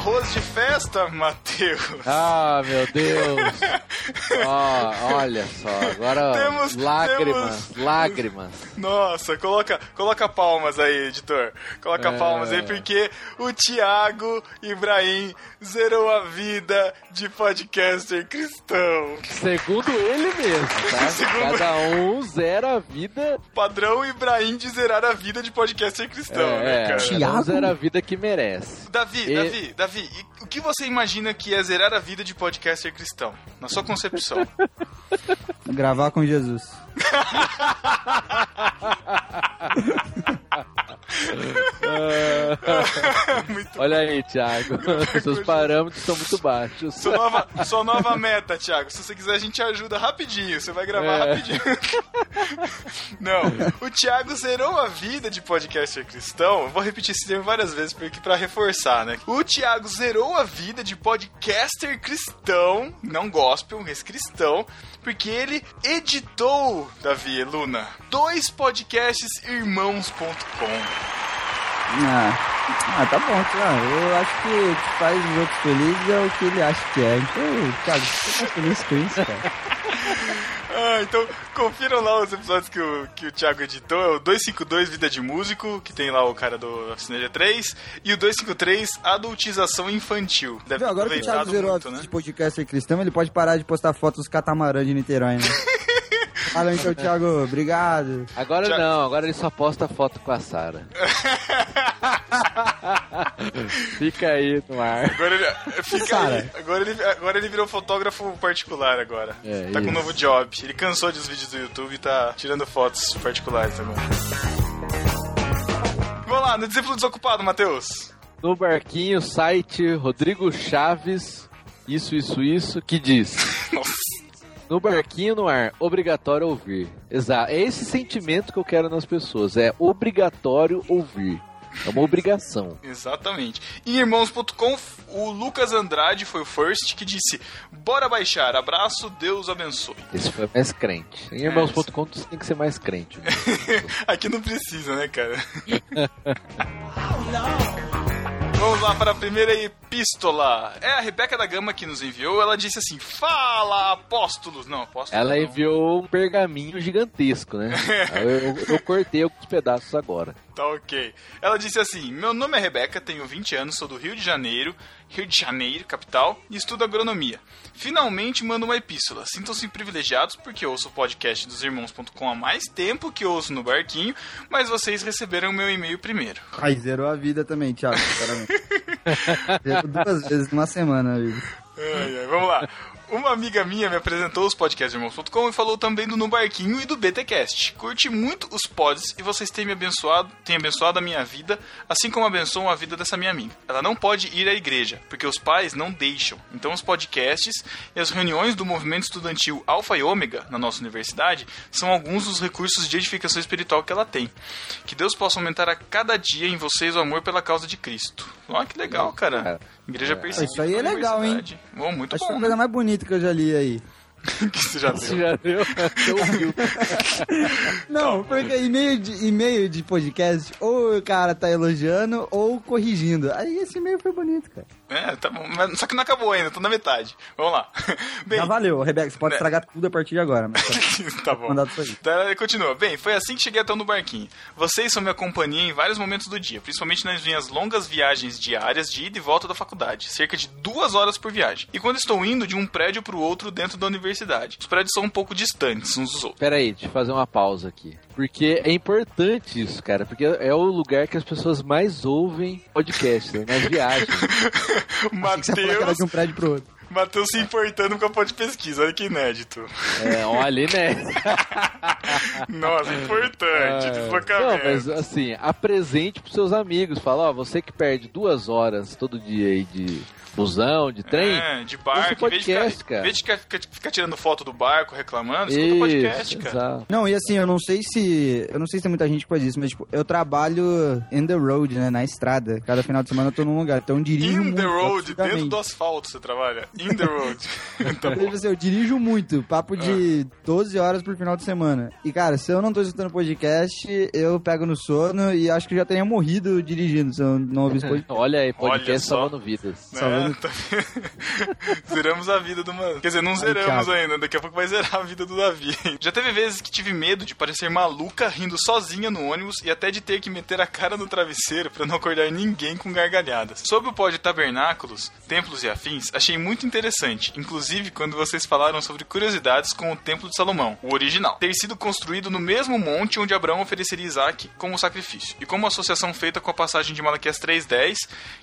arroz de festa, Matheus. Ah, meu Deus. [LAUGHS] Ó, olha só, agora Temos- lágrimas, lágrimas. Nossa, coloca, coloca palmas aí, editor. Coloca É. palmas aí, porque o Thiago Ibrahim zerou a vida de podcaster cristão. Segundo ele mesmo, tá? [LAUGHS] Segundo- Cada um zera a vida. Padrão Ibrahim de zerar a vida de podcaster cristão, né, é, cara? cada um zera a vida que merece. Davi, E- Davi, Davi, e o que você imagina que é zerar a vida de podcaster cristão? Na sua concepção. [LAUGHS] Gravar com Jesus. [LAUGHS] Olha aí, Thiago. Seus parâmetros são muito baixos. Sua nova, sua nova meta, Thiago. Se você quiser, a gente ajuda rapidinho. Você vai gravar É. rapidinho. Não, o Thiago zerou a vida de podcaster cristão. Eu vou repetir esse termo várias vezes porque pra reforçar, né? O Thiago zerou a vida de podcaster cristão, não gospel, mas cristão, porque ele editou, Davi Luna, dois podcasts irmãos.com. Ah, ah, tá bom, cara. Eu acho que o que faz os outros felizes é o que ele acha que é. Então, Thiago, você tá feliz com isso, cara? [LAUGHS] Ah, então confiram lá os episódios que o, que o Thiago editou. É o 252 Vida de Músico, que tem lá o cara do Oficina G3, e o 253 Adultização Infantil. Deve Viu, ter agora que o Thiago zerou muito, né? de podcaster cristão, ele pode parar de postar fotos dos catamarãs de Niterói, né? [LAUGHS] Fala então, Thiago, obrigado. Agora não, agora ele só posta foto com a Sara. [LAUGHS] Fica aí no ar. Agora ele, fica aí. Agora ele, agora ele virou fotógrafo particular agora. É, tá com um isso. novo job. Ele cansou dos vídeos do YouTube e tá tirando fotos particulares agora. Vamos lá, no discípulo desocupado, Matheus. No barquinho, site Rodrigo Chaves, isso, isso, isso, que diz. [LAUGHS] No barquinho no ar, obrigatório ouvir. Exato. É esse sentimento que eu quero nas pessoas. É obrigatório ouvir. É uma obrigação. Exatamente. Em irmãos.com, o Lucas Andrade foi o first que disse: Bora baixar, abraço, Deus abençoe. Esse foi mais crente. Em irmãos.com você tem que ser mais crente. [LAUGHS] Aqui não precisa, né, cara? [LAUGHS] Vamos lá para a primeira epístola. É a Rebeca da Gama que nos enviou. Ela disse assim: Fala, apóstolos. Não, apóstolos. Ela não. enviou um pergaminho gigantesco, né? [LAUGHS] eu, eu- eu cortei alguns pedaços agora. Tá ok. Ela disse assim: Meu nome é Rebeca, tenho 20 anos, sou do Rio de Janeiro, Rio de Janeiro, capital, e estudo agronomia. Finalmente mando uma epístola. Sintam-se privilegiados porque ouço o podcast dos irmãos.com há mais tempo que ouço no barquinho, mas vocês receberam o meu e-mail primeiro. Ai, zerou a vida também, Thiago, sinceramente. [LAUGHS] duas vezes numa semana, amigo. Ai, ai, vamos lá. Uma amiga minha me apresentou os podcasts irmãos.com e falou também do No Barquinho e do BTcast. Curti muito os pods e vocês têm me abençoado, têm abençoado a minha vida, assim como abençoam a vida dessa minha amiga. Ela não pode ir à igreja, porque os pais não deixam. Então os podcasts e as reuniões do movimento estudantil Alfa e Ômega na nossa universidade são alguns dos recursos de edificação espiritual que ela tem. Que Deus possa aumentar a cada dia em vocês o amor pela causa de Cristo. Olha que legal, cara. Igreja perseguida. Isso aí é legal, hein? Oh, muito Acho que foi bom. a coisa mais bonita que eu já li aí. [LAUGHS] que você já Você deu. já deu? [LAUGHS] Você ouviu. [LAUGHS] Não, porque e-mail de, e-mail de podcast, ou o cara tá elogiando ou corrigindo. Aí esse e-mail foi bonito, cara. É, tá bom. Mas, só que não acabou ainda, tô na metade. Vamos lá. [LAUGHS] Bem, Já valeu, Rebeca, você pode né? estragar tudo a partir de agora. Mas tá [LAUGHS] tá bom. mandado isso aí. Então, continua. Bem, foi assim que cheguei até no barquinho. Vocês são minha companhia em vários momentos do dia, principalmente nas minhas longas viagens diárias de ida e volta da faculdade, cerca de duas horas por viagem. E quando estou indo de um prédio para o outro dentro da universidade. Os prédios são um pouco distantes uns dos outros. Pera aí, deixa eu fazer uma pausa aqui. Porque é importante isso, cara. Porque é o lugar que as pessoas mais ouvem podcast, né? Nas viagens. [LAUGHS] [LAUGHS] Matheus, de um prédio pro outro. Matheus se importando com a ponte de pesquisa, olha que inédito. É, olha, né? [LAUGHS] Nossa, importante, Não, deslocamento. mas assim, apresente pros seus amigos. Fala, ó, você que perde duas horas todo dia aí de busão, de trem. É, de barco, o em vez de ficar, podcast, em cara. vez de ficar, ficar- ficar tirando foto do barco, reclamando, escuta o podcast, cara. exato. Não, e assim, eu não sei se. Eu não sei se tem muita gente que faz isso, mas tipo, eu trabalho in the road, né? Na estrada. Cada final de semana eu tô num lugar. Então eu dirijo In muito. the road, dentro do asfalto você trabalha. In the road. tá Tipo assim, eu dirijo muito, papo de 12 horas por final de semana. E, cara, se eu não tô escutando podcast, eu pego no sono e acho que eu já teria morrido dirigindo se eu não ouvisse [LAUGHS] podcast. Olha aí, podcast Olha só. salvando vidas. É, tá? [LAUGHS] Zeramos a vida do mano. Quer dizer, não zeramos ainda, daqui a pouco vai zerar a vida do Davi. [LAUGHS] Já teve vezes que tive medo de parecer maluca rindo sozinha no ônibus e até de ter que meter a cara no travesseiro pra não acordar ninguém com gargalhadas. Sobre o pó de tabernáculos, templos e afins, achei muito interessante, inclusive quando vocês falaram sobre curiosidades com o Templo de Salomão, o original, ter sido construído no mesmo monte onde Abraão ofereceria Isaac como sacrifício, e como associação feita com a passagem de Malaquias 3.10,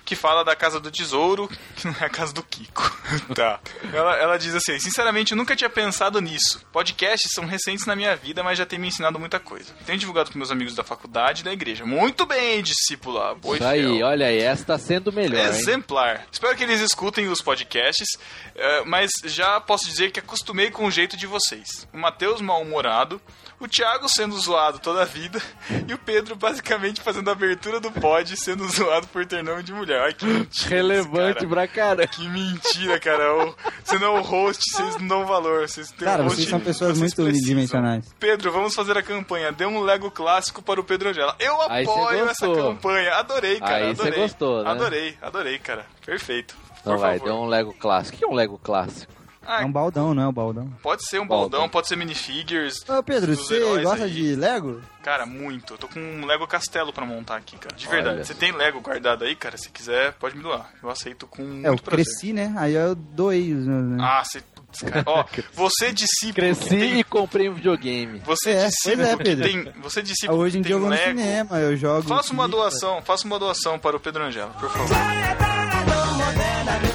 que fala da casa do tesouro, não é a casa do Kiko. [LAUGHS] tá. Ela, ela diz assim: Sinceramente, eu nunca tinha pensado nisso. Podcasts são recentes na minha vida, mas já tem me ensinado muita coisa. Tenho divulgado com meus amigos da faculdade e da igreja. Muito bem, discípula. Boa Isso aí, fiel. olha aí, essa tá sendo melhor? Exemplar. Espero que eles escutem os podcasts, eh, mas já posso dizer que acostumei com o jeito de vocês. O Matheus mal-humorado, o Thiago sendo zoado toda a vida e o Pedro basicamente fazendo a abertura do pod sendo zoado por ter nome de mulher. Ai, que mentira. Relevante cara. pra cara. Que mentira, cara. O- Você não é o host, vocês não dão valor. Vocês têm Cara, um vocês são pessoas vocês muito precisam. unidimensionais. Pedro, vamos fazer a campanha. Dê um Lego clássico para o Pedro Angela. Eu apoio essa campanha. Adorei, cara. Aí adorei. gostou, né? Adorei, adorei, cara. Perfeito. Então Por vai, favor. deu um Lego clássico. O que é um Lego clássico? Ah, É um baldão, não é um baldão. Pode ser um Baldão. baldão, pode ser minifigures. Ô, Pedro, você gosta aí. de Lego? Cara, muito. Eu tô com um Lego Castelo pra montar aqui, cara. De Olha verdade. Você só. tem Lego guardado aí, cara? Se quiser, pode me doar. Eu aceito com É, eu muito prazer. cresci, né? Aí eu doei os meus. Né? Ah, você. cara. Ó, [LAUGHS] você discípulo. Cresci tem- e comprei um videogame. Você É, discípulo é, que Pedro. tem. Você discípulo Hoje em que dia eu vou no cinema, eu jogo. Faça uma doação, faça uma doação para o Pedro Angela, por favor.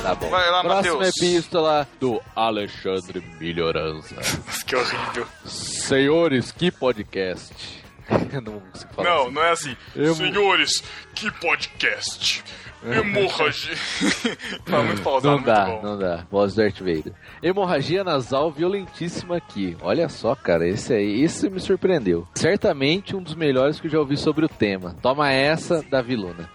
Tá bom. Vai lá, Próxima Matheus. epístola do Alexandre Melhorança. [LAUGHS] que horrível. Senhores, que podcast. [LAUGHS] Não consigo falar Não, assim. não é assim. Eu- Senhores, que podcast. [LAUGHS] Hemorragia. Fala muito pausado, Não muito dá, bom. não dá. Voz do Darth Vader. Hemorragia nasal violentíssima aqui. Olha só, cara, esse aí, esse me surpreendeu. Certamente um dos melhores que eu já ouvi sobre o tema. Toma essa, Davi Luna.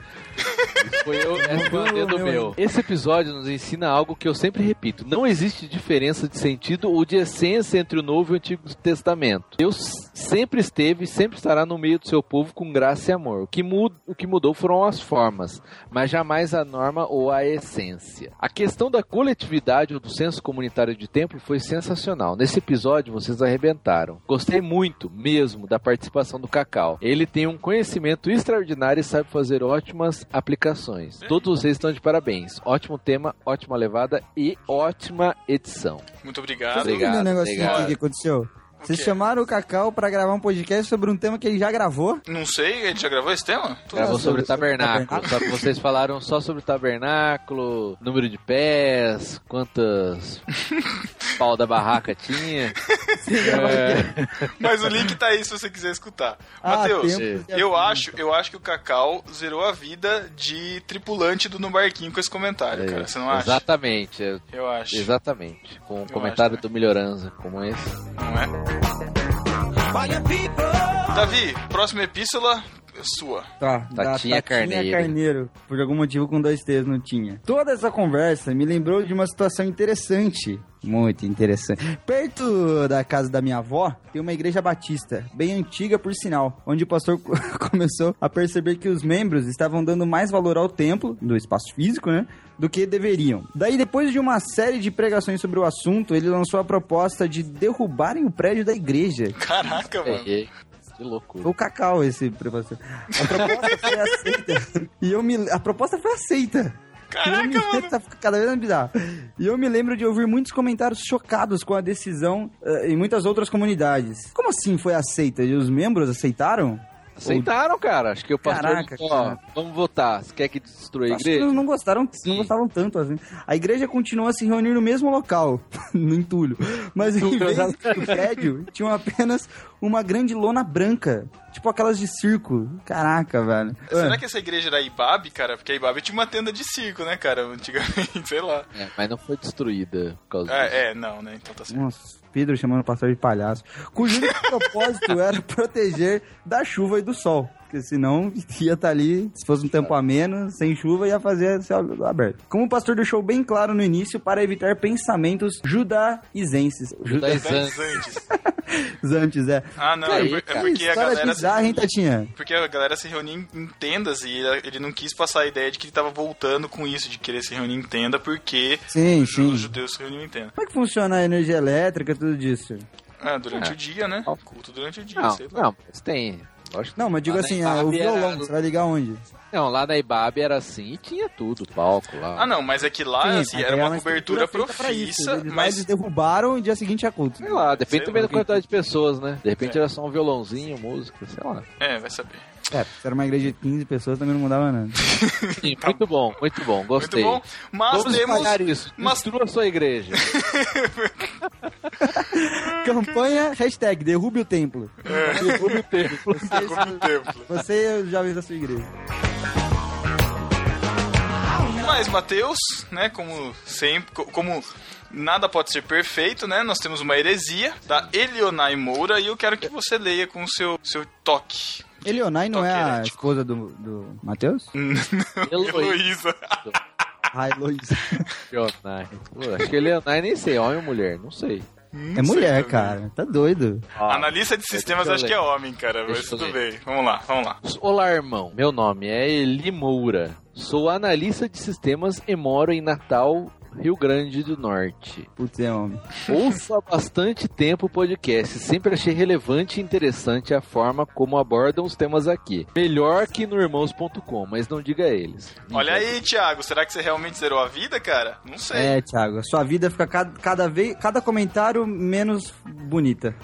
Foi eu, um dedo meu. Esse episódio nos ensina algo que eu sempre repito: não existe diferença de sentido ou de essência entre o Novo e o Antigo Testamento. Deus sempre esteve e sempre estará no meio do seu povo com graça e amor. O que, o que mudou foram as formas, mas jamais a norma ou a essência. A questão da coletividade ou do senso comunitário de templo foi sensacional. Nesse episódio vocês arrebentaram. Gostei muito, mesmo, da participação do Cacau. Ele tem um conhecimento extraordinário e sabe fazer ótimas aplicações. Todos vocês estão de parabéns. Ótimo tema, ótima levada e ótima edição. Muito obrigado. entender um negocinho obrigado. aqui que aconteceu. Vocês chamaram o Cacau pra gravar um podcast sobre um tema que ele já gravou? Não sei, ele já gravou esse tema? Gravou Ah, sobre sobre- o tabernáculo. tabernáculo. Só que vocês falaram só sobre o tabernáculo, número de pés, quantas [LAUGHS] pau da barraca tinha. É, Mas o link tá aí se você quiser escutar. Ah, Matheus, eu acho, eu acho que o Cacau zerou a vida de tripulante do No Barquinho com esse comentário, cara. Você não acha? Exatamente, é- Eu acho. exatamente. Com um acho, comentário né? do Melhorança, como esse. Não é? Davi, próxima epístola. Sua. Tá, Tatinha da Carneiro. Carneiro. Por algum motivo com dois T's não tinha. Toda essa conversa me lembrou de uma situação interessante. Muito interessante. Perto da casa da minha avó, tem uma igreja batista, bem antiga por sinal, onde o pastor [LAUGHS] começou a perceber que os membros estavam dando mais valor ao templo, do espaço físico, né? Do que deveriam. Daí, depois de uma série de pregações sobre o assunto, ele lançou a proposta de derrubarem o prédio da igreja. Caraca, mano. Que loucura. Foi o Cacau esse professor. A proposta foi aceita. E eu me... A proposta foi aceita. Caraca, E eu me... mano. Tá cada vez mais bizarro. E eu me lembro de ouvir muitos comentários chocados com a decisão eh, em muitas outras comunidades. Como assim foi aceita? E os membros aceitaram? Aceitaram, cara. Acho que o pastor Caraca, disse, ó, cara. vamos votar. Você quer que destrua a igreja? eles não gostaram, não gostavam tanto assim. A igreja continuou a se reunir no mesmo local, [LAUGHS] no entulho. Mas em vez do prédio, tinham apenas uma grande lona branca. Tipo aquelas de circo. Caraca, velho. Será que essa igreja era Ibabe, cara? Porque a Ibabe tinha uma tenda de circo, né, cara? Antigamente, [LAUGHS] sei lá. É, mas não foi destruída por causa disso. É, é, não, né? Então tá certo. Nossa, Pedro chamando o pastor de palhaço. Cujo propósito era [LAUGHS] proteger da chuva e do sol. Porque senão [LAUGHS] ia estar ali, se fosse um tempo ameno, sem chuva, ia fazer céu aberto. Como o pastor deixou bem claro no início, para evitar pensamentos judaizenses. Judaizantes. [LAUGHS] Zantes, é. Ah, não, Aí, é, por- é cara, porque a galera. bizarra, hein, Tatinha? Porque a galera se reunia em, tendas e ele, não quis passar a ideia de que ele tava voltando com isso, de querer se reunir em tenda, porque Sim, os sim. judeus se reuniam em tenda. Como é que funciona a energia elétrica, tudo disso? Ah, durante É. o dia, né? Culto durante o dia, Não, sei lá. não, mas tem. Lógico Não, mas digo Lá assim, ah, o Ibabe era- violão, você vai ligar onde? Não, lá na Ibabe era assim e tinha tudo, palco lá. Ah, não, mas é que lá Sim, assim, era uma é cobertura pra isso. profissa, Eles, mas eles derrubaram e dia seguinte é culto. Sei lá, depende Sei também lá. da quantidade de pessoas, né? De repente É. era só um violãozinho, música, sei lá. É, vai saber. É, se era uma igreja de 15 pessoas, também não mudava nada. [LAUGHS] Sim, muito bom, muito bom, gostei. Muito bom. Mas Vamos temos. isso. mas- Destrua a sua igreja. [LAUGHS] Campanha, hashtag, derrube o templo. Derrube o templo. Como o templo. Você e os jovens da sua igreja. Mas, Mateus, né, como sempre, co- como nada pode ser perfeito, né, nós temos uma heresia da Elionai Moura e eu quero que você leia com o seu, seu toque. Elionai não é a elétrico. esposa do, do Matheus? [LAUGHS] Heloísa. Ah, Heloísa. Leonai. Pô, acho que é Leonai nem sei, homem ou mulher, não sei. É mulher, cara. Tá doido. Analista de sistemas deixa eu acho que é homem, cara, mas tudo ler. bem. Vamos lá, vamos lá. Olá, irmão. Meu nome é Eli Moura. Sou analista de sistemas e moro em Natal, Rio Grande do Norte. Putz, é homem. Ouço há bastante tempo o podcast. Sempre achei relevante e interessante a forma como abordam os temas aqui. Melhor que no irmãos.com, mas não diga a eles. Olha aí, Thiago, será que você realmente zerou a vida, cara? Não sei. É, Thiago, a sua vida fica cada, cada vez, cada comentário menos bonita.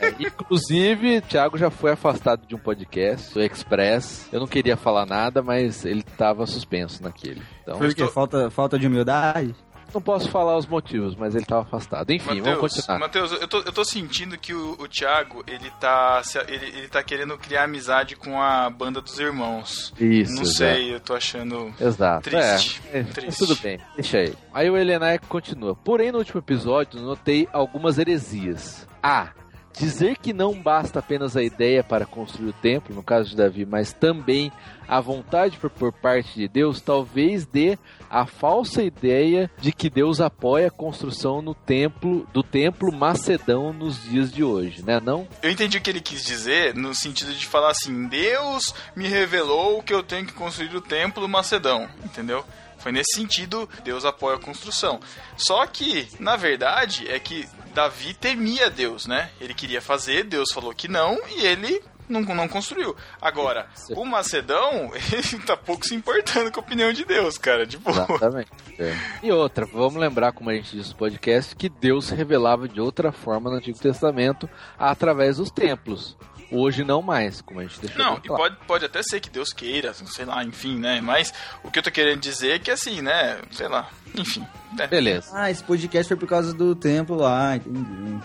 É, inclusive, Thiago já foi afastado de um podcast, do Express. Eu não queria falar nada, mas ele estava suspenso naquele. Então, Por quê? Falta, falta de humildade? Não posso falar os motivos, mas ele estava afastado. Enfim, vamos Matheus, continuar. Matheus, eu tô, eu tô sentindo que o, o Thiago, ele tá, ele, ele tá querendo criar amizade com a banda dos irmãos. Isso, Não sei, eu tô achando Exato. triste. É, é, triste. tudo bem, deixa aí. Aí o Helenai continua. Porém, no último episódio, notei algumas heresias. A. Dizer que não basta apenas a ideia para construir o templo, no caso de Davi, mas também a vontade por, por parte de Deus, talvez dê a falsa ideia de que Deus apoia a construção no templo do templo macedão nos dias de hoje, né? Não? Eu entendi o que ele quis dizer no sentido de falar assim: Deus me revelou que eu tenho que construir o templo macedão, entendeu? Foi nesse sentido, Deus apoia a construção. Só que, na verdade, é que Davi temia Deus, né? Ele queria fazer, Deus falou que não, e ele não, não construiu. Agora, o Macedão, [LAUGHS] ele tá pouco se importando com a opinião de Deus, cara. Tipo, Exatamente. É. E outra, vamos lembrar, como a gente disse no podcast, que Deus se revelava de outra forma no Antigo Testamento através dos templos. Hoje não mais, como a gente deixou Não, e pode, pode até ser que Deus queira, sei lá, enfim, né? Mas o que eu tô querendo dizer é que assim, né? Sei lá, enfim. né? Beleza. Ah, esse podcast foi por causa do templo lá, entendi.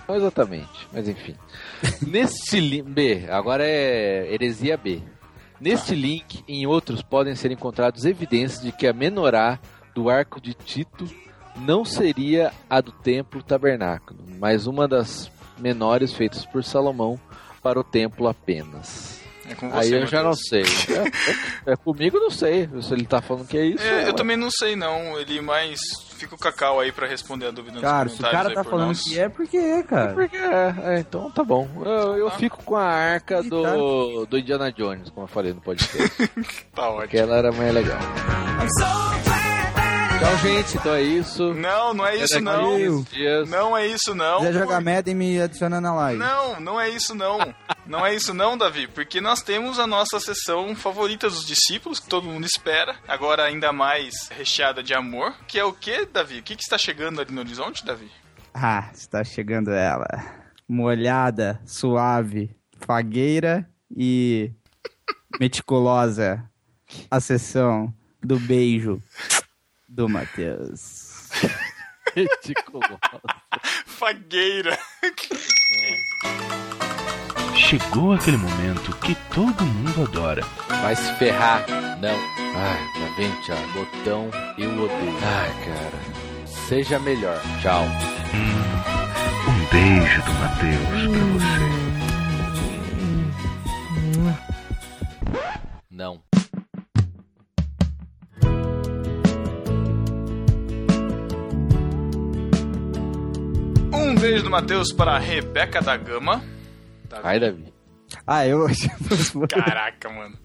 Não exatamente, mas enfim. [LAUGHS] Neste link. B, agora é heresia B. Neste link e em outros podem ser encontrados evidências de que a menorá do arco de Tito não seria a do templo tabernáculo, mas uma das menores feitas por Salomão para o templo apenas. É com Aí você, eu já não Matheus. sei. É, é- é comigo, não sei. Se ele tá falando que é isso. É, é, eu também não sei não, ele mais fica o Cacau aí pra responder a dúvida nos Cara, se o comentários cara aí tá falando nós. que é, porque é, cara. Porque é, é, então tá bom. Eu, eu fico com a arca do, do Indiana Jones, como eu falei no podcast. [LAUGHS] Tá ótimo. Porque ela era mais legal. Então, gente, então é isso. Não, não é isso não. 15 dias. Não é isso não. Se quiser jogar Madden, me adiciona na live. Não, não é isso não. Não é isso não, Davi, porque nós temos a nossa sessão favorita dos discípulos, que todo mundo espera, agora ainda mais recheada de amor, que é o que, Davi? O que, que está chegando ali no horizonte, Davi? Ah, está chegando ela. Molhada, suave, fagueira e meticulosa. A sessão do beijo do Matheus. [LAUGHS] Fagueira. Chegou aquele momento que todo mundo adora. Vai se ferrar. Não. Ai, tá vendo, Thiago? Botão, eu odeio. Ai, cara. Seja melhor. Tchau. Um beijo do Matheus pra você. Não. Um beijo do Matheus para a Rebeca da Gama. Davi. Vai, Davi. Ah, eu. Caraca, mano.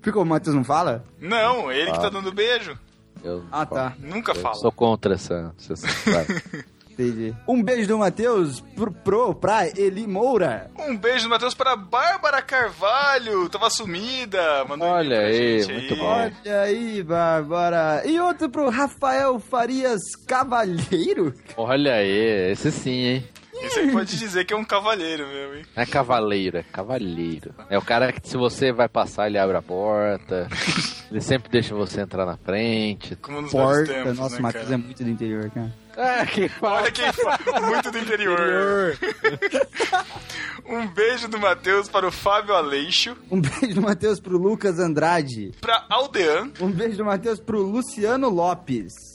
Ficou, o Matheus não fala? Não, ele que Ah. tá dando beijo. Eu, Ah, tá. Nunca eu fala. sou contra essa. essa. [LAUGHS] Entendi. Um beijo do Matheus pro, pro, pra Eli Moura. Um beijo do Matheus para a Bárbara Carvalho. Tava sumida. Mandou Olha pra aí, gente muito bom. Olha aí, Bárbara. E outro pro Rafael Farias Cavalheiro. Olha aí, esse sim, hein? Esse aí pode dizer que é um cavalheiro mesmo, hein? Não é cavaleiro, é cavalheiro. É o cara que se você vai passar, ele abre a porta. [LAUGHS] ele sempre deixa você entrar na frente. Como nos velhos Porta. tempos, Nossa, né, o Matheus é muito do interior, cara. Ah, que Olha quem fala. Muito do interior. Um beijo do Matheus para o Fábio Aleixo. Um beijo do Matheus pro Lucas Andrade. Para Aldean. Um beijo do Matheus pro Luciano Lopes.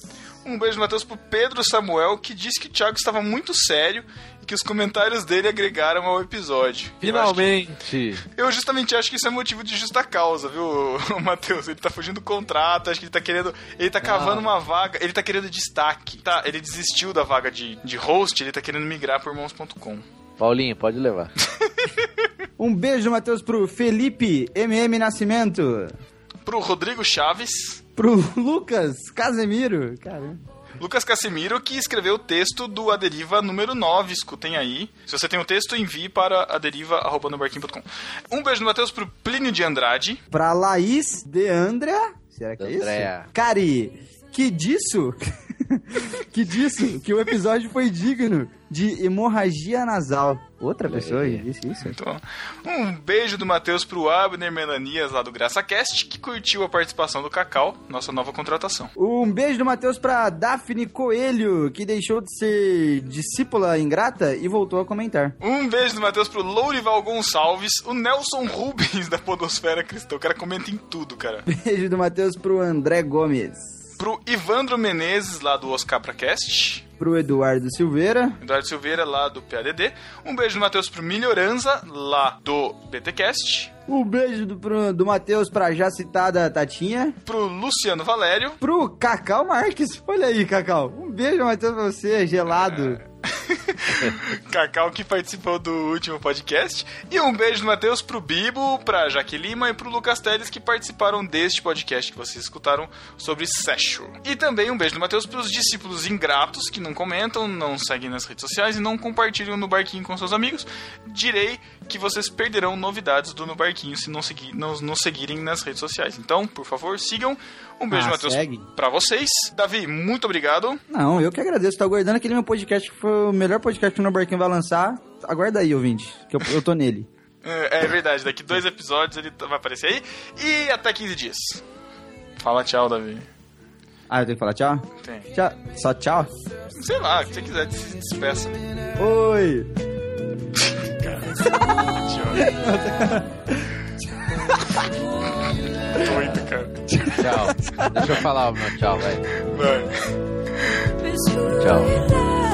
Um beijo Matheus pro Pedro Samuel, que disse que o Thiago estava muito sério e que os comentários dele agregaram ao episódio. Finalmente! Eu, eu justamente acho que isso é motivo de justa causa, viu, [LAUGHS] Matheus? Ele tá fugindo do contrato, acho que ele tá querendo. Ele tá cavando uma vaga, ele tá querendo destaque. Tá, ele desistiu da vaga de, de host, ele tá querendo migrar pro irmãos.com. Paulinho, pode levar. [LAUGHS] Um beijo Matheus pro Felipe MM Nascimento. Pro Rodrigo Chaves. Pro [LAUGHS] Lucas Casemiro. Caramba. Lucas Casimiro, que escreveu o texto do Aderiva número 9. Escutem aí. Se você tem o texto, envie para aderiva.com. Um beijo do Matheus pro Plínio de Andrade. Pra Laís de Andrea. Será que é Andrea. isso? Cari, que disso? [LAUGHS] que disso? Que o episódio foi digno de hemorragia nasal. Outra pessoa aí. disse isso? Então, um beijo do Matheus pro Abner Melanias, lá do GraçaCast, que curtiu a participação do Cacau, nossa nova contratação. Um beijo do Matheus pra Daphne Coelho, que deixou de ser discípula ingrata e voltou a comentar. Um beijo do Matheus pro Lourival Gonçalves, o Nelson Rubens [LAUGHS] da Podosfera Cristã. O cara comenta em tudo, cara. Beijo do Matheus pro André Gomes. Pro Ivandro Menezes, lá do Oscar Cast. Pro Eduardo Silveira. Eduardo Silveira, lá do PADD. Um beijo do Matheus pro Melhoranza, lá do BTcast. Um beijo do, pro- do Matheus pra já citada Tatinha. Pro Luciano Valério. Pro Cacau Marques. Olha aí, Cacau. Um beijo, Matheus, pra você, gelado. [LAUGHS] Cacau que participou do último podcast. E um beijo do Matheus pro Bibo, pra Jaque Lima e pro Lucas Teles que participaram deste podcast que vocês escutaram sobre Session. E também um beijo do Matheus pros discípulos ingratos que não comentam, não seguem nas redes sociais e não compartilham no barquinho com seus amigos. Direi que vocês perderão novidades do No Barquinho se não, seguir, não, não seguirem nas redes sociais. Então, por favor, sigam. Um beijo, Ah, Matheus, pra vocês. Davi, muito obrigado. Não, eu que agradeço. Tô aguardando aquele meu podcast que foi o melhor podcast que o No Barquinho vai lançar. Aguarda aí, ouvinte, que eu, eu tô nele. [LAUGHS] É, é verdade, daqui dois episódios ele vai aparecer aí. E até 15 dias. Fala tchau, Davi. Ah, eu tenho que falar tchau? Tem. Tchau. Só tchau? Sei lá, o que você quiser, se despeça. Oi! Doido, cara. Tchau. Deixa eu falar o meu tchau, vai. Vai. Tchau.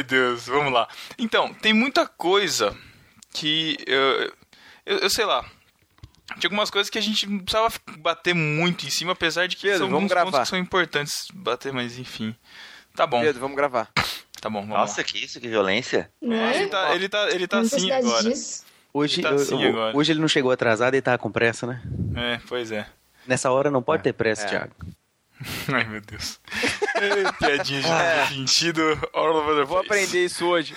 Ai, Deus, vamos lá. Então, tem muita coisa que eu, eu, eu sei lá. Tinha algumas coisas que a gente não precisava bater muito em cima, apesar de que Pedro, são vamos alguns gravar. pontos que são importantes bater, mas enfim. Tá bom. Pedro, vamos gravar. Tá bom, vamos Nossa, que isso, que violência. lá. Ele tá, ele tá, ele tá assim agora. disso. Hoje, Ele tá eu- assim eu- agora. hoje ele não chegou atrasado e tava com pressa, né? É, pois é. Nessa hora não pode ter pressa, É. Thiago. [LAUGHS] Ai, meu Deus. É, [LAUGHS] Piadinha de sentido all over the Eu vou place. aprender isso hoje.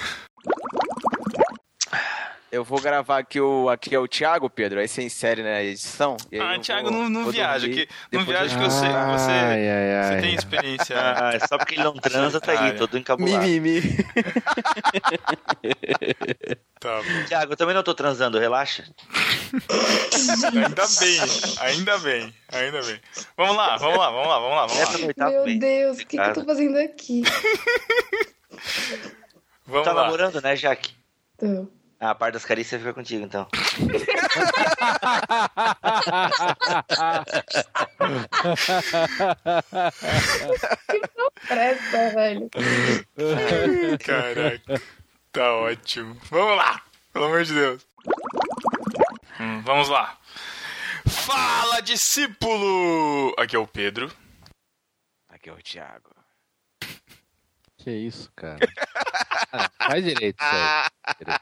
Eu vou gravar aqui o aqui é o Thiago, Pedro, aí você insere na edição. e aí Ah, Thiago, vou- não, não vou viaja. dormir, Que, não viaja que eu sei que você, Ai, ai, você ai. tem experiência. [LAUGHS] Ah, é só porque ele não transa, tá aí, todo encabulado. Mimimi. Tá bom. Tiago, eu também não tô transando, relaxa. Ainda bem, ainda bem, ainda bem. Vamos lá, vamos lá, vamos lá, vamos lá, vamos lá. oitavo Meu. Deus, o que, que eu tô fazendo aqui? Vamos Tá lá. namorando, né, Jaque? Tô. Ah, a parte das carícias fica contigo, então. Presta, velho. Caraca, tá ótimo. Vamos lá, pelo amor de Deus. Hum, vamos lá. Fala, discípulo! Aqui é o Pedro. Aqui é o Thiago. Que isso, cara. Ah, faz direito isso aí. Direito.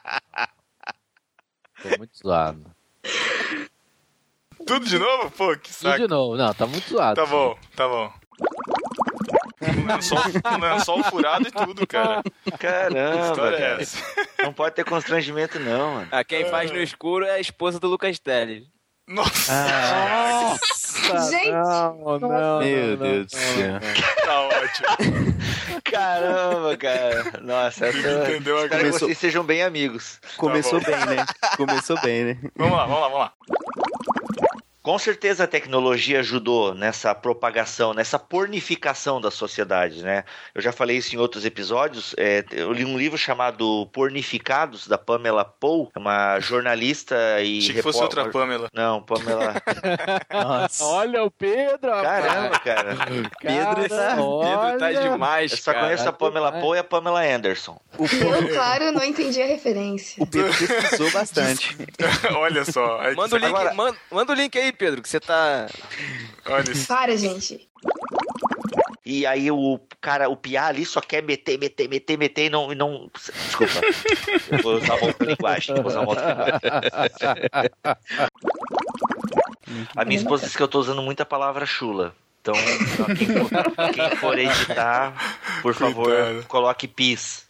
Tô muito zoado. Tudo de novo? Pô, que Tudo saco. de novo. Não, tá muito zoado. Tá bom, tá bom. Com lençol, lençol furado e tudo, cara. Que Caramba, história é cara. essa? Não pode ter constrangimento, não, mano. Ah, quem faz no escuro é a esposa do Lucas Teles. Nossa, Gente, Não, não, Meu não, Deus do céu. tá ótimo. [LAUGHS] Caramba, cara. Nossa, essa... Entendeu a espero que Começou- vocês sejam bem amigos. Começou bom. bem, né? Começou bem, né? Vamos lá, vamos lá, vamos lá. Com certeza a tecnologia ajudou nessa propagação, nessa pornificação da sociedade, né? Eu já falei isso em outros episódios. é, eu li um livro chamado Pornificados, da Pamela Poe, uma jornalista e Achei que fosse outra Pamela. Não, Pamela. [LAUGHS] Nossa. Olha o Pedro. Caramba, cara. Pedro tá- Pedro tá demais, Eu só cara. conheço a Pamela Poe e a Pamela Anderson. eu, claro, não entendi a referência. O Pedro pesquisou bastante. [LAUGHS] Olha só. Manda o link, Agora- manda, manda o link aí, Pedro, que você tá. Olha isso. Para, gente. E aí o cara, o Piá ali só quer meter, meter, meter, meter e não. E não... Desculpa. Eu vou usar uma outra linguagem. Vou usar uma outra linguagem. A minha esposa disse que eu tô usando muita palavra chula. Então, quem for, quem for editar, por favor, coloque pis.